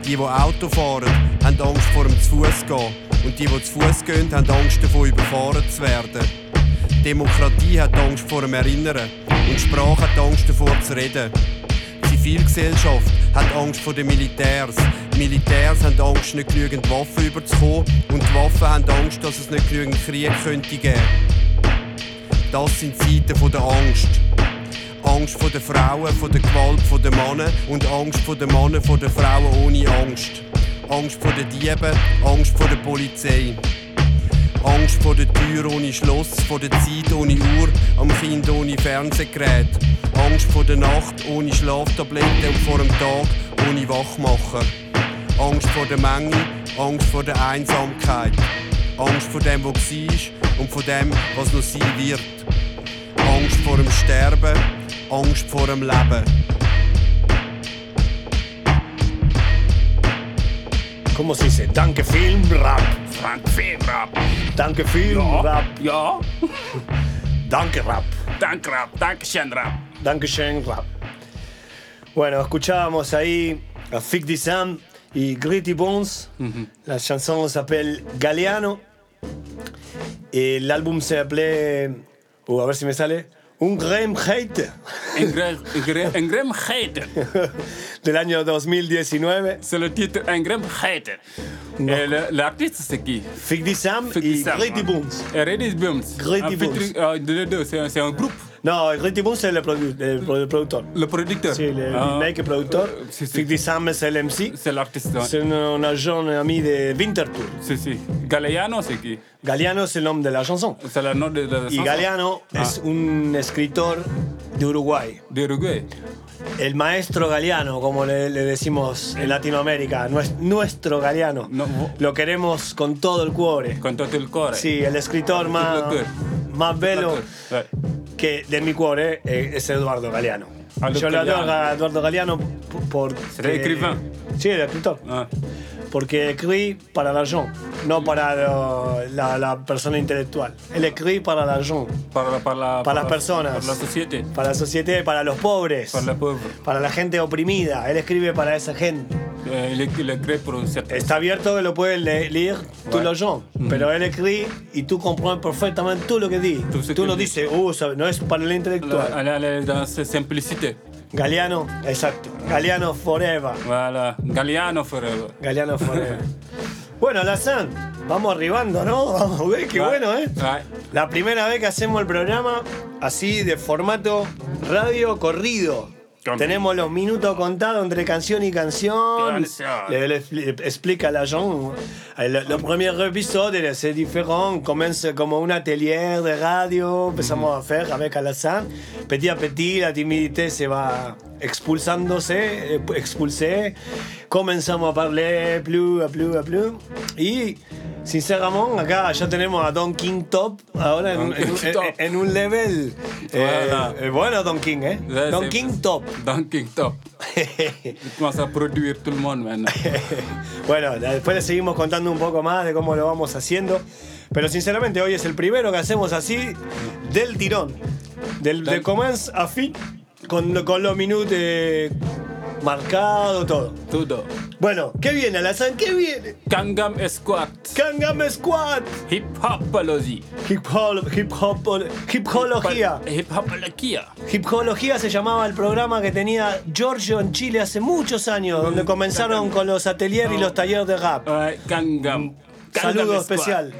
Die, die Auto fahren, haben Angst vor dem Zufußgehen. Und die, die zu Fuß gehen, haben Angst davon, überfahren zu werden. Demokratie hat Angst vor dem Erinnern. Und Sprache hat Angst davor zu reden. Die Zivilgesellschaft hat Angst vor den Militärs. Die Militärs haben Angst, nicht genügend Waffen überzukommen. Und die Waffen haben Angst, dass es nicht genügend Krieg könnte geben. Das sind Zeiten der Angst. Angst vor den Frauen, vor der Gewalt vor den Männern und Angst vor den Männern vor den Frauen ohne Angst. Angst vor den Dieben, Angst vor der Polizei. Angst vor der Tür ohne Schloss, vor der Zeit ohne Uhr, am Kind ohne Fernsehgerät. Angst vor der Nacht ohne Schlaftablette und vor dem Tag ohne Wachmacher. Angst vor der Menge, Angst vor der Einsamkeit. Angst vor dem, was war und vor dem, was noch sein wird. Angst vor dem Sterben, Angst vor dem Leben.
¿Cómo se dice? Danke Film Rap.
Danke Film Rap.
Danke Film
Ja,
Rap.
ja.
Danke Rap.
Danke Rap, danke schön Rap.
Danke schön Rap. Bueno, escuchábamos ahí a Fig Sam y Gritty Bones. La chanson s'appelle Galeano. Et l'album s'appelait, oh, a ver si me sale, Un
gran hater. En.
Del año 2019.
Se lo titre En gran hater. De artiest is qui
Fikdi Sam et
Grady Booms.
Grady
Booms. Grady Booms. De deux, c'est un groupe.
No, Gritty Bones es el, produ- el pro- el productor.
Le producteur.
Sí, el
Ah.
beatmaker productor. Figdy Sam es el MC.
C'est l'artiste. ouais.
C'est un, un agent ami de Winterthur.
Si, si. Galeano, c'est qui
Galeano es el nombre de la chanson.
C'est le nom de la
Y
chanson.
Galeano
Ah.
es un escritor de Uruguay.
De Uruguay.
El maestro Galeano, como le, le decimos en Latinoamérica, nues- nuestro Galeano. Lo queremos con todo el cuore.
Con todo el cuore.
Sí, el escritor más, más bello
Ouais.
Que de mi cuore eh, es Eduardo Galeano.
Aldo
Yo le adoro a Eduardo Galeano por...
C'est l'écrivain.
Sí, el escritor.
Ah.
Porque écrit para l'argent, no para lo- la, la persona intelectual. Él écrit para l'argent,
Para, la- para, la-
para las personas,
Para la société.
para la sociedad, para los pobres,
Para la pauvre.
para la gente oprimida. Él escribe para esa gente.
Est créé pour un certain.
Está abierto que lo puedes le- leer tú los gens, pero él escribe y tú comprendes perfectamente todo lo que
ce
Tú no dices, uh, no es para el intelectual.
Elle est dans sa simplicité.
Galeano, exacto. Galeano forever.
Voilà. Galeano forever.
Galeano forever. bueno, Lazán, vamos arribando, ¿no? Vamos, güey, qué bueno, ¿eh? La primera vez que hacemos el programa así de formato radio corrido. Tenemos los minutos contados entre canción y canción. Le, le- le explica la Jean. Le, le premier épisode, c'est différent. Commence como un atelier de radio. Empezamos a hacer avec Alassane. Petit à petit, la timidité se va expulsándose, eh, expulsé. Comenzamos a parler plus, a plus, a plus. Y sinceramente, acá ya tenemos a Don King Top. Ahora en, un- en
Top.
en un level. eh,
Voilà.
eh, bueno, Don King, ¿eh?
Ouais,
Don
c'est-
King Top.
Don King Top. À produire tout le monde maintenant.
Bueno, después le seguimos contando un poco más de cómo lo vamos haciendo. Pero sinceramente hoy es el primero que hacemos así del tirón. Del, de commence a fin. Con, con los minutos eh, marcados, todo.
Todo.
Bueno, ¿qué viene, Alazán? ¿Qué viene?
Kangam Squat.
Kangam Squad.
Hip Hopology.
Hip hop, hip hop, hipología.
Hip Hopología.
Hipología se llamaba el programa que tenía Giorgio en Chile hace muchos años, donde comenzaron con los ateliers y los talleres de rap.
Kangam.
Saludo especial.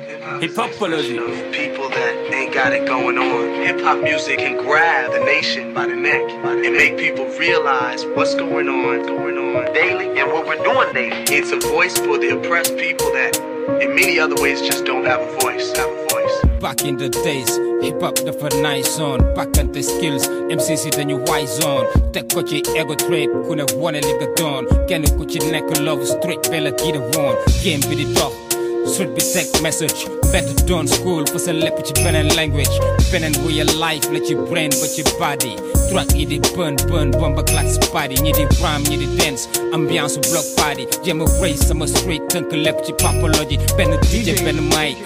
Hip Hopology.
People that ain't got it going on. Hip hop music can grab the nation by the neck and make people realize what's going on, going on daily and what we're doing daily. It's a voice for the oppressed people that, in many other ways, just don't have a voice. Have a voice.
Back in the days, hip hop dafa nice on bakkante skills MCC dañu wise on teg ko ci ego trip ku ne wone li nga doon kenn ku ci nekk love street bella kii de woon game bi di dox sut be teg message. Better doon school for ci beneen language. Beneen bu ya life la ci brain ba ci body. Track yi di burn burn bomba clack party ñi di ram ñi di dance ambiance block party. Jéem a race sama street tënk lépp ci papology benn DJ benn mic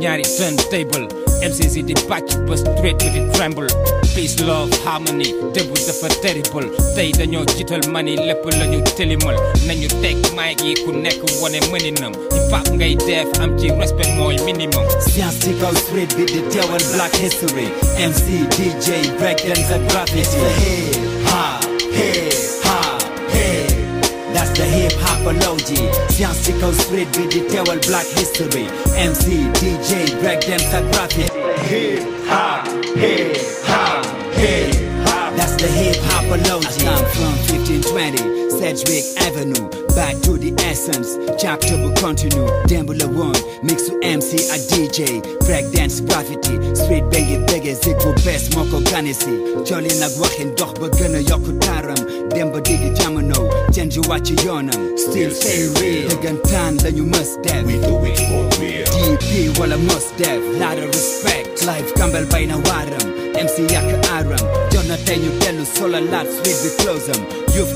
ñaari turntable. MCC di bàcc straight bi di tremble. Peace love harmony début dafa terrible. Tey dañoo jiital mani lépp lañu tilimal nañu teg mic yi ku nekk wone mëninam hip hop def am ci respect mooy minimum.
Science Tickle Street with the Taiwan Black History. MC, DJ, breakdance and graffiti. Hop, hip That's the hip hopology Science Tickle Street with the Taiwan Black History. MC, DJ, breakdance and graffiti Hip hop, hip hop, hip hop. That's the hip hopology I come from 1520 Sedgwick Avenue. Back to the essence, chapter will continue. Dambula one, mix to MC a DJ. Breakdance graffiti, street baby bangers, it will best moko ganesi. Jolly nagwahin doch begana yokutaram. Demba digi jamano, change what you yonam. Still stay real. Dagan tan then you must dev. We do it for real. DP while I must have. Lot of respect. Life Campbell by Nawaram. MC Yaka Aram. Jonathan you tell us all a lot, sweet we close em. You've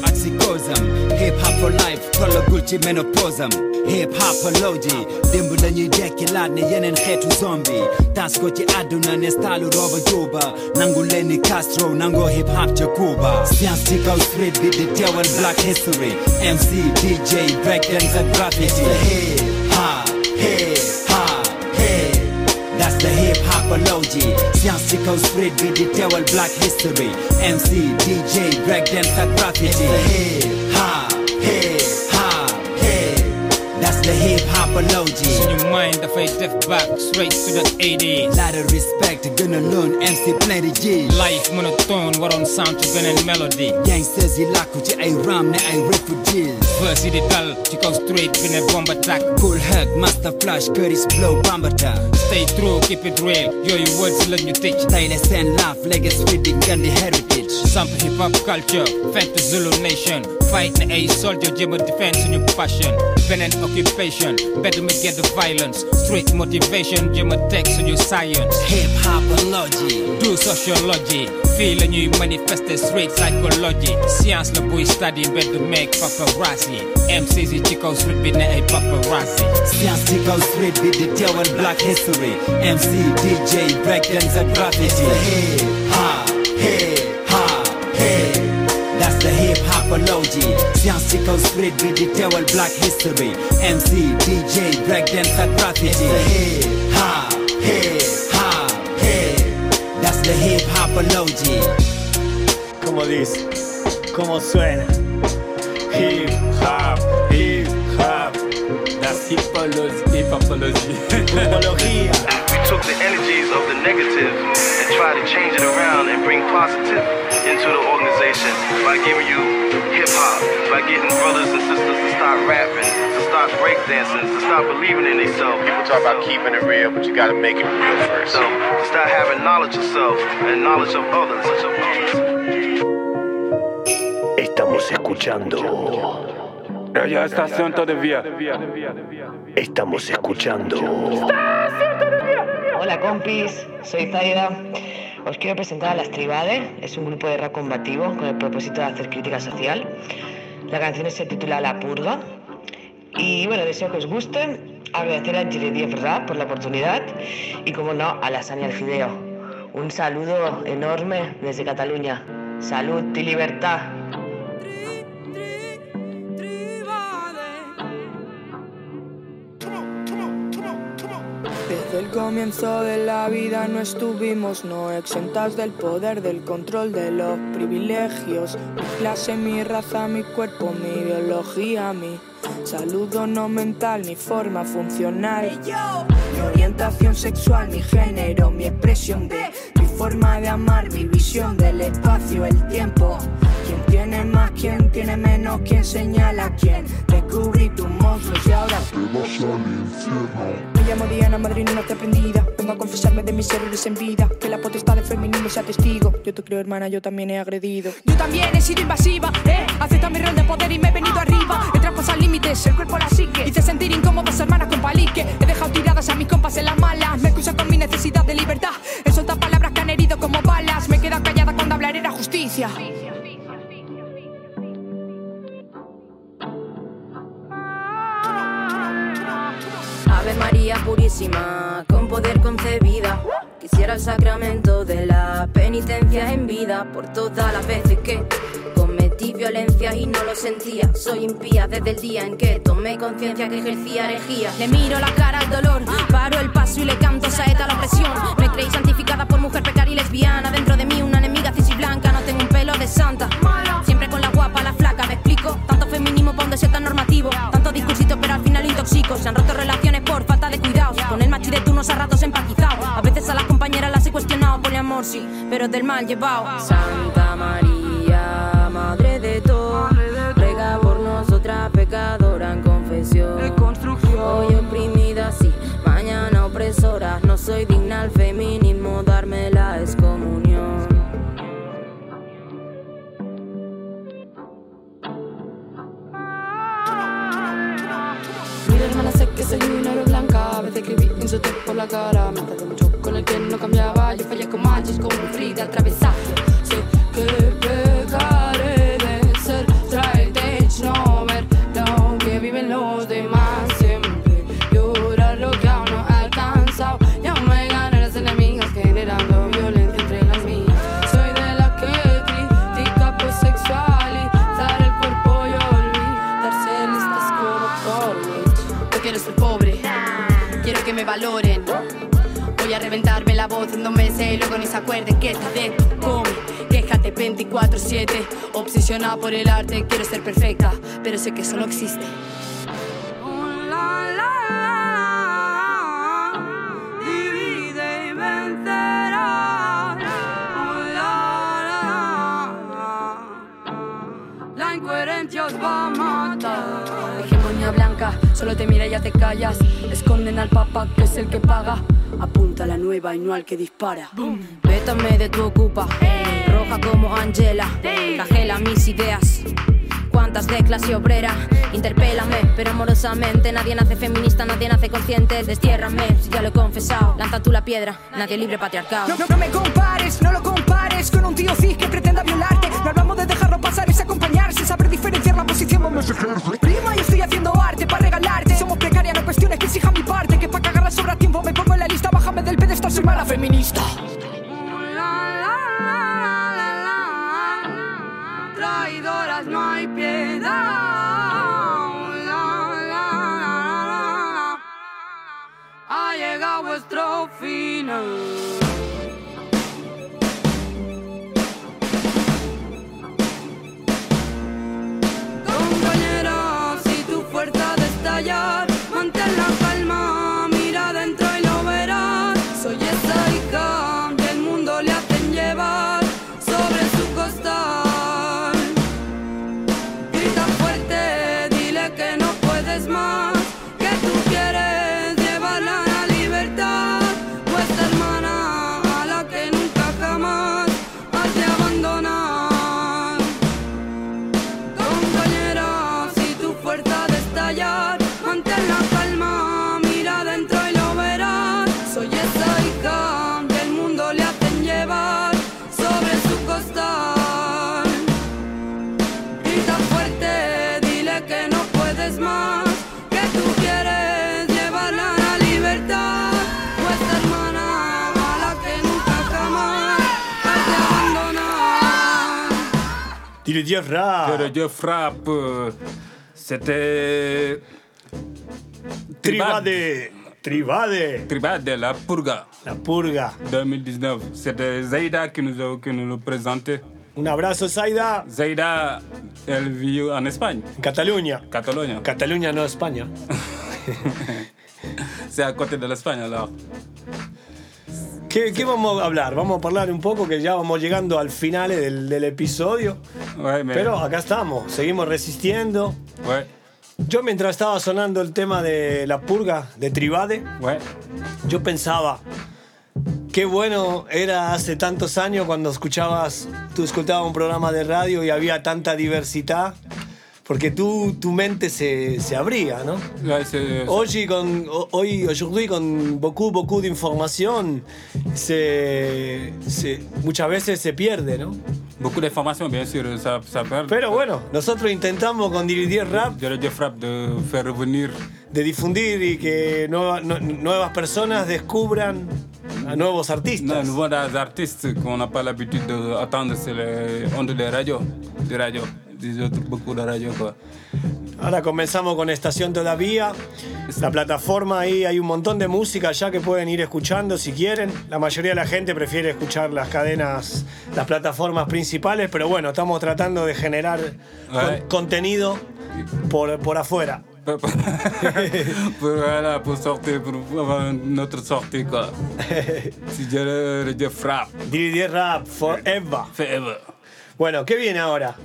for life kolo ci ménopause am hip hopology dimbu dañuy dekki laat ne yeneen xeetu zombie. Tas ko ci àdduna ne stalu roba juba. Nangu lenni Castro nangoo hip hop ca Cuba science ci kaw street bi di teewal black history. MC DJ breakdance ak graffiti. Hip hop hip hop hip. That's the hip hopology Science ci kaw street bi di teewal black history. MC DJ breakdance ak graffiti. Hip hop Hip hop, hip. That's the hip hopology.
In you mind the fake step back straight to the 80s.
Lot of respect, gonna learn MC Plenty G.
Life monotone, what on sound to gun and melody.
Gangsters, you lock with I ram, I refugees.
Verse the dull, you go straight, been a bomb attack.
Cool hug, master flash, curtis blow, bomb attack.
Stay true, keep it real, yo, your words learn you
teach. Stylist and laugh, legacy, reading, and the heritage.
Some hip hop culture, fantasy Zulu nation fighting a soldier, German defense in your passion. Pen and occupation, better me get the violence. Street motivation, German text in your science.
Hip hopology,
do sociology. Feeling you manifest the street psychology. Science the boy study, better make paparazzi. MCZ Chico Street be a paparazzi.
Science Chico Street be the tail and black history. MC, DJ, breakdance and graffiti. Hey, ha, hey, ha, hey. That's the hip hopology Science ci kaw street bi di teewal black history MC DJ breakdance ak graffiti hip hop hip hop hip That's the hip hopology
Como dice, como suena. Hip hop, hip hop.
That's hipology, hipopology.
Hipología.
We took the energies of the negative and tried to change it around and bring positive into the organization by giving you hip hop, by getting brothers and sisters to start rapping, to start breakdancing, to start believing in themselves.
People talk about keeping it real, but you gotta make it real first.
So, start having knowledge of self and knowledge of others.
Estamos escuchando.
Radio Estación todavía.
Estamos escuchando.
Hola compis, soy Zaida. Os quiero presentar a Las Tribades. Es un grupo de rap combativo con el propósito de hacer crítica social. La canción se titula La Purga. Y bueno, deseo que os guste. Agradecer a Jiredief Rap por la oportunidad. Y como no, a la Sani Alfideo. Un saludo enorme desde Cataluña. Salud y libertad.
Desde el comienzo de la vida no estuvimos no exentas del poder, del control de los privilegios. Mi clase, mi raza, mi cuerpo, mi biología, mi salud no mental, mi forma funcional. Mi orientación sexual, mi género, mi expresión de mi forma de amar, mi visión del espacio, el tiempo. ¿Quién tiene más? ¿Quién tiene menos? ¿Quién señala a quién? Descubrí tus monstruos y ahora me llamo Diana, madrina norte aprendida. Vengo a confesarme de mis errores en vida. Que la potestad del feminismo sea testigo. Yo te creo, hermana, yo también he agredido. Yo también he sido invasiva, eh. Acepta mi rol de poder y me he venido arriba. He traspasado límites, el cuerpo la psique. Hice sentir incómodas hermanas con palique. He dejado tiradas a mis compas en las malas. Me excusan con mi necesidad de libertad. He soltado palabras que han herido como balas. Me he callada cuando hablar era justicia.
Ave María purísima, con poder concebida. Quisiera el sacramento de la penitencia en vida por todas las veces que cometí violencia y no lo sentía. Soy impía desde el día en que tomé conciencia que ejercía herejía.
Le miro la cara al dolor, paro el paso y le canto saeta a la opresión. Me creí santificada por mujer precaria y lesbiana. Dentro de mí una enemiga cis y blanca, no tengo un pelo de santa. Siempre con la guapa, la flaca, me explico. Tanto feminismo para un deseo tan normativo. Intoxico. Se han roto relaciones por falta de cuidados. Con el machi de turnos a ratos empatizado. A veces a las compañeras las he cuestionado. Poliamor sí, pero del mal llevado.
Santa María, Madre de todo, ruega por nosotras pecadora en confesión. Hoy oprimida, sí, mañana opresora. No soy digna al feminismo,
Mira hermana, sé que soy una oro blanca. A veces escribí insultos por la cara. Me mucho con el que no cambiaba. Yo fallé con manchas, con un Frida atravesado Soy
voz luego ni se acuerde que esta vez come. Quéjate 24-7, obsesionada por el arte, quiero ser perfecta, pero sé que eso no existe. Solo te mira y ya te callas. Esconden al papa que es el que paga. Apunta a la nueva y no al que dispara. Vétame de tu ocupa, roja como Angela. Cajela mis ideas. Cuántas de clase obrera, interpélame, pero amorosamente. Nadie nace feminista, nadie nace consciente. Destiérrame, si ya lo he confesado. Lanza tú la piedra, nadie libre patriarcado.
No, no, no me compares, no lo compares con un tío cis que pretenda violarte. No hablamos de dejarlo pasar, es acompañarse, saber diferenciar la posición. Vamos a Prima, yo estoy haciendo arte para regalarte. Somos precarias, no cuestiones que exijan mi parte. Que para cagarla sobra tiempo, me pongo en la lista, bájame del pedestal, soy mala feminista.
Traidoras no hay piedad. La, la, la. Ha llegado vuestro final.
Jeff Rap.
Direct Jeff Rap, euh, c'était.
Tribade. Tribade.
Tribade, la Purga.
La Purga.
2019. C'était Zaida qui nous, a- qui nous le présentait.
Un abrazo, Zaida.
Zaida, elle vit en Espagne.
Cataluña.
Cataluña.
Cataluña, no España.
C'est à côté de l'Espagne alors.
¿Qué, qué vamos a hablar? Vamos a hablar un poco que ya vamos llegando al final del, del episodio. Pero acá estamos, seguimos resistiendo. Yo mientras estaba sonando el tema de la purga de Tribade, yo pensaba, qué bueno era hace tantos años cuando escuchabas, tú escuchabas un programa de radio y había tanta diversidad, porque tú, tu mente se, se abría, ¿no? Hoy, con, ho- hoy, aujourd'hui, con beaucoup, beaucoup d'información, se, se- muchas veces se pierde, ¿no?
Beaucoup d'informations, bien sûr, ça, ça perd.
Pero bueno, nosotros intentamos con Diridier Rap
Jeff Rap de faire revenir.
de difundir y que nueva- no- nuevas personas descubran a nuevos artistas.
Voyons des artistes qu'on n'a pas l'habitude d'entendre sur les ondes de radio. De radio.
Ahora comenzamos con Estación Todavía, la plataforma ahí hay un montón de música ya que pueden ir escuchando si quieren. La mayoría de la gente prefiere escuchar las cadenas, las plataformas principales, pero bueno, estamos tratando de generar con- contenido por, por afuera.
voilà, pour sortir, pour avoir notre sortie, quoi. si Direct Jeff Rap.
Diridier Rap, forever.
Forever.
Bueno, ¿qué viene ahora?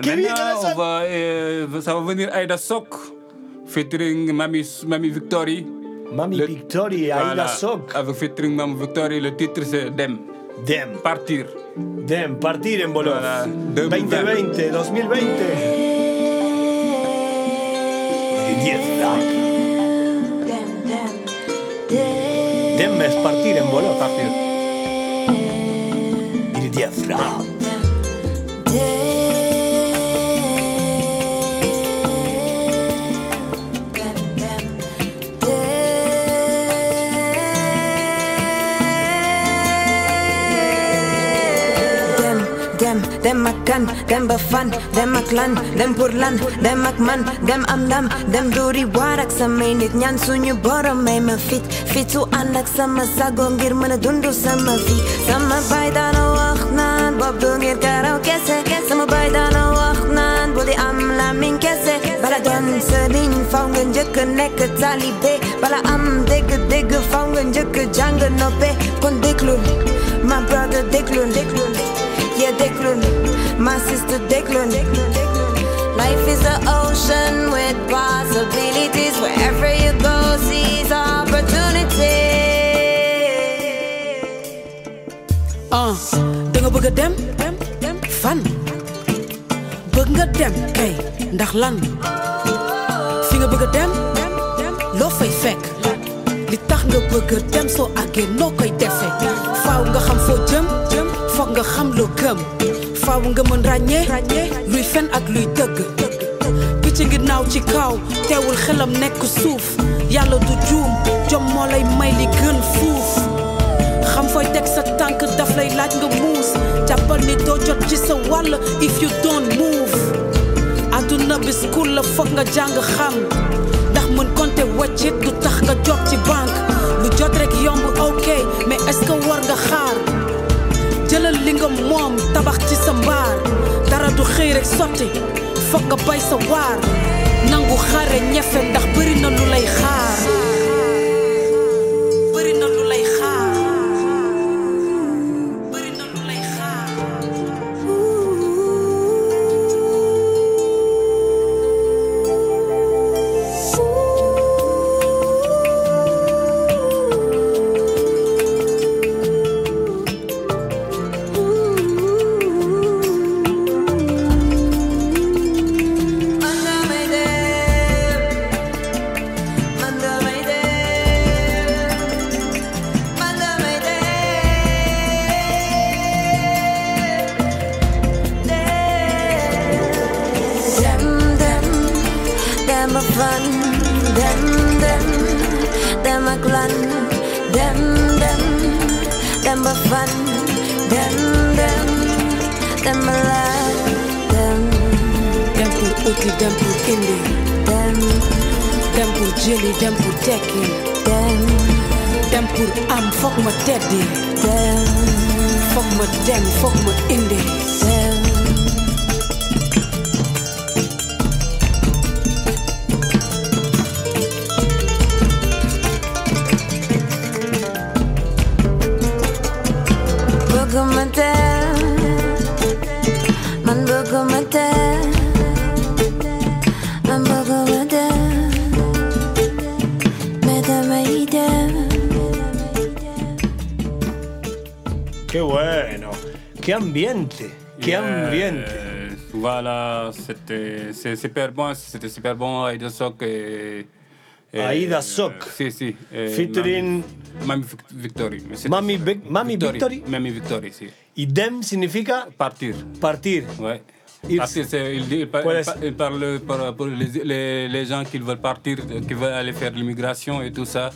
¿Qué viene
Maintenant,
ahora?
on va, ça va venir Aida Sok, featuring Mami, Mami Victory.
Mami Victory, Aida Sok.
Avec featuring Mami Victory, le titre c'est Dem.
Dem.
Partir.
Dem, partir en Bolov.
Voilà,
2020, 2020. Diridier Rap. Dem es partir en Bolov.
Partir.
Diridier Rap.
dem
ak dem bafan dem ak dem purlan, dem ak dem am ndam dem duri waar ak samay nit ñaan suñu borom may ma fit fit su ànd ak sama sago ngir mën a dund sama fi sama bay daana oh, wax naan bopp du ngir karaw kese sama bay daana oh, wax naan bu di am làmmiñ kese. Bala doon sëriñ faw nga njëkk nekk taalibe bala am dégg dégg faw nga njëkk jàng noppe kon diklun, my brother diklun. déglul my sister deklun Life is an ocean with possibilities. Wherever you go, seize opportunity.
ah da nga bëgg a dem fan. Bëgg nga dem kay ndax lan? Fi nga bëgg a dem loo fay fekk. Li tax nga bëgg dem soo àggee noo koy defee? Faaw nga xam foo jëm foog nga xam loo gëm faaw nga mën ràññee. Luy fen ak luy dëgg. Picc ngi naaw ci kaw teewul xelam nekk suuf. Yàlla du juum jom moo lay may li gën ci if you don't move. Àdduna bi school la foog nga jàng xam. Ndax mën compter weccit du tax ci banque. Lu jot rek yomb ok mais est-ce que li nga moom tabax ci sa mbaar dara du xëy rek sotti foog nga bay sa waar nangu xare ñefe ndax na lu lay xaar
c'est super bon, c'était super bon. Aïda Sok et.
Aïda Sok.
Si, si.
Featuring-
Mami, Mami Vic- Victory.
Mami, Mami Victory?
Mami Victory, si.
Y dem significa
Partir.
partir.
Ouais.
Il-
parle pour, les, les, les gens qui veulent partir, qui veulent aller faire l'immigration et tout ça.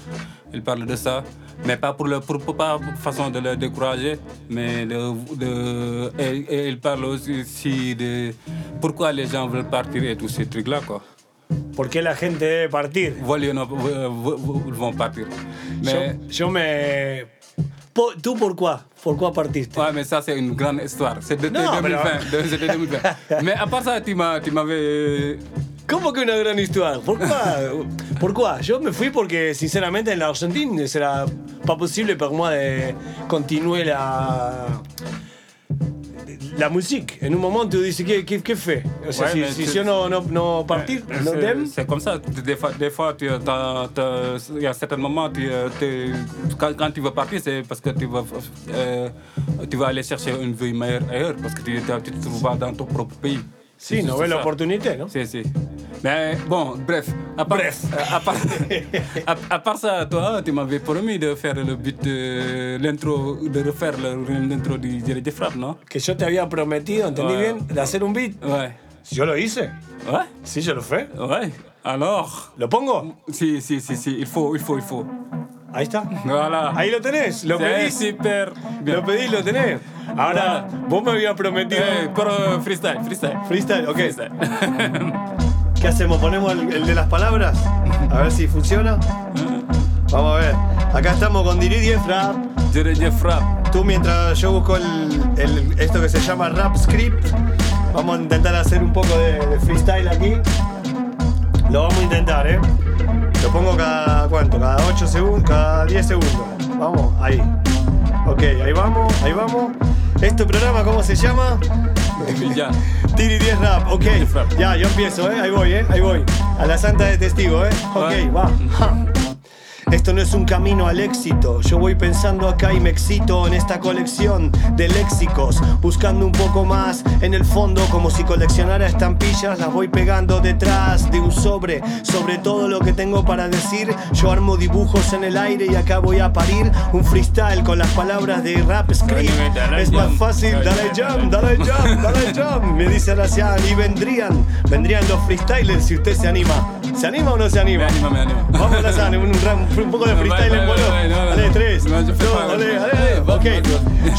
Il parle de ça. Mais pas pour, le, pour, pas pour façon de le décourager, mais de, de- et, et il parle aussi de pourquoi les gens veulent partir et tous ces trucs-là, quoi.
¿Por qué la gente debe partir?
V- vont partir. Mais,
Yo, yo me. Po- ¿Tú por quoi? ¿Por quoi partiste?
Ouais, mais ça, c'est une grande histoire. C'est de, de
Non, mais
2020.
non.
de- c'était 2020. mais à part ça, tu tu m'avais.
¿Cómo que una gran historia? ¿Por qué? ¿Por qué? Yo me fui porque, sinceramente, en la Argentina será pas posible para moi de continuer la. La musique. En un moment, tu dices, ¿qué, qué, qué fait? O sea,
Ouais,
si, si
c'est-
yo no, no, no partir,
C'est- comme ça. Des fois, des fois tu, il y a certains moments, tu, euh, t'es- quand, quand tu veux partir, c'est parce que tu vas, euh, tu vas aller chercher une vie meilleure ailleurs, parce que tu ne te trouves pas dans ton propre pays.
Sí,
C'est
no
juste
ves la
ça.
opportunité, ¿no?
Si, si. Mais bon, bref. À part,
Bref.
À part, à- à part ça, toi, tu m'avais promis de faire le but de l'intro, de refaire le- l'intro du Jerry de Frappe, non
que yo te había prometido, ¿entendí
Ouais.
bien? De hacer un beat.
Ouais.
Yo lo hice.
Ouais
Sí, yo lo fue.
Ouais. Alors
¿Lo pongo?
Si, si, si, si, il faut, il faut, il faut.
Ahí está. Ahí lo tenés. Lo
Sí,
pedís.
super.
Lo pedís, lo tenés. Ahora, vos me habías prometido.
Eh, pero freestyle, freestyle.
Freestyle, ok. ¿Qué hacemos? ¿Ponemos el, el de las palabras? A ver si funciona. Vamos a ver. Acá estamos con Diri 10 Rap.
Diri 10 Rap.
Tú mientras yo busco el, el- esto que se llama Rap Script. Vamos a intentar hacer un poco de, de freestyle aquí. Lo vamos a intentar, ¿eh? Lo pongo cada cuánto? Cada 8 segundos, cada 10 segundos. Vamos, ahí. Ok, ahí vamos, ahí vamos. ¿Este programa cómo se llama?
Ya.
Tiri 10 Rap, ok. Ya, yo empiezo, ¿eh? Ahí voy, ¿eh? Ahí voy. A la santa de testigo, ¿eh? Ok, va. Esto no es un camino al éxito. Yo voy pensando acá y me excito en esta colección de léxicos. Buscando un poco más en el fondo, como si coleccionara estampillas. Las voy pegando detrás de un sobre. Sobre todo lo que tengo para decir. Yo armo dibujos en el aire y acá voy a parir un freestyle con las palabras de rap script. Es más fácil, dale jump, dale jump, dale jump. Me dice Aracián y vendrían, vendrían los freestylers si usted se anima. ¿Se anima o no se anima?
Me anima, me anima.
Vamos a un, rap- un poco de freestyle en vuelo. Dale, tres. Dale, dale. Ok.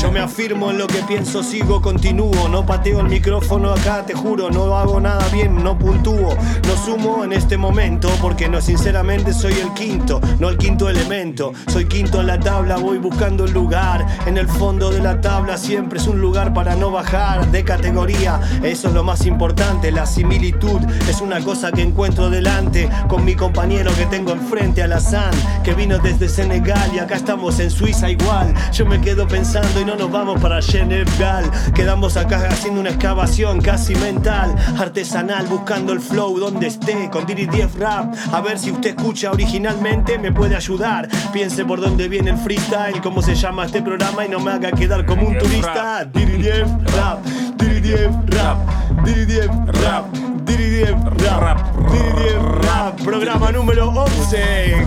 Yo me afirmo en lo que pienso, sigo, continúo. No pateo el micrófono acá, te juro. No hago nada bien, no puntúo. No sumo en este momento porque no, sinceramente soy el quinto, no el quinto elemento. Soy quinto en la tabla, voy buscando el lugar. En el fondo de la tabla siempre es un lugar para no bajar de categoría. Eso es lo más importante, la similitud es una cosa que encuentro delante con mi compañero que tengo enfrente, Alazán, que vino desde Senegal y acá estamos en Suiza igual. Yo me quedo pensando y no nos vamos para Genegal. Quedamos acá haciendo una excavación casi mental, artesanal, buscando el flow donde esté, con Diri 10 Rap. A ver si usted escucha originalmente, me puede ayudar. Piense por dónde viene el freestyle, cómo se llama este programa y no me haga quedar como un turista. Diri 10 Rap, Diri 10 Rap, Diri 10 Rap, Diri 10 Rap, Diri 10 Rap, programa número 11.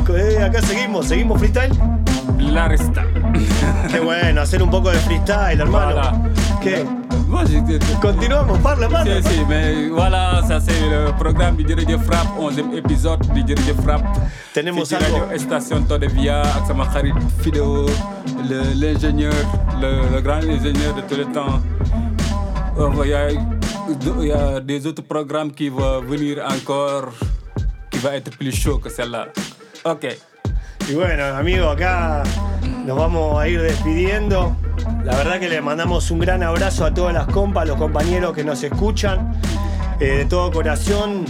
Eh, acá seguimos, seguimos freestyle.
La resta.
Qué bueno, hacer un poco de freestyle, hermano. ¿Qué? Continuamos, parla, parla.
Si, mais voilà, ça c'est le programme du Dirige Frappe, 11e épisode du Dirige Frappe.
Tenemos algo.
radio station Tode Via ak sama xarit Fido, le- l'ingénieur, le, le grand ingénieur de tous les temps. A, des autres programmes qui vont venir encore, qui être plus chaud que celle-là. Ok.
Y bueno, amigo, acá nos vamos a ir despidiendo. La verdad que le mandamos un gran abrazo a todas las compas, los compañeros que nos escuchan. Eh, de todo corazón,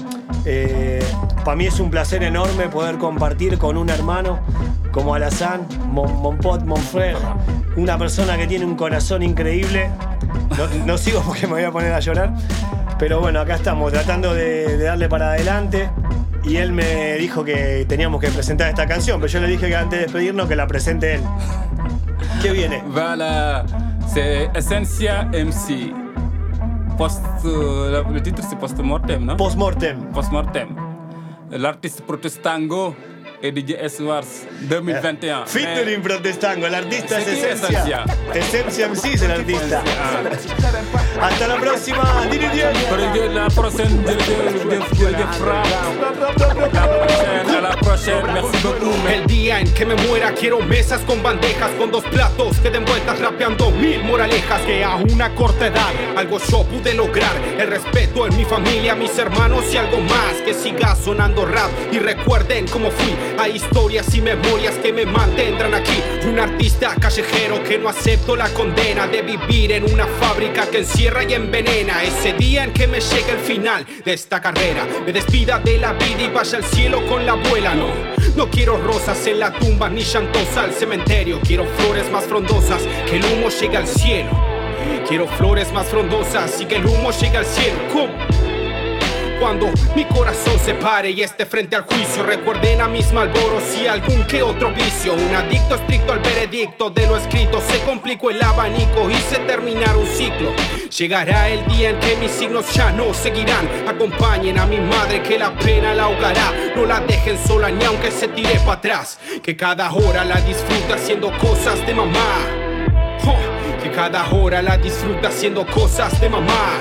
para mí es un placer enorme poder compartir con un hermano como Alazán, mon, mon pot, mon frère, una persona que tiene un corazón increíble. No, no sigo porque me voy a poner a llorar, pero bueno, acá estamos tratando de, de darle para adelante. Y él me dijo que teníamos que presentar esta canción, pero yo le dije que antes de despedirnos que la presente él. ¿Qué viene?
Voilà, c'est Essentia MC. Post, le titre c'est Post-Mortem, non
Post-Mortem.
Post-Mortem. L'artiste Protestango et DJ S-Wars 2021.
Featuring Protestango, el artista es
Sí,
Esencia. Esencia MC es el artista. Hasta la próxima, Diri Diez.
Mais la Frappe. La prochaine, à la prochaine, merci beaucoup.
El día en que me muera quiero mesas con bandejas con dos platos que den vueltas rapeando mil moralejas que a una corta edad algo yo pude lograr el respeto en mi familia, mis hermanos y algo más que siga sonando rap y recuerden cómo fui a historias y memorias que me mantendrán aquí. Un artista callejero que no acepto la condena de vivir en una fábrica que encierra y envenena. Ese día en que me llegue el final de esta carrera me despida de la vida y vaya al cielo con la abuela. No no quiero rosas en la tumba ni llantos al cementerio. Quiero flores más frondosas que el humo llegue al cielo. Quiero flores más frondosas y que el humo llegue al cielo. ¿Cómo? Cuando mi corazón se pare y esté frente al juicio, recuerden a mis malboros y algún que otro vicio. Un adicto estricto al veredicto de lo escrito, se complicó el abanico y se terminará un ciclo. Llegará el día en que mis signos ya no seguirán. Acompañen a mi madre que la pena la ahogará. No la dejen sola ni aunque se tire para atrás. Que cada hora la disfruta haciendo cosas de mamá. Que cada hora la disfruta haciendo cosas de mamá.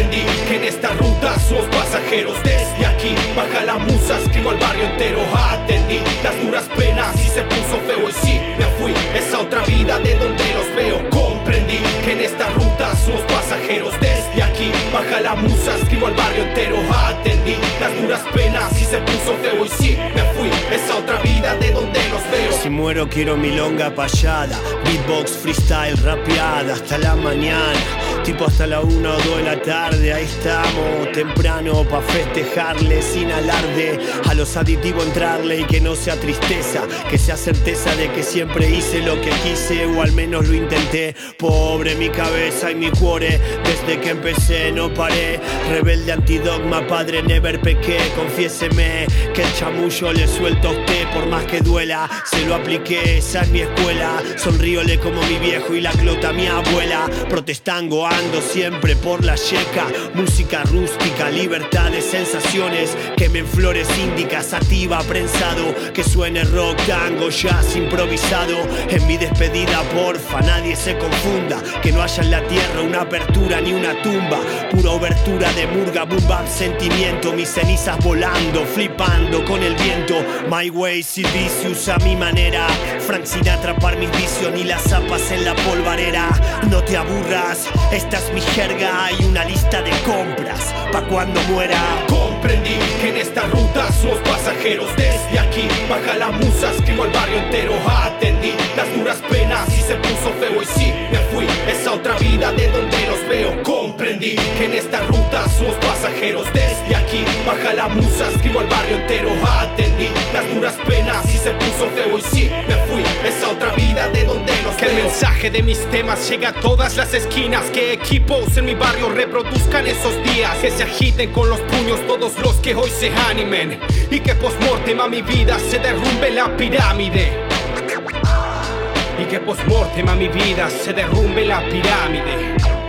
Comprendí que en esta ruta somos pasajeros desde aquí. Baja la musa, escribo al barrio entero, atendí. las duras penas y se puso feo y sí, me fui, esa otra vida de donde los veo, comprendí que en esta ruta somos pasajeros desde aquí, baja la musa, escribo al barrio entero, atendí las duras penas y se puso feo y sí, me fui, esa otra vida de donde los veo.
Si muero quiero milonga payada, beatbox, freestyle, rapeada hasta la mañana. Tipo hasta la una o dos de la tarde, ahí estamos, temprano pa' festejarle sin alarde. A los aditivos entrarle y que no sea tristeza, que sea certeza de que siempre hice lo que quise o al menos lo intenté. Pobre mi cabeza y mi cuore, desde que empecé no paré. Rebelde antidogma, padre never pequé, confiéseme que el chamullo le suelto a usted por más que duela. Se lo apliqué, esa es mi escuela. Sonríole como mi viejo y la clota mi abuela. Protestango ando siempre por la yeca. Música rústica, libertad de sensaciones. Quemen flores índicas, sativa, prensado. Que suene rock, tango, jazz improvisado. En mi despedida, porfa, nadie se confunda. Que no haya en la tierra una apertura ni una tumba. Pura obertura de murga, boom sentimiento. Mis cenizas volando, flipando con el viento. My way, si vicious a mi manera. Frank sin atrapar mis vicios ni las zapas en la polvarera. No te aburras, esta es mi jerga. Hay una lista de compras pa' cuando muera.
Comprendí que en esta ruta somos pasajeros desde aquí. Baja la musa, escribo al barrio entero. Atendí las duras penas y se puso feo y sí, me fui. Esa otra vida de donde los veo. Comprendí que en esta ruta somos pasajeros desde aquí. Baja la musa, escribo al barrio entero. Atendí las duras penas y se puso feo y sí, me fui. Esa otra vida de donde los Que el veo. mensaje de mis temas llegue a todas las esquinas. Que equipos en mi barrio reproduzcan esos días. Que se agiten con los puños todos los que hoy se animen. Y que postmortem a mi vida se derrumbe la pirámide. Y que postmortem a mi vida se derrumbe la pirámide.